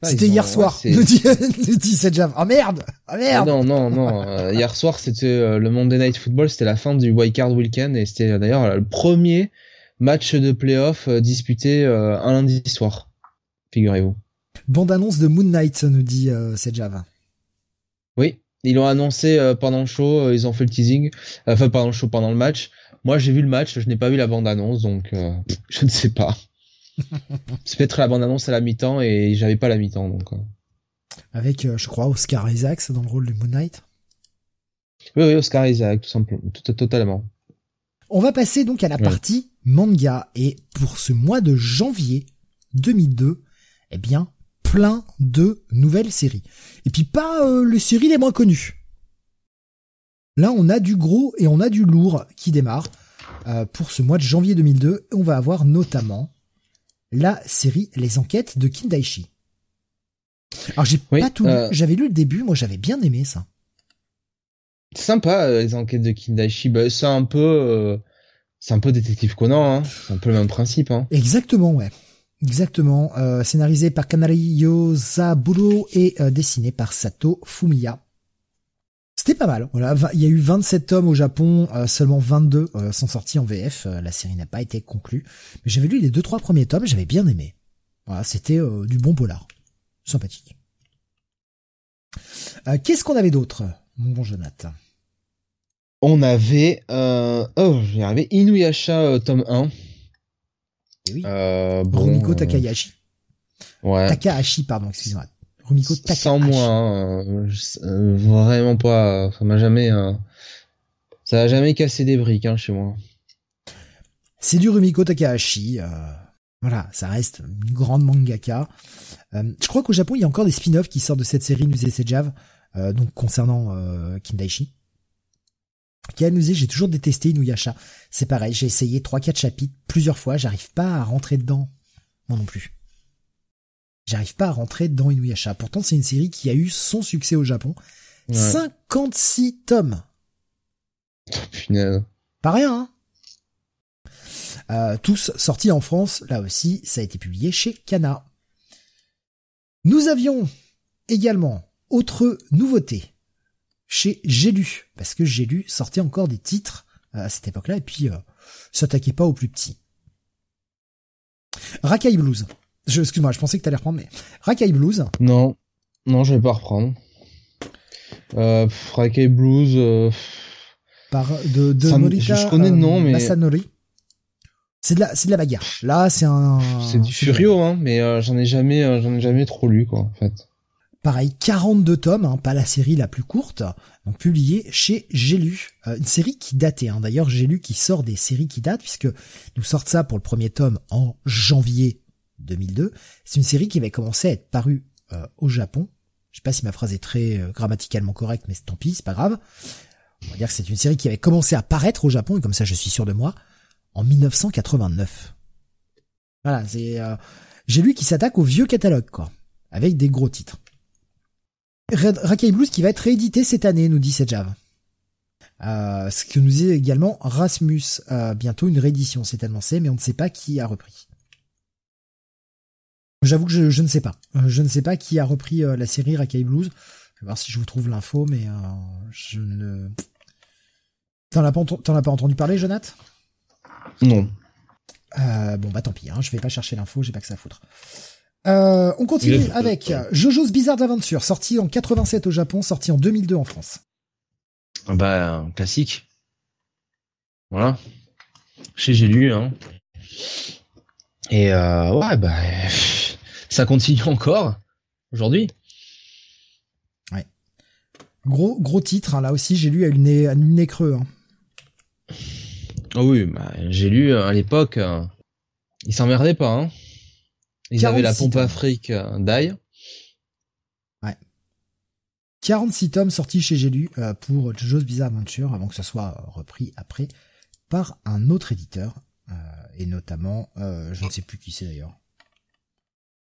C'était ont- hier ouais, soir, cette [laughs] Java. Oh merde Ah merde non non non. euh, hier soir c'était euh, le Monday Night Football, c'était la fin du Wildcard Weekend et c'était euh, d'ailleurs le premier match de playoff euh, disputé un lundi soir. Figurez-vous. Bande-annonce de Moon Knight, nous dit Java. Oui, ils l'ont annoncé pendant le show, ils ont fait le teasing, enfin pendant le show, pendant le match. Moi j'ai vu le match, je n'ai pas vu la bande-annonce, donc euh, [laughs] je ne sais pas. C'est peut-être la bande-annonce à la mi-temps et j'avais pas la mi-temps, donc. euh. Avec, euh, je crois, Oscar Isaacs dans le rôle de Moon Knight. Oui, oui, Oscar Isaac, tout simplement, tout, totalement. On va passer donc à la Ouais. partie manga et pour ce mois de janvier 2002, eh bien, plein de nouvelles séries. Et puis pas euh, les séries les moins connues. Là, on a du gros et on a du lourd qui démarre euh, pour ce mois de janvier 2002. On va avoir notamment la série Les Enquêtes de Kindaichi. Alors j'ai Oui, pas tout lu, euh, j'avais lu le début, moi j'avais bien aimé ça. C'est sympa euh, les enquêtes de Kindaichi, bah, c'est un peu, euh, c'est un peu détective Conan, hein. c'est un peu le même principe. Hein. Exactement, ouais. Exactement. Euh, scénarisé par Kanario Zaburo et dessiné par Sato Fumiya. C'était pas mal. Voilà, il y a eu 27 tomes au Japon, euh, seulement 22 euh, sont sortis en VF. Euh, la série n'a pas été conclue, mais j'avais lu les deux trois premiers tomes, et j'avais bien aimé. Voilà, c'était euh, du bon polar, sympathique. Euh, Qu'est-ce qu'on avait d'autre, mon bon Jonathan? On avait, euh... oh, j'y arrivé, Inuyasha tome 1. Eh oui, Euh, bon. Ouais. Takahashi, pardon, excusez-moi. Rumiko Takahashi. Sans moi, hein, euh, vraiment pas. Ça m'a jamais, euh, ça a jamais cassé des briques hein, chez moi. C'est du Rumiko Takahashi. euh, voilà, ça reste une grande mangaka. Euh, je crois qu'au Japon, il y a encore des spin-offs qui sortent de cette série Musée Sejav, donc concernant euh, Kindaichi. Kianuse, j'ai toujours détesté Inuyasha. C'est pareil, j'ai essayé trois quatre chapitres plusieurs fois, j'arrive pas à rentrer dedans. Moi non plus. J'arrive pas à rentrer dans Inuyasha. Pourtant, c'est une série qui a eu son succès au Japon. Ouais. 56 tomes. Punaise. Pas rien, hein Euh, tous sortis en France, là aussi, ça a été publié chez Kana. Nous avions également autre nouveauté chez J'ai lu, parce que J'ai lu sortait encore des titres euh, à cette époque-là, et puis euh, s'attaquait pas aux plus petits. Rakai Blues. Je, excuse-moi, je pensais que t'allais reprendre, mais Rakai Blues, Non, non, je vais pas reprendre. Euh, pff, Rakai Blues. euh, par de, de Ça Morita je connais le nom, mais- Masanori. C'est de la, c'est de la bagarre. Là, c'est un. c'est du Furio, hein, mais euh, j'en ai jamais, euh, j'en ai jamais trop lu, quoi, en fait. Pareil, 42 tomes, hein, pas la série la plus courte, donc publiée chez J'ai lu. Euh, une série qui datait, hein. d'ailleurs J'ai lu qui sort des séries qui datent, puisque nous sortent ça pour le premier tome en janvier 2002. C'est une série qui avait commencé à être parue euh, au Japon. Je sais pas si ma phrase est très euh, grammaticalement correcte, mais tant pis, c'est pas grave. On va dire que c'est une série qui avait commencé à paraître au Japon, et comme ça je suis sûr de moi, en 1989. Voilà, c'est... euh, J'ai lu qu'il s'attaque au vieux catalogue, quoi, avec des gros titres. Rakai Blues qui va être réédité cette année, nous dit Sejav. Euh, ce que nous dit également Rasmus. Bientôt une réédition, c'est annoncé, mais on ne sait pas qui a repris. J'avoue que je, ne sais pas. Euh, je ne sais pas qui a repris euh, la série Rakai Blues. Je vais voir si je vous trouve l'info, mais euh, je ne... T'en as pas, pas entendu parler, Jonath Non. bon bah tant pis, hein, je vais pas chercher l'info, j'ai pas que ça à foutre. on continue avec Jojo's Bizarre Adventure, sorti en 87 au Japon, sorti en 2002 en France. Ah bah, classique. Voilà. Chez j'ai lu, hein. Et euh, ouais, bah, [laughs] ça continue encore aujourd'hui. Ouais. Gros gros titre, hein, là aussi j'ai lu à une nez, à une nez creux. Hein. Oh oui, bah, j'ai lu à l'époque, euh, ils s'emmerdaient pas. Hein. Ils avaient la pompe Afrique euh, d'ail. Ouais. 46 tomes sortis chez J'ai lu euh, pour JoJo's Bizarre Adventure avant que ça soit repris après par un autre éditeur et notamment, euh, je ne sais plus qui c'est d'ailleurs.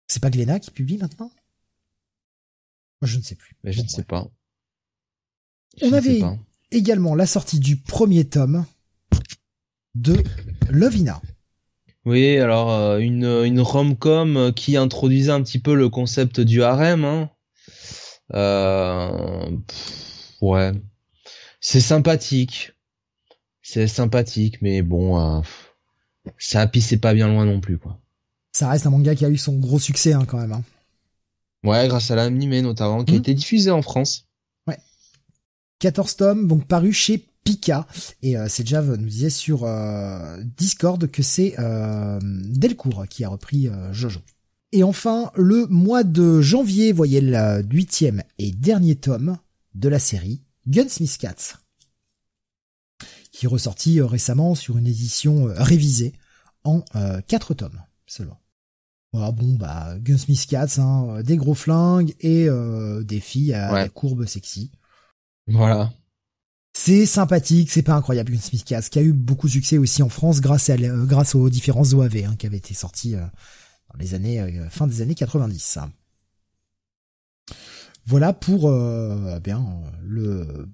C'est pas Glénat qui publie maintenant? Je ne sais plus. Mais je ne sais pas. On avait également la sortie du premier tome de Lovina. Oui, alors euh, une, une rom-com qui introduisait un petit peu le concept du harem. Hein. Euh, ouais, c'est sympathique, c'est sympathique, mais bon, ça pissé pas bien loin non plus, quoi. Ça reste un manga qui a eu son gros succès, hein, quand même. Hein. Ouais, grâce à l'animé notamment, qui a mmh. été diffusé en France. Ouais. 14 tomes, donc paru chez Pika. Et euh, c'est nous disait sur euh, Discord que c'est euh, Delcourt qui a repris euh, Jojo. Et enfin, le mois de janvier, voyez le huitième et dernier tome de la série Gunsmith Cats qui est ressorti euh, récemment sur une édition euh, révisée en euh, quatre tomes seulement. Bon bah Gunsmith Cats, hein, des gros flingues et des filles à courbes sexy. Voilà. C'est sympathique, c'est pas incroyable Gunsmith Cats, qui a eu beaucoup de succès aussi en France grâce à grâce aux différents OAV hein, qui avaient été sortis dans les années fin des années 90. Voilà pour bien le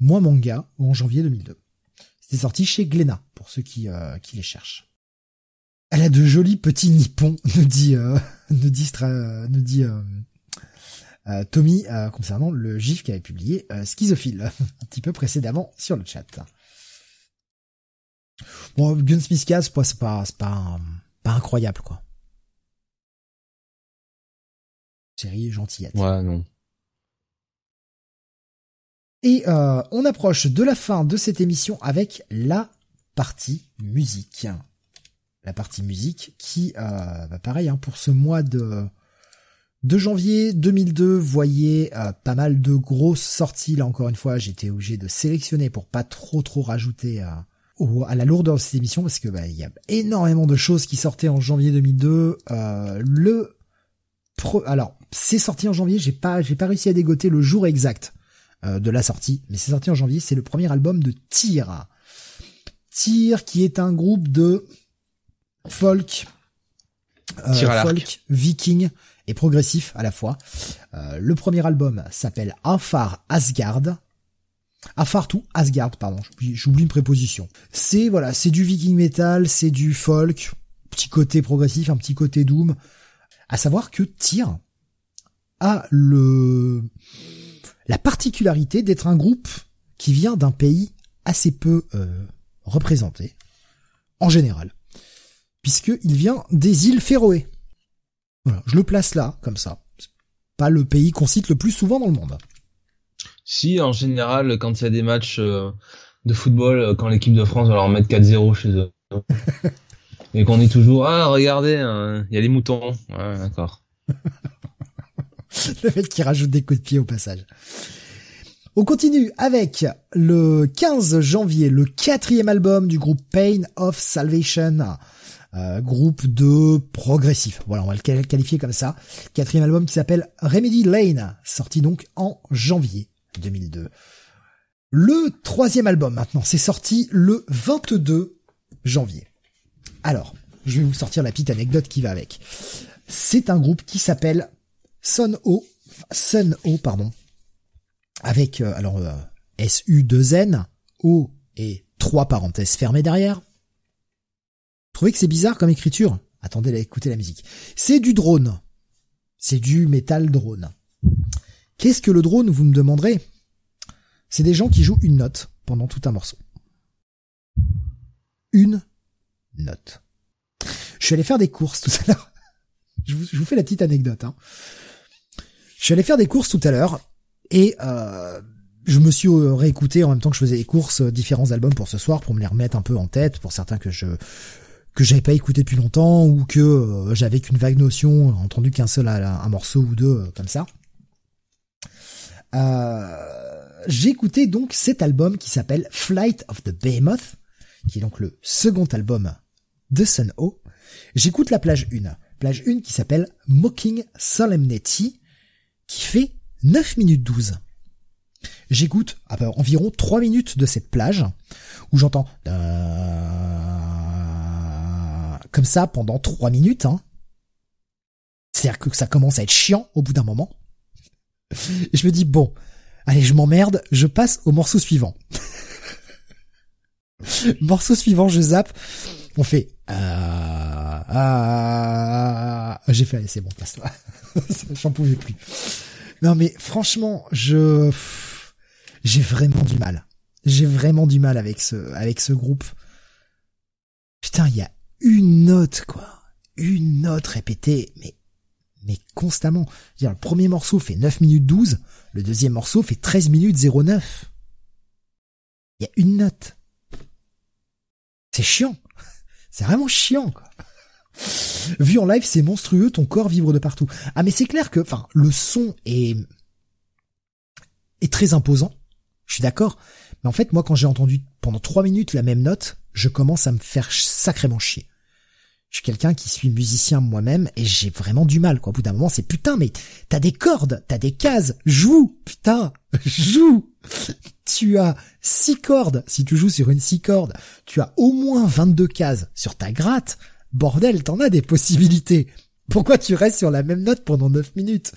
mois manga en janvier 2002. C'est sorti chez Glénat, pour ceux qui, euh, qui les cherchent. Elle a de jolis petits nippons, [laughs] nous dit, euh, nous dit, nous dit euh, Tommy concernant le gif qui avait publié Schizophile [laughs] un petit peu précédemment sur le chat. Bon, Gunsmith Cast, c'est pas, c'est pas, pas incroyable quoi. Série gentillette. Ouais, non. Et euh, on approche de la fin de cette émission avec la partie musique. La partie musique qui, euh, bah pareil, hein, pour ce mois de, janvier 2002, voyez euh, pas mal de grosses sorties. Là encore une fois, j'étais obligé de sélectionner pour pas trop trop rajouter à, à la lourdeur de cette émission parce que bah, il y a énormément de choses qui sortaient en janvier 2002. Euh, le alors c'est sorti en janvier, j'ai pas j'ai pas réussi à dégoter le jour exact euh, de la sortie, mais c'est sorti en janvier, c'est le premier album de Tyr. Tyr qui est un groupe de folk, euh, folk, viking et progressif à la fois. Euh, le premier album s'appelle Afar Asgard. Afar tout Asgard, pardon, j'oublie une préposition. C'est voilà, c'est du viking metal, c'est du folk, petit côté progressif, un petit côté doom. À savoir que Tyr a le la particularité d'être un groupe qui vient d'un pays assez peu euh, représenté, en général, puisqu'il vient des îles Féroé. Voilà, je le place là, comme ça. Pas le pays qu'on cite le plus souvent dans le monde. Si, en général, quand il y a des matchs euh, de football, euh, quand l'équipe de France va leur mettre 4-0 chez eux. [laughs] Et qu'on est toujours, ah, regardez, hein, il y a les moutons. Ouais, d'accord. [laughs] [laughs] le fait qu'il rajoute des coups de pied au passage. On continue avec le 15 janvier, le quatrième album du groupe Pain of Salvation. Euh, groupe de progressif. Voilà, on va le qualifier comme ça. Quatrième album qui s'appelle Remedy Lane, sorti donc en janvier 2002. Le troisième album maintenant, c'est sorti le 22 janvier. Alors, je vais vous sortir la petite anecdote qui va avec. C'est un groupe qui s'appelle Sun O, Sun O, pardon, avec euh, alors euh, S U 2 N O et trois parenthèses fermées derrière. Trouvez que c'est bizarre comme écriture? Attendez, écoutez la musique. C'est du drone. C'est du métal drone. Qu'est-ce que le drone, vous me demanderez? C'est des gens qui jouent une note pendant tout un morceau. Une note. Je suis allé faire des courses tout à l'heure. [laughs] Je vous, fais la petite anecdote. Hein. Je suis allé faire des courses tout à l'heure et euh, je me suis réécouté en même temps que je faisais les courses euh, différents albums pour ce soir pour me les remettre un peu en tête pour certains que je que j'avais pas écouté depuis longtemps ou que euh, j'avais qu'une vague notion, entendu qu'un seul un morceau ou deux euh, comme ça. j'ai écouté donc cet album qui s'appelle Flight of the Behemoth, qui est donc le second album de Sun O. J'écoute la plage 1, plage 1 qui s'appelle Mocking Solemnity, qui fait 9 minutes 12. J'écoute environ 3 minutes de cette plage où j'entends comme ça pendant 3 minutes. Hein. C'est-à-dire que ça commence à être chiant au bout d'un moment. Et je me dis bon, allez, je m'emmerde, je passe au morceau suivant. [laughs] morceau suivant, je zappe. On fait ah, ah, j'ai fait allez, c'est bon, passe-toi. [laughs] J'en pouvais plus. Non mais franchement, je j'ai vraiment du mal. J'ai vraiment du mal avec ce avec ce groupe. Putain, il y a une note quoi, une note répétée mais mais constamment. Dire, le premier morceau fait 9 minutes 12, le deuxième morceau fait 13 minutes 09. Il y a une note. C'est chiant. C'est vraiment chiant quoi. Vu en live, c'est monstrueux, ton corps vibre de partout. Ah mais c'est clair que, enfin, le son est est très imposant. Je suis d'accord. Mais en fait, moi, quand j'ai entendu pendant trois minutes la même note, je commence à me faire sacrément chier. Je suis quelqu'un qui suis musicien moi-même et j'ai vraiment du mal, quoi. Au bout d'un moment, c'est putain, mais t'as des cordes, t'as des cases, joue, putain, [laughs] joue. Tu as six cordes. Si tu joues sur une six cordes, tu as au moins 22 cases sur ta gratte. Bordel, t'en as des possibilités. Pourquoi tu restes sur la même note pendant 9 minutes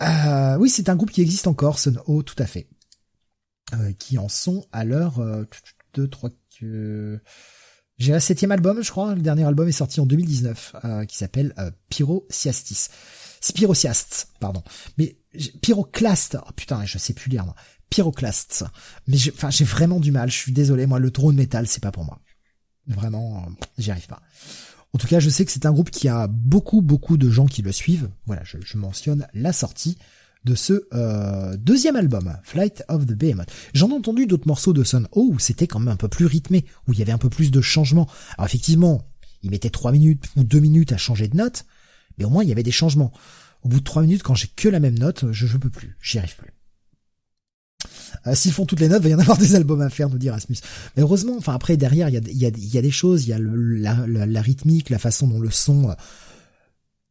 euh, Oui, c'est un groupe qui existe encore, Sun O, tout à fait. Euh, qui en sont à l'heure euh, 2, 3... Euh, j'ai un septième album, je crois. Le dernier album est sorti en 2019, euh, qui s'appelle euh, Pyrociastis. Spirociast, pardon. Mais Pyroclast, oh putain, je sais plus lire moi. Mais enfin, j'ai vraiment du mal. Je suis désolé, moi, le drone métal, c'est pas pour moi. Vraiment, j'y arrive pas. En tout cas, je sais que c'est un groupe qui a beaucoup, beaucoup de gens qui le suivent. Voilà, je, mentionne la sortie de ce euh, deuxième album, Flight of the Behemoth. J'en ai entendu d'autres morceaux de Sun O où c'était quand même un peu plus rythmé, où il y avait un peu plus de changements. Alors effectivement, il mettait trois minutes ou deux minutes à changer de note, mais au moins il y avait des changements. Au bout de trois minutes, quand j'ai que la même note, je, je peux plus, j'y arrive plus. Euh, S'ils font toutes les notes, il va y en avoir des albums à faire, nous dit Rasmus. Mais heureusement, enfin après derrière, il y a, des choses, il y a la, rythmique, la façon dont le son euh,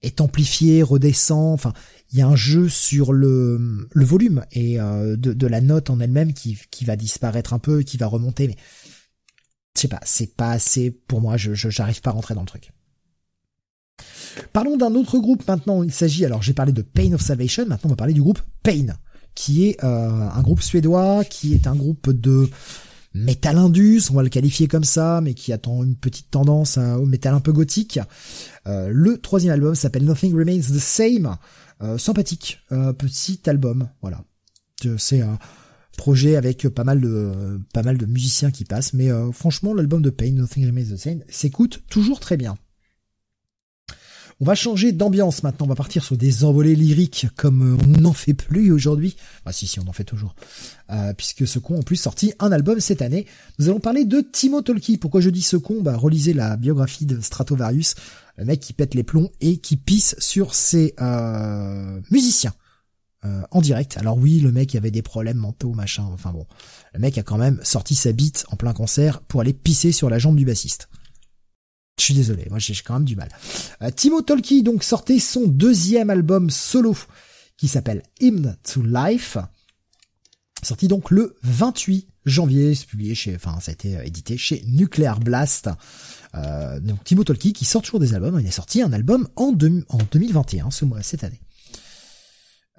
est amplifié, redescend. Enfin, il y a un jeu sur le, volume et euh, de, la note en elle-même qui, qui va disparaître un peu, qui va remonter. Mais je sais pas, c'est pas assez pour moi. Je j'arrive pas à rentrer dans le truc. Parlons d'un autre groupe maintenant. Il s'agit, alors j'ai parlé de Pain of Salvation, maintenant on va parler du groupe Pain qui est euh, un groupe suédois, qui est un groupe de metal indus, on va le qualifier comme ça, mais qui attend une petite tendance au métal un peu gothique. Euh, le troisième album s'appelle Nothing Remains the Same, euh, sympathique, petit album, voilà. C'est un projet avec pas mal de pas mal de musiciens qui passent, mais franchement l'album de Pain, Nothing Remains the Same, s'écoute toujours très bien. On va changer d'ambiance maintenant, on va partir sur des envolées lyriques comme euh, on n'en fait plus aujourd'hui. Ah si si on en fait toujours. Euh, puisque ce con en plus sorti un album cette année. Nous allons parler de Timo Tolki. Pourquoi je dis ce con? Bah relisez la biographie de Stratovarius, le mec qui pète les plombs et qui pisse sur ses euh, musiciens. en direct. Alors oui, le mec avait des problèmes mentaux, machin. Enfin bon, le mec a quand même sorti sa bite en plein concert pour aller pisser sur la jambe du bassiste. Je suis désolé, moi j'ai quand même du mal. Euh, Timo Tolki donc sortait son deuxième album solo qui s'appelle Hymn to Life. sorti donc le 28 janvier, c'est publié chez, enfin ça a été édité chez Nuclear Blast. Euh, donc Timo Tolki qui sort toujours des albums, il a sorti un album en, en 2021, ce mois, cette année.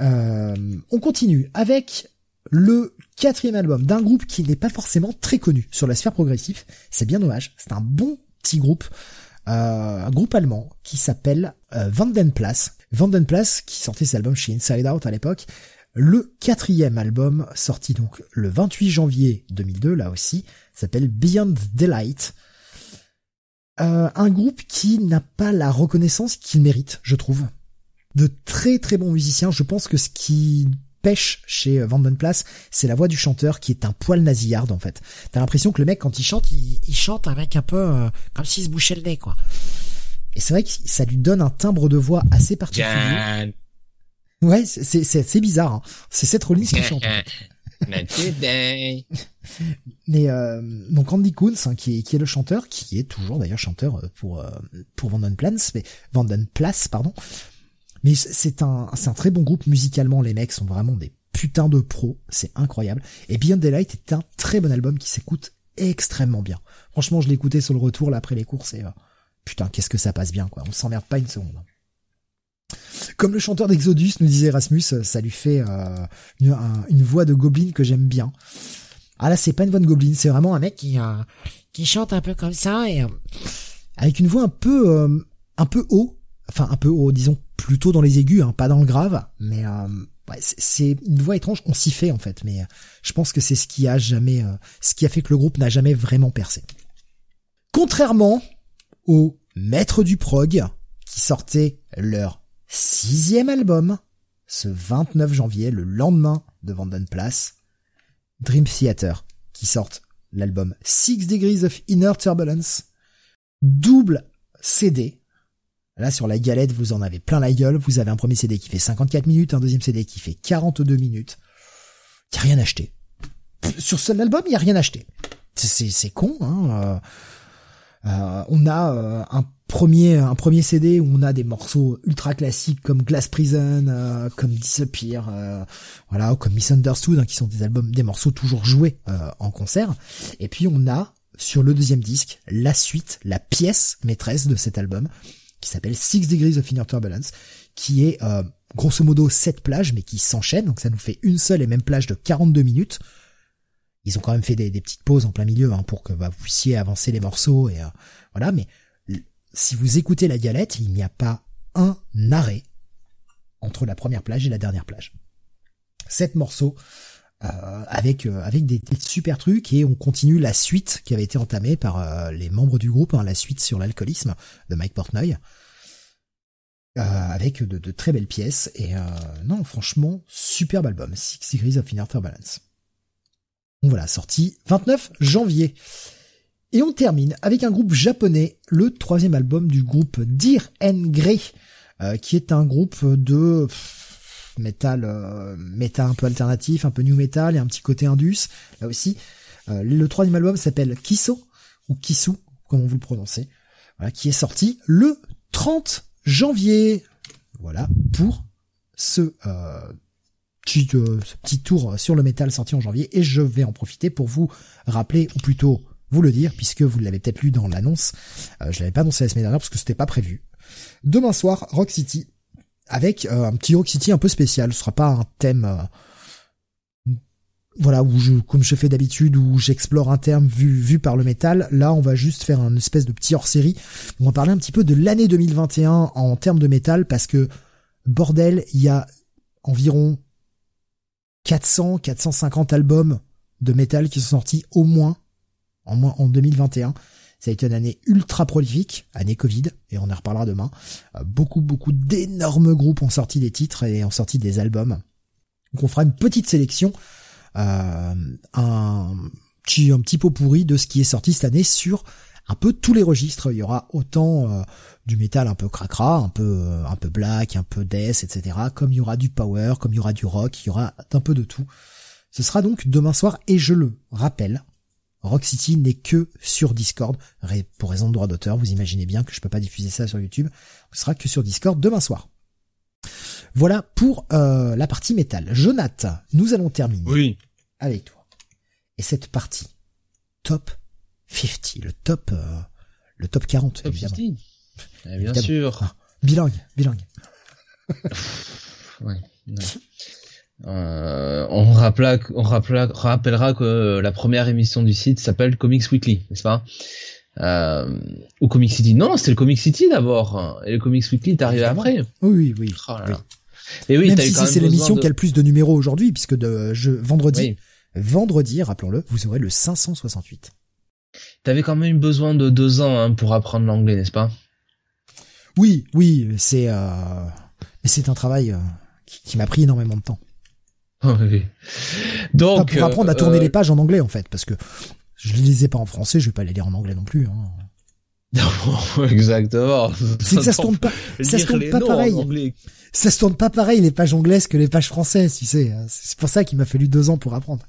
Euh, on continue avec le quatrième album d'un groupe qui n'est pas forcément très connu sur la sphère progressive. C'est bien dommage. C'est un bon petit groupe, euh, un groupe allemand qui s'appelle euh, Vandenplas. Vandenplas qui sortait ses albums chez Inside Out à l'époque. Le quatrième album sorti donc le 28 janvier 2002 là aussi s'appelle Beyond Delight. Euh, un groupe qui n'a pas la reconnaissance qu'il mérite, je trouve. De très très bons musiciens. Je pense que ce qui pêche chez Vandenplas, c'est la voix du chanteur qui est un poil nasillarde en fait. T'as l'impression que le mec quand il chante, il, chante avec un peu euh, comme s'il se bouchait le nez quoi. Et c'est vrai que ça lui donne un timbre de voix assez particulier. Ouais, c'est c'est bizarre. Hein. C'est Seth Rollins qui chante. [laughs] Mais euh, donc Andy Coons, hein, qui est qui est le chanteur, qui est toujours d'ailleurs chanteur euh, pour euh, pour Vandenplas, mais Vandenplas, pardon. Mais c'est un c'est un très bon groupe musicalement. Les mecs sont vraiment des putains de pros, c'est incroyable. Et Beyond Daylight est un très bon album qui s'écoute extrêmement bien. Franchement, je écouté sur le retour là après les courses et euh, putain, qu'est-ce que ça passe bien quoi. On s'emmerde pas une seconde. Comme le chanteur d'Exodus nous disait Erasmus, ça lui fait euh, une, voix de goblin que j'aime bien. Ah là, c'est pas une voix de goblin, c'est vraiment un mec qui euh, qui chante un peu comme ça et euh, avec une voix un peu un peu haut, enfin un peu haut, disons plutôt dans les aigus, hein, pas dans le grave, mais ouais, c'est une voix étrange. On s'y fait en fait, mais je pense que c'est ce qui a jamais, ce qui a fait que le groupe n'a jamais vraiment percé. Contrairement aux maîtres du prog qui sortaient leur sixième album, ce 29 janvier, le lendemain de Place, Dream Theater, qui sortent l'album Six Degrees of Inner Turbulence, double CD. Là, sur la galette, vous en avez plein la gueule. Vous avez un premier CD qui fait 54 minutes, un deuxième CD qui fait 42 minutes. Y a rien acheté. Sur seul album, y a rien acheté. C'est con, hein. Euh, euh, on a euh, un premier un premier CD où on a des morceaux ultra classiques comme Glass Prison, comme Disappear, voilà, comme Misunderstood, hein, qui sont des albums, des morceaux toujours joués en concert. Et puis on a sur le deuxième disque la suite, la pièce maîtresse de cet album, qui s'appelle Six Degrees of Inner Turbulence, qui est grosso modo sept plages, mais qui s'enchaînent, donc ça nous fait une seule et même plage de 42 minutes. Ils ont quand même fait des, petites pauses en plein milieu hein, pour que bah, vous puissiez avancer les morceaux et voilà, mais si vous écoutez la galette, il n'y a pas un arrêt entre la première plage et la dernière plage. Sept morceaux euh, avec euh, avec des, super trucs et on continue la suite qui avait été entamée par euh, les membres du groupe, hein, la suite sur l'alcoolisme de Mike Portnoy, avec de, très belles pièces et non franchement superbe album, Six Degrees of Inner Turbulence. Donc voilà, sorti 29 janvier. Et on termine avec un groupe japonais, le troisième album du groupe Dear and Grey, euh, qui est un groupe de métal, euh, un peu alternatif, un peu new metal et un petit côté indus. Là aussi, euh, le troisième album s'appelle Kiso ou Kisu, comme vous le prononcez, voilà, qui est sorti le 30 janvier. Voilà pour ce petit, ce petit tour sur le métal sorti en janvier et je vais en profiter pour vous rappeler, ou plutôt vous le dire, puisque vous l'avez peut-être lu dans l'annonce. Euh, je l'avais pas annoncé la semaine dernière parce que c'était pas prévu. Demain soir, Rock City, avec euh, un petit Rock City un peu spécial. Ce sera pas un thème, euh, voilà, où je, comme je fais d'habitude, où j'explore un terme vu par le métal. Là, on va juste faire une espèce de petit hors-série. On va parler un petit peu de l'année 2021 en termes de métal, parce que bordel, il y a environ 400, 450 albums de métal qui sont sortis au moins en, moins, en 2021. Ça a été une année ultra prolifique, année Covid, et on en reparlera demain. Euh, beaucoup, beaucoup d'énormes groupes ont sorti des titres et ont sorti des albums. Donc on fera une petite sélection, euh, un, petit, un pot pourri de ce qui est sorti cette année sur un peu tous les registres. Il y aura autant euh, du métal un peu cracra, un peu un peu black, un peu death, etc. Comme il y aura du power, comme il y aura du rock, il y aura un peu de tout. Ce sera donc demain soir et je le rappelle, Rock City n'est que sur Discord, pour raison de droit d'auteur, vous imaginez bien que je peux pas diffuser ça sur YouTube, ce sera que sur Discord demain soir. Voilà pour euh, la partie métal. Jonathan, nous allons terminer. Oui. avec toi. Et cette partie, top 50, le top, euh, le top 40, Top évidemment. 50. Eh, bien Évidemment. sûr. Ah, bilingue, bilingue. [laughs] Ouais. ouais. Euh, on, rappela, on rappela, rappellera que la première émission du site s'appelle Comics Weekly, n'est-ce pas? Euh, Ou Comic City. Non, c'était le Comic City d'abord. Et le Comics Weekly est arrivé après. Oui, oui, oui. Oh là Oui. là. Et oui, Même si c'est l'émission besoin qui a de... le plus de numéros aujourd'hui, puisque de je, vendredi, Oui. vendredi, rappelons-le, vous aurez le 568. T'avais quand même besoin de deux ans hein, pour apprendre l'anglais, n'est-ce pas? Oui, oui, c'est, euh, mais c'est un travail euh, qui, qui m'a pris énormément de temps. [laughs] Oui. Enfin, Donc, pour apprendre à tourner euh, les pages en anglais, en fait, parce que je les lisais pas en français, je vais pas les lire en anglais non plus. Hein. [laughs] Exactement. C'est que ça se tourne pas, [laughs] ça se tourne pas pareil. ça se tourne pas pareil les pages anglaises que les pages françaises, tu sais. C'est pour ça qu'il m'a fallu deux ans pour apprendre.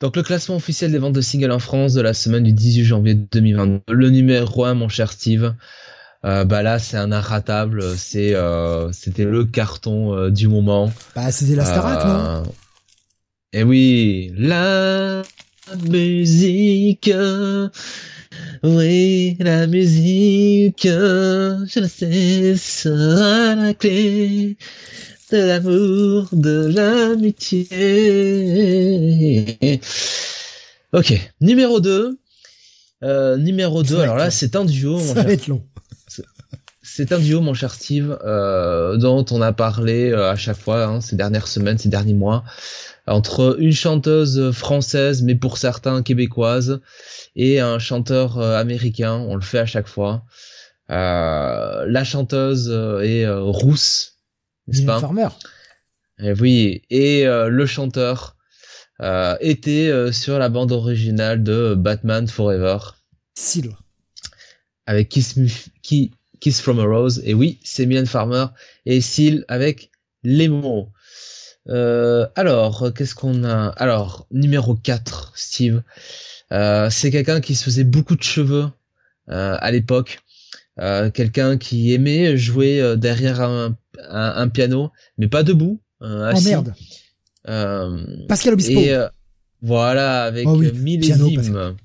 Donc le classement officiel des ventes de singles en France de la semaine du 18 janvier 2022. Le numéro 1, mon cher Steve. Euh, bah là c'est un inratable, c'est euh, c'était le carton euh, du moment. Bah, c'était la Starac, non Euh, Et oui, la musique. Oui, la musique, je le sais, sera la clé de l'amour, de l'amitié. Ok, numéro 2. Euh, numéro 2, Ça va alors là c'est un duo, mon Ça cher va être long. C'est un duo, mon cher Steve, euh, dont on a parlé euh, à chaque fois hein, ces dernières semaines, ces derniers mois, entre une chanteuse française, mais pour certains québécoise, et un chanteur euh, américain. On le fait à chaque fois. Euh, la chanteuse euh, est rousse, n'est-ce pas? Farmer. Eh oui, et euh, le chanteur euh, était euh, sur la bande originale de Batman Forever Seal. avec Me- Ki- Kiss from a Rose. Et oui, c'est Mylène Farmer et Seal avec les mots. Euh, alors, qu'est-ce qu'on a? Alors, numéro 4, Steve. Euh, c'est quelqu'un qui se faisait beaucoup de cheveux euh, à l'époque. Quelqu'un qui aimait jouer derrière un, un, un piano, mais pas debout. Oh merde. Pascal Obispo. et voilà, avec Oh oui, piano, millésime.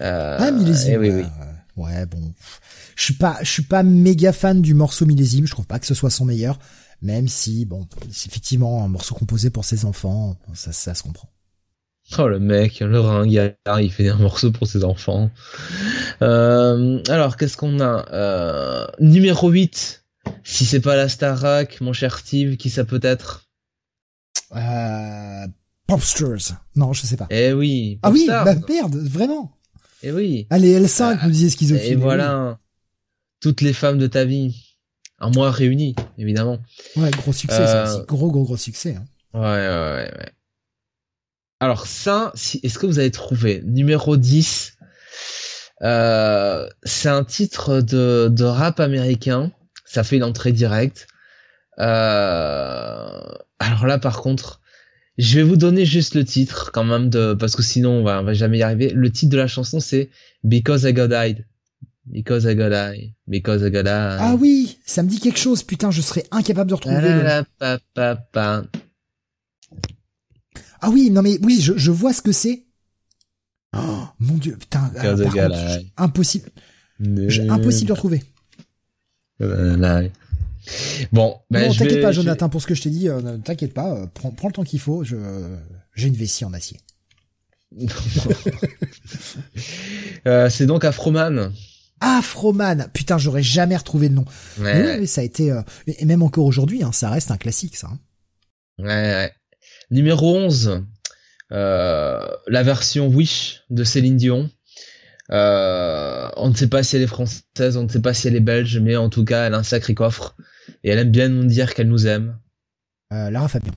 Euh, ah, millésime. eh oui, oui. Ouais, bon. Je suis pas, je suis pas méga fan du morceau millésime. Je trouve pas que ce soit son meilleur. Même si, bon, c'est effectivement un morceau composé pour ses enfants. Ça, ça se comprend. Oh le mec, le ringard, il fait un morceau pour ses enfants. Euh, alors, qu'est-ce qu'on a euh, Numéro 8, si c'est pas la Starac, mon cher Steve, qui ça peut être? Euh, Popsters. Non, je sais pas. Eh oui, ah oui, bah merde, vraiment. Eh oui, Allez, L5, Ah, nous disait schizophile. et voilà, toutes les femmes de ta vie, en moi réunies, évidemment. Ouais, gros succès, ça Euh, aussi. Gros, gros, gros succès. Hein. Ouais, ouais, ouais, ouais. Alors ça, si, est-ce que vous avez trouvé Numéro 10, euh, c'est un titre de, de rap américain. Ça fait une entrée directe. Euh, alors là, par contre, je vais vous donner juste le titre quand même de, parce que sinon on va, on va jamais y arriver. Le titre de la chanson c'est Because I Got Died. Because I Got Died. Because I Got Died. Ah oui, ça me dit quelque chose. Putain, je serais incapable de retrouver. le- Pa, pa, pa, pa. Ah oui, non mais oui, je, je vois ce que c'est. Oh, mon dieu, putain. I Got contre, impossible, je- impossible de retrouver. Bon, ben, non, t'inquiète vais- pas, Jonathan, pour ce que je t'ai dit, euh, ne t'inquiète pas, euh, prends, prends le temps qu'il faut. Je, j'ai une vessie en acier. [laughs] Euh, c'est donc Afroman. Afroman, putain, j'aurais jamais retrouvé le nom. Ouais, Mais ouais, ça a été, euh, et même encore aujourd'hui, hein, ça reste un classique, ça. hein. ouais, ouais. Numéro 11, euh, la version Wish de Céline Dion. Euh, on ne sait pas si elle est française, on ne sait pas si elle est belge, mais en tout cas, elle a un sacré coffre. Et elle aime bien nous dire qu'elle nous aime. Euh, Lara Fabian.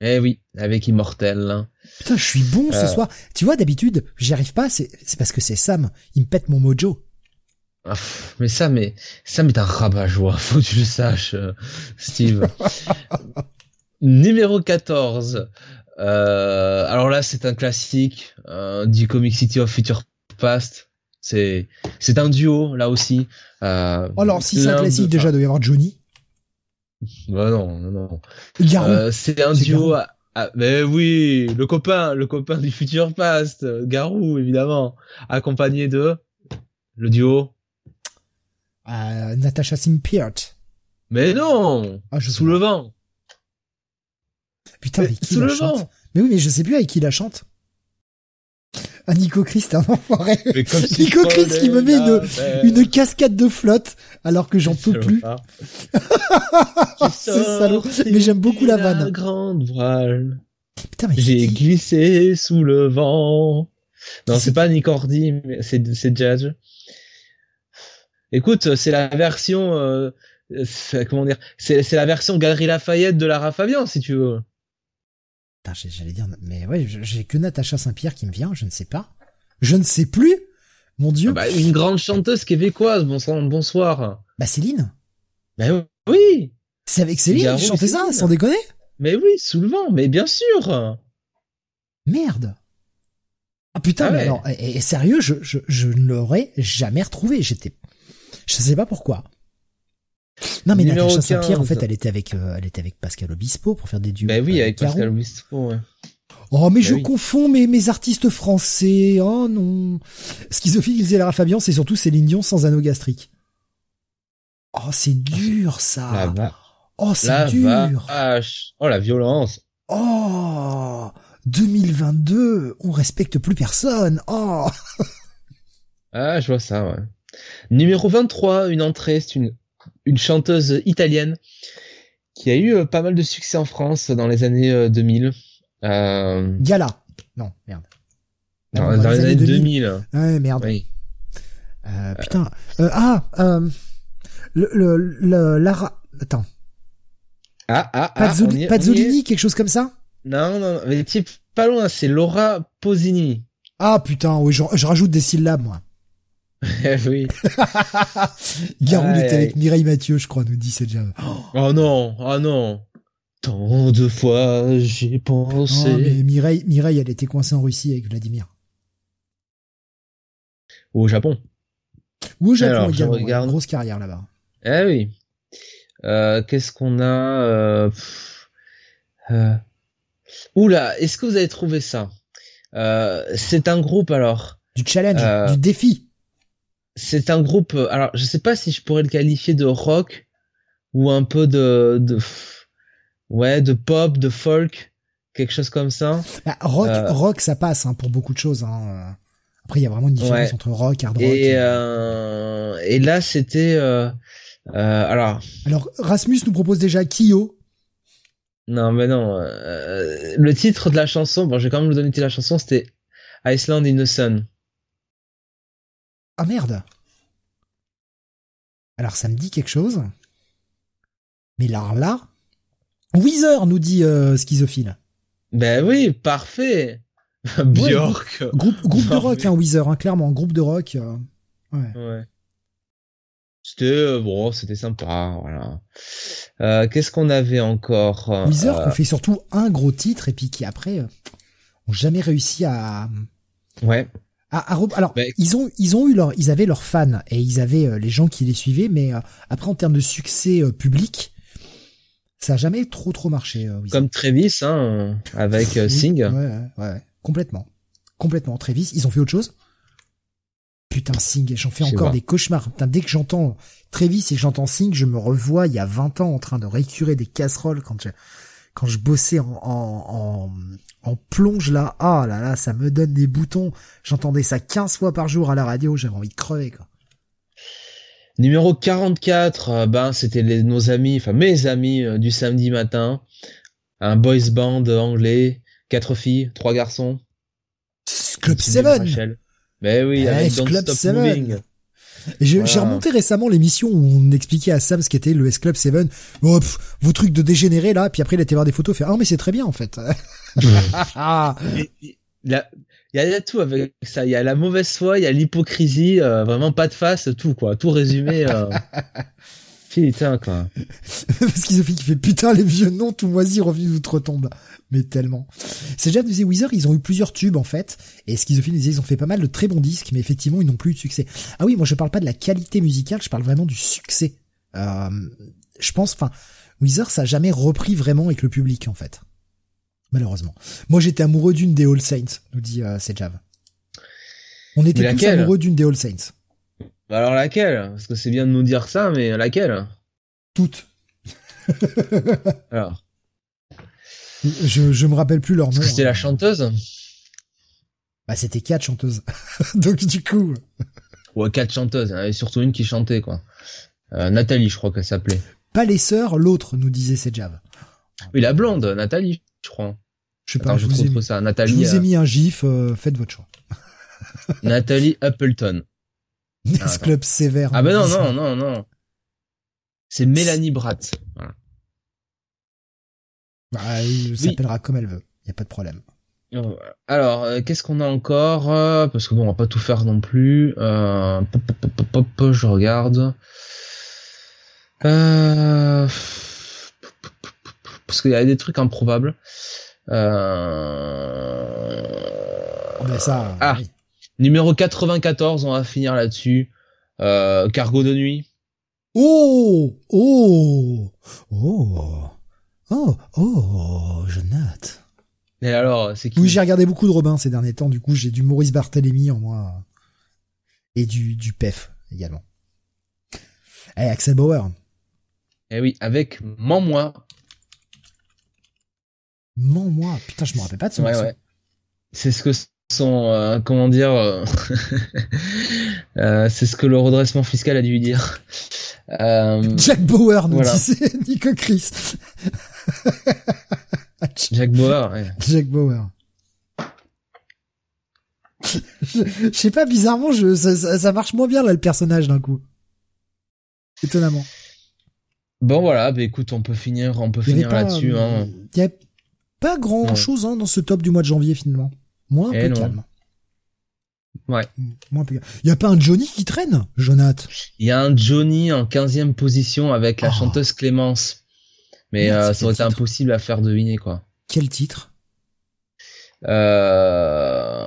Eh oui, avec Immortel. Putain, je suis bon ce Euh. soir. Tu vois, d'habitude, j'y arrive pas, c'est, c'est parce que c'est Sam. Il me pète mon mojo. Ah, mais ça, mais ça, mais un rabat-joie, [laughs] faut que tu le saches, euh, Steve. [laughs] Numéro 14. Euh, alors là, c'est un classique euh, du Comic City of Future Past. C'est c'est un duo là aussi. Euh, Oh, alors, si c'est un classique, de- déjà, il doit y avoir Johnny. Bah non, non, non. Garou. Euh, c'est un duo. À- mais oui, le copain, le copain du futur past, Garou évidemment, accompagné de le duo. Euh, Natasha Simpiert. Mais non, Ah, je sous le vent. Putain, Mais avec qui sous la le chante vent. Mais oui, mais je sais plus avec qui la chante. Ah, Nico Chris, t'es un enfoiré. Nico je Chris qui me met. Une cascade de flotte, alors que j'en peux plus. [laughs] C'est salaud. Mais j'aime beaucoup la vanne. grande voile. Putain, mais J'ai glissé sous le vent. Non, C'est pas Nick Hordy, mais c'est c'est Jazz. Écoute, c'est la version euh, c'est- comment dire, c'est c'est la version Galerie Lafayette de Lara Fabian si tu veux. Putain, j'allais dire, mais ouais, j'ai que Natacha Saint-Pierre qui me vient, je ne sais pas. Je ne sais plus. Mon dieu. Ah bah, une grande chanteuse québécoise, bonsoir, bonsoir. Bah, Céline. Ben oui, C'est avec Céline Garou chantait ça, sans déconner? mais oui, sous le vent, mais bien sûr. Merde. Ah putain, Ah mais alors, et, et sérieux, je, je, je ne l'aurais jamais retrouvé. J'étais, je sais pas pourquoi. Non mais Numéro Natacha Saint-Pierre, en 15. fait, elle était avec, euh, elle était avec Pascal Obispo pour faire des duos. Ben oui, avec Garou. Pascal Obispo. ouais. Oh mais Ben je oui. confonds mes, mes artistes français. Oh non. Schizophile, disait Lara Fabian, c'est surtout Céline Dion sans anneau gastrique. Oh c'est dur ça. La Oh c'est dur. vache. Oh la violence. Oh 2022, on respecte plus personne. Oh Ah, je vois ça, ouais. Numéro 23, une entrée, c'est une, une chanteuse italienne qui a eu euh, pas mal de succès en France dans les années euh, 2000. Euh, Gala. Non merde. dans, Non, dans les années 2000. Ouais merde. Oui. Euh, putain. Euh, ah euh, le le le Lara. Attends. Ah, ah, ah. Pazzoli-. Pazzolini, quelque chose comme ça? Non, non, non, mais type, pas loin, c'est Laura Posini. Ah putain, oui, je, je rajoute des syllabes moi. Eh oui. [laughs] Garou était avec. Mireille Mathieu, je crois, nous dit c'est déjà. Oh non, oh non. Tant de fois j'ai pensé. Oh, mais Mireille, Mireille, elle était coincée en Russie avec Vladimir. Au Japon. Ou au Japon Alors, également. regarde. grosse carrière là-bas. Eh oui. Euh, Qu'est-ce qu'on a euh, euh, Oula, est-ce que vous avez trouvé ça? C'est un groupe alors. Du challenge, du défi. C'est un groupe. euh, Alors, je sais pas si je pourrais le qualifier de rock ou un peu de, de ouais, de pop, de folk, quelque chose comme ça. Bah, rock, euh, rock, ça passe hein, pour beaucoup de choses. Hein. Après, il y a vraiment une différence Ouais. entre rock, hard rock. Et et- euh, et là, c'était euh, alors Alors, Rasmus nous propose déjà Kyo. non, mais non. le titre de la chanson, bon, je vais quand même vous donner le titre de la chanson, c'était Iceland in the Sun. Ah merde. Alors, ça me dit quelque chose. Mais là, là, Weezer nous dit euh, schizophile. Ben oui, parfait. Björk. Groupe, groupe de rock, hein, Weezer, hein, clairement, groupe de rock. euh, ouais. Ouais. C'était euh, bon, c'était sympa, voilà. Euh, Qu'est-ce qu'on avait encore Weezer euh, qui ont fait surtout un gros titre et puis qui après ont jamais réussi à Ouais. À re- alors Ben- ils ont ils ont eu leur ils avaient leurs fans et ils avaient euh, les gens qui les suivaient mais euh, après en termes de succès euh, public ça a jamais trop trop marché. Comme Travis, hein, avec Oui, Sing. ouais, ouais, ouais, complètement. Complètement. Travis ils ont fait autre chose. Putain Sing j'en fais encore des cauchemars. Putain dès que j'entends Travis et que j'entends Sing je me revois il y a 20 ans en train de récurer des casseroles quand je quand je bossais en, en, en, en plonge là, ah là là, ça me donne des boutons. J'entendais ça 15 fois par jour à la radio, j'avais envie de crever quoi. Numéro 44, euh, ben c'était nos amis, enfin mes amis euh, du samedi matin. Un boys band anglais, quatre filles, trois garçons. Club Team 7 Rachel. Ben oui, Eh, avec Don't Club Stop Seven. Moving. J'ai Voilà. j'ai remonté récemment l'émission où on expliquait à Sam ce qu'était le S-Club 7. Oh, pff, vos trucs de dégénérés là, puis après il a été voir des photos, fait ah mais c'est très bien en fait. ah, [laughs] il y a tout avec ça. Il y a la mauvaise foi, il y a l'hypocrisie, euh, vraiment pas de face, tout quoi. Tout résumé. Euh... [laughs] Putain quoi. [laughs] Schizophile qui fait putain les vieux noms tout moisis revenus d'outre-tombe. Mais tellement. C'est déjà disait Weezer, ils ont eu plusieurs tubes en fait. Et Schizophile disait ils ont fait pas mal de très bons disques, mais effectivement ils n'ont plus eu de succès. Ah oui, moi je parle pas de la qualité musicale, je parle vraiment du succès. Euh, je pense, enfin, Weezer, ça a jamais repris vraiment avec le public, en fait. Malheureusement. Moi, j'étais amoureux d'une des All Saints, nous dit euh, Sejav. On était tous amoureux d'une des All Saints. Bah alors laquelle? Parce que c'est bien de nous dire ça, mais laquelle? Toutes. [laughs] alors. Je, je me rappelle plus leur nom. C'était la hein. chanteuse? Bah c'était quatre chanteuses. [laughs] Donc du coup. Ouais, quatre chanteuses. Avait surtout une qui chantait, quoi. Euh, Nathalie, je crois qu'elle s'appelait. Pas les sœurs, l'autre, nous disait Sejav. Oui, la blonde, Nathalie, je crois. Je sais pas, Attends, je, je vous ai, trouve mis, ça. je Nathalie, vous ai euh, mis un gif, euh, faites votre choix. Nathalie Appleton. Nest attends. Club sévère. Ah ben non, non, non, non. C'est Mélanie Bratt. Voilà. Bah, elle s'appellera comme elle veut. Y a pas de problème. Euh, Alors, euh, qu'est-ce qu'on a encore euh, Parce que bon, on va pas tout faire non plus. Euh, pop, pop, pop, pop, pop, je regarde. Euh, Parce qu'il y a des trucs improbables. Euh... Mais ça. Ah. oui. Numéro 94, on va finir là-dessus. Euh, cargo de nuit. Oh, oh, oh, oh, oh, je note. Et alors, c'est qui Oui, j'ai regardé beaucoup de Robin ces derniers temps. Du coup, j'ai du Maurice Barthélémy en moi et du du PEF également. Eh, Axel Bauer. Eh oui, avec Mans-moi. Mens moi. Putain, je me rappelle pas de son Ouais, ouais. C'est ce que euh, comment dire, euh, [laughs] euh, c'est ce que le redressement fiscal a dû lui dire. Jack Bauer, nous Voilà. disait [laughs] Nico Chris. Jack Bauer, ouais. Jack Bauer. je, je sais pas, bizarrement, je, ça, marche moins bien là le personnage d'un coup. Étonnamment. Bon voilà, bah écoute, on peut finir, on peut finir là-dessus. Hein. Il y a pas grand chose hein, dans ce top du mois de janvier finalement. Moins un peu non. calme. Ouais. Moins un peu calme. Il y a pas un Johnny qui traîne, Jonath. Il y a un Johnny en 15e position avec la Oh. chanteuse Clémence. Mais Merde, euh, ça aurait été impossible à faire deviner quoi. Quel titre? Euh...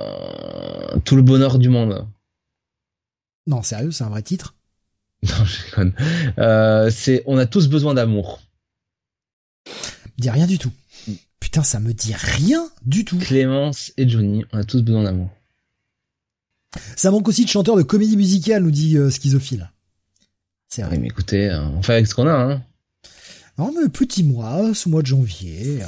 Tout le bonheur du monde. Non, sérieux, c'est un vrai titre? [laughs] Non, je déconne. Euh, c'est On a tous besoin d'amour. Dit rien du tout. Putain, ça me dit rien du tout. Clémence et Johnny, on a tous besoin d'amour. Ça manque aussi de chanteur de comédie musicale, nous dit euh, Schizophile. C'est vrai. Oui, mais écoutez, euh, on fait avec ce qu'on a. Hein. Non, mais petit mois, ce mois de janvier. euh,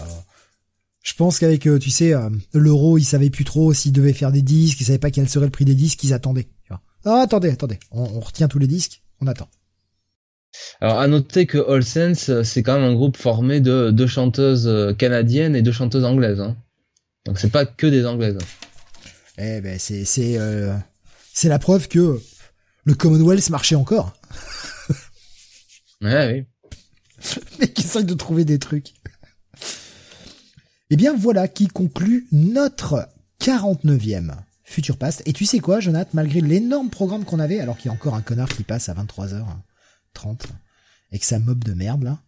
je pense qu'avec, tu sais, l'euro, ils savaient plus trop s'ils devaient faire des disques, ils savaient pas quel serait le prix des disques, ils attendaient. Ah, attendez, attendez, on, on retient tous les disques, on attend. Alors, à noter que All Sense, euh, c'est quand même un groupe formé de deux chanteuses euh, canadiennes et deux chanteuses anglaises. Hein. Donc, c'est pas que des anglaises. Eh ben, c'est, c'est, euh, c'est la preuve que le Commonwealth marchait encore. Ouais, oui. [laughs] Mais qui essaye de trouver des trucs. Eh bien, voilà qui conclut notre 49e Future Past. Et tu sais quoi, Jonathan, malgré l'énorme programme qu'on avait, alors qu'il y a encore un connard qui passe à 23h30, avec sa mob de merde, là,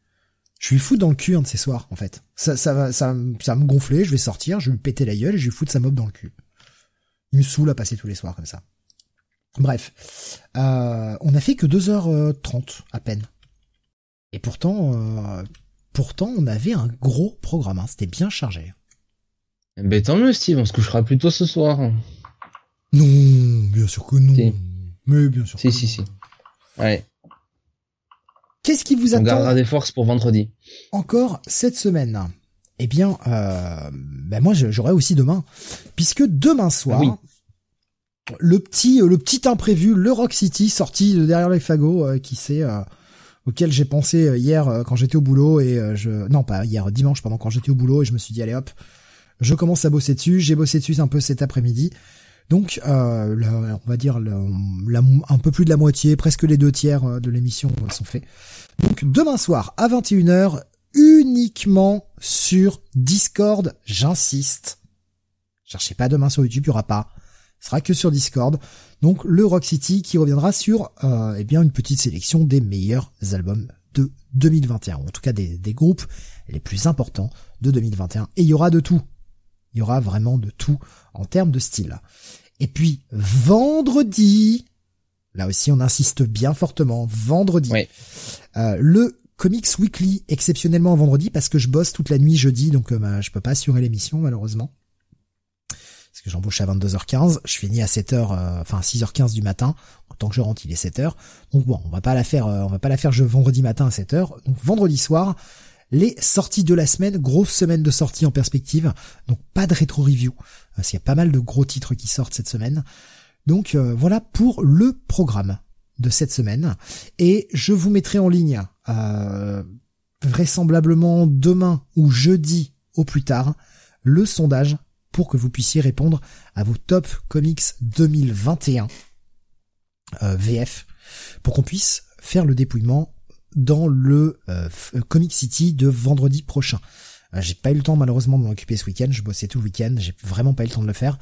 je lui fous dans le cul un de ces soirs, en fait. Ça, ça va, ça, ça me gonfler, je vais sortir, je vais lui péter la gueule et je vais foutre sa mob dans le cul. Il me saoule à passer tous les soirs comme ça. Bref. Euh, on a fait que 2h30 à peine. Et pourtant, euh, pourtant, on avait un gros programme. hein. C'était bien chargé. Ben, tant mieux, Steve, on se couchera plus tôt ce soir. Non, bien sûr que non. Si. Mais bien sûr. Si, que si, non. si. Ouais, Qu'est-ce qui vous on attend gardera des forces pour vendredi. encore cette semaine? Eh bien, euh, ben moi, j'aurai aussi demain, puisque demain soir, Oui. le petit, le petit imprévu, le Rock City, sorti de derrière les fagots, euh, qui c'est euh, auquel j'ai pensé euh, hier euh, quand j'étais au boulot et je, non pas hier, dimanche, pardon, quand j'étais au boulot et je me suis dit allez hop, je commence à bosser dessus. J'ai bossé dessus un peu cet après-midi. Donc, euh, on va dire un peu plus de la moitié, presque les deux tiers euh, de l'émission euh, sont faits. Donc, demain soir à 21h, uniquement sur Discord, j'insiste. Cherchez pas demain sur YouTube, il y aura pas. Ce sera que sur Discord. Donc, le Rock City qui reviendra sur euh, eh bien une petite sélection des meilleurs albums de 2021, ou en tout cas des, des groupes les plus importants de 2021. Et il y aura de tout. Il y aura vraiment de tout en termes de style. Et puis vendredi, là aussi on insiste bien fortement, vendredi, Oui. euh, le Comics Weekly exceptionnellement vendredi parce que je bosse toute la nuit jeudi, donc bah, je peux pas assurer l'émission malheureusement. Parce que j'embauche à 22h15, je finis à 7h, enfin 6h15 du matin. Tant que je rentre, il est 7h. Donc bon, on va pas la faire, on va pas la faire je vendredi matin à 7h. Donc vendredi soir, les sorties de la semaine, grosse semaine de sorties en perspective, donc pas de rétro review, parce qu'il y a pas mal de gros titres qui sortent cette semaine. Donc euh, voilà pour le programme de cette semaine, et je vous mettrai en ligne euh, vraisemblablement demain ou jeudi au plus tard le sondage pour que vous puissiez répondre à vos top comics 2021 euh, VF, pour qu'on puisse faire le dépouillement dans le euh, Comic City de vendredi prochain. Euh, j'ai pas eu le temps malheureusement de m'en occuper ce week-end, je bossais tout le week-end, j'ai vraiment pas eu le temps de le faire.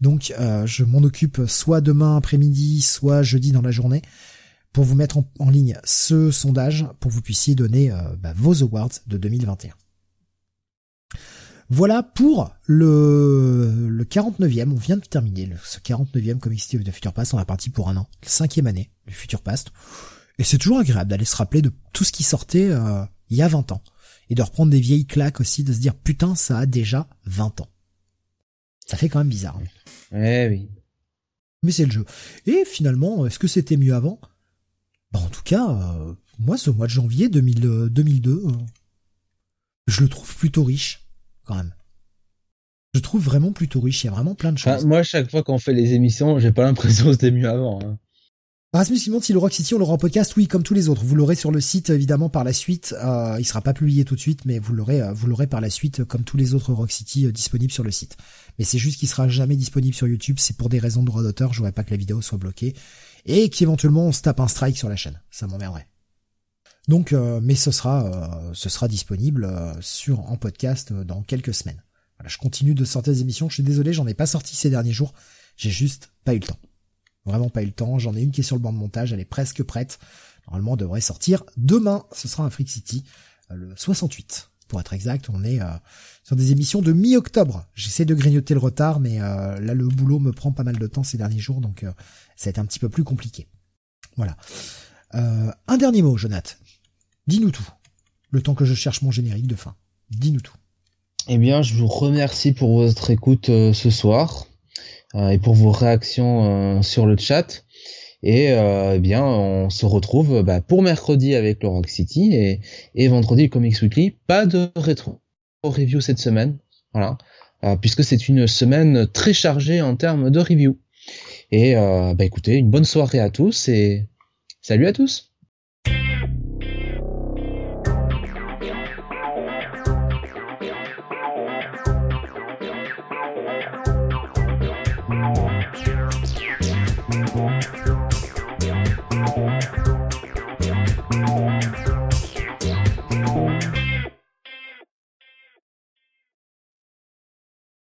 Donc euh, je m'en occupe soit demain après-midi, soit jeudi dans la journée, pour vous mettre en, ligne ce sondage, pour que vous puissiez donner bah, vos awards de 2021. Voilà pour le, le 49e, on vient de terminer ce 49e Comic City de Future Past, on est parti pour un an, cinquième année du Future Past. Et c'est toujours agréable d'aller se rappeler de tout ce qui sortait euh, il y a 20 ans. Et de reprendre des vieilles claques aussi, de se dire putain, ça a déjà 20 ans. Ça fait quand même bizarre. Hein. Eh oui. Mais c'est le jeu. Et finalement, est-ce que c'était mieux avant? Bah en tout cas, euh, moi ce mois de janvier 2000, 2002, euh, je le trouve plutôt riche, quand même. Je trouve vraiment plutôt riche, il y a vraiment plein de choses. moi, chaque fois qu'on fait les émissions, j'ai pas l'impression que c'était mieux avant. Hein. Rasmus il demande si le Rock City on l'aura en podcast. Oui, comme tous les autres. Vous l'aurez sur le site évidemment par la suite. Euh, il sera pas publié tout de suite, mais vous l'aurez, euh, vous l'aurez par la suite comme tous les autres Rock City euh, disponibles sur le site. Mais c'est juste qu'il sera jamais disponible sur YouTube. C'est pour des raisons de droit d'auteur. Je voudrais pas que la vidéo soit bloquée et qu'éventuellement on se tape un strike sur la chaîne. Ça m'emmerderait. Donc, euh, mais ce sera, ce sera disponible sur en podcast dans quelques semaines. Voilà, je continue de sortir des émissions. Je suis désolé, j'en ai pas sorti ces derniers jours. J'ai juste pas eu le temps. Vraiment pas eu le temps. J'en ai une qui est sur le banc de montage. Elle est presque prête. Normalement, elle devrait sortir demain. Ce sera un Freak City, euh, le 68. Pour être exact, on est euh, sur des émissions de mi-octobre. J'essaie de grignoter le retard, mais euh, là, le boulot me prend pas mal de temps ces derniers jours, donc ça a été un petit peu plus compliqué. Voilà. un dernier mot, Jonath. Dis-nous tout. Le temps que je cherche mon générique de fin. Dis-nous tout. Eh bien, je vous remercie pour votre écoute ce soir. Euh, et pour vos réactions euh, sur le chat. Et euh, eh bien, on se retrouve bah, pour mercredi avec le Rock City et, vendredi le Comics Weekly. Pas de rétro review cette semaine, voilà, puisque c'est une semaine très chargée en termes de review. Et bah écoutez, une bonne soirée à tous et salut à tous.